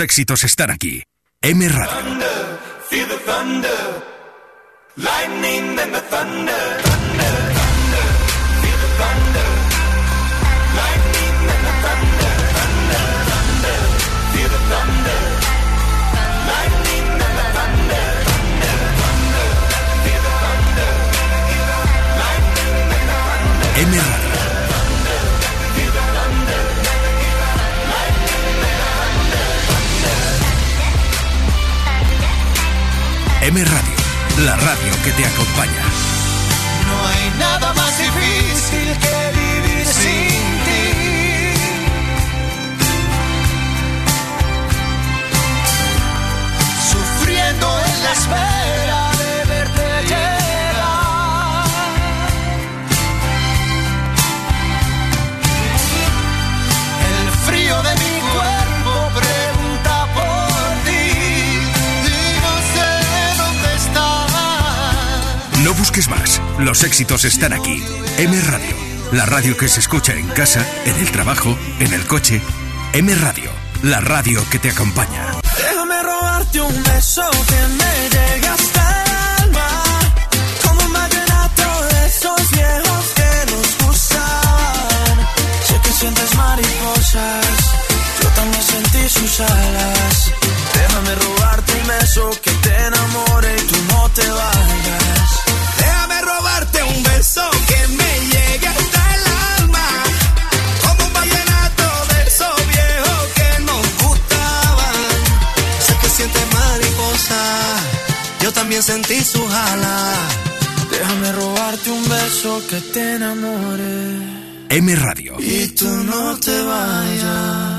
éxitos están aquí. M Radio. M Radio, la radio que te acompaña. No hay nada más difícil que vivir sin ti. Sufriendo en las veces busques más. Los éxitos están aquí. M Radio, la radio que se escucha en casa, en el trabajo, en el coche. M Radio, la radio que te acompaña. Déjame robarte un beso que me llega hasta el alma. Como un de esos viejos que nos gustan. Sé que sientes mariposas. Yo también sentí sus alas. Déjame robarte un beso que te enamora. su jala. Déjame robarte un beso que te enamore. M Radio. Y tú no te vayas.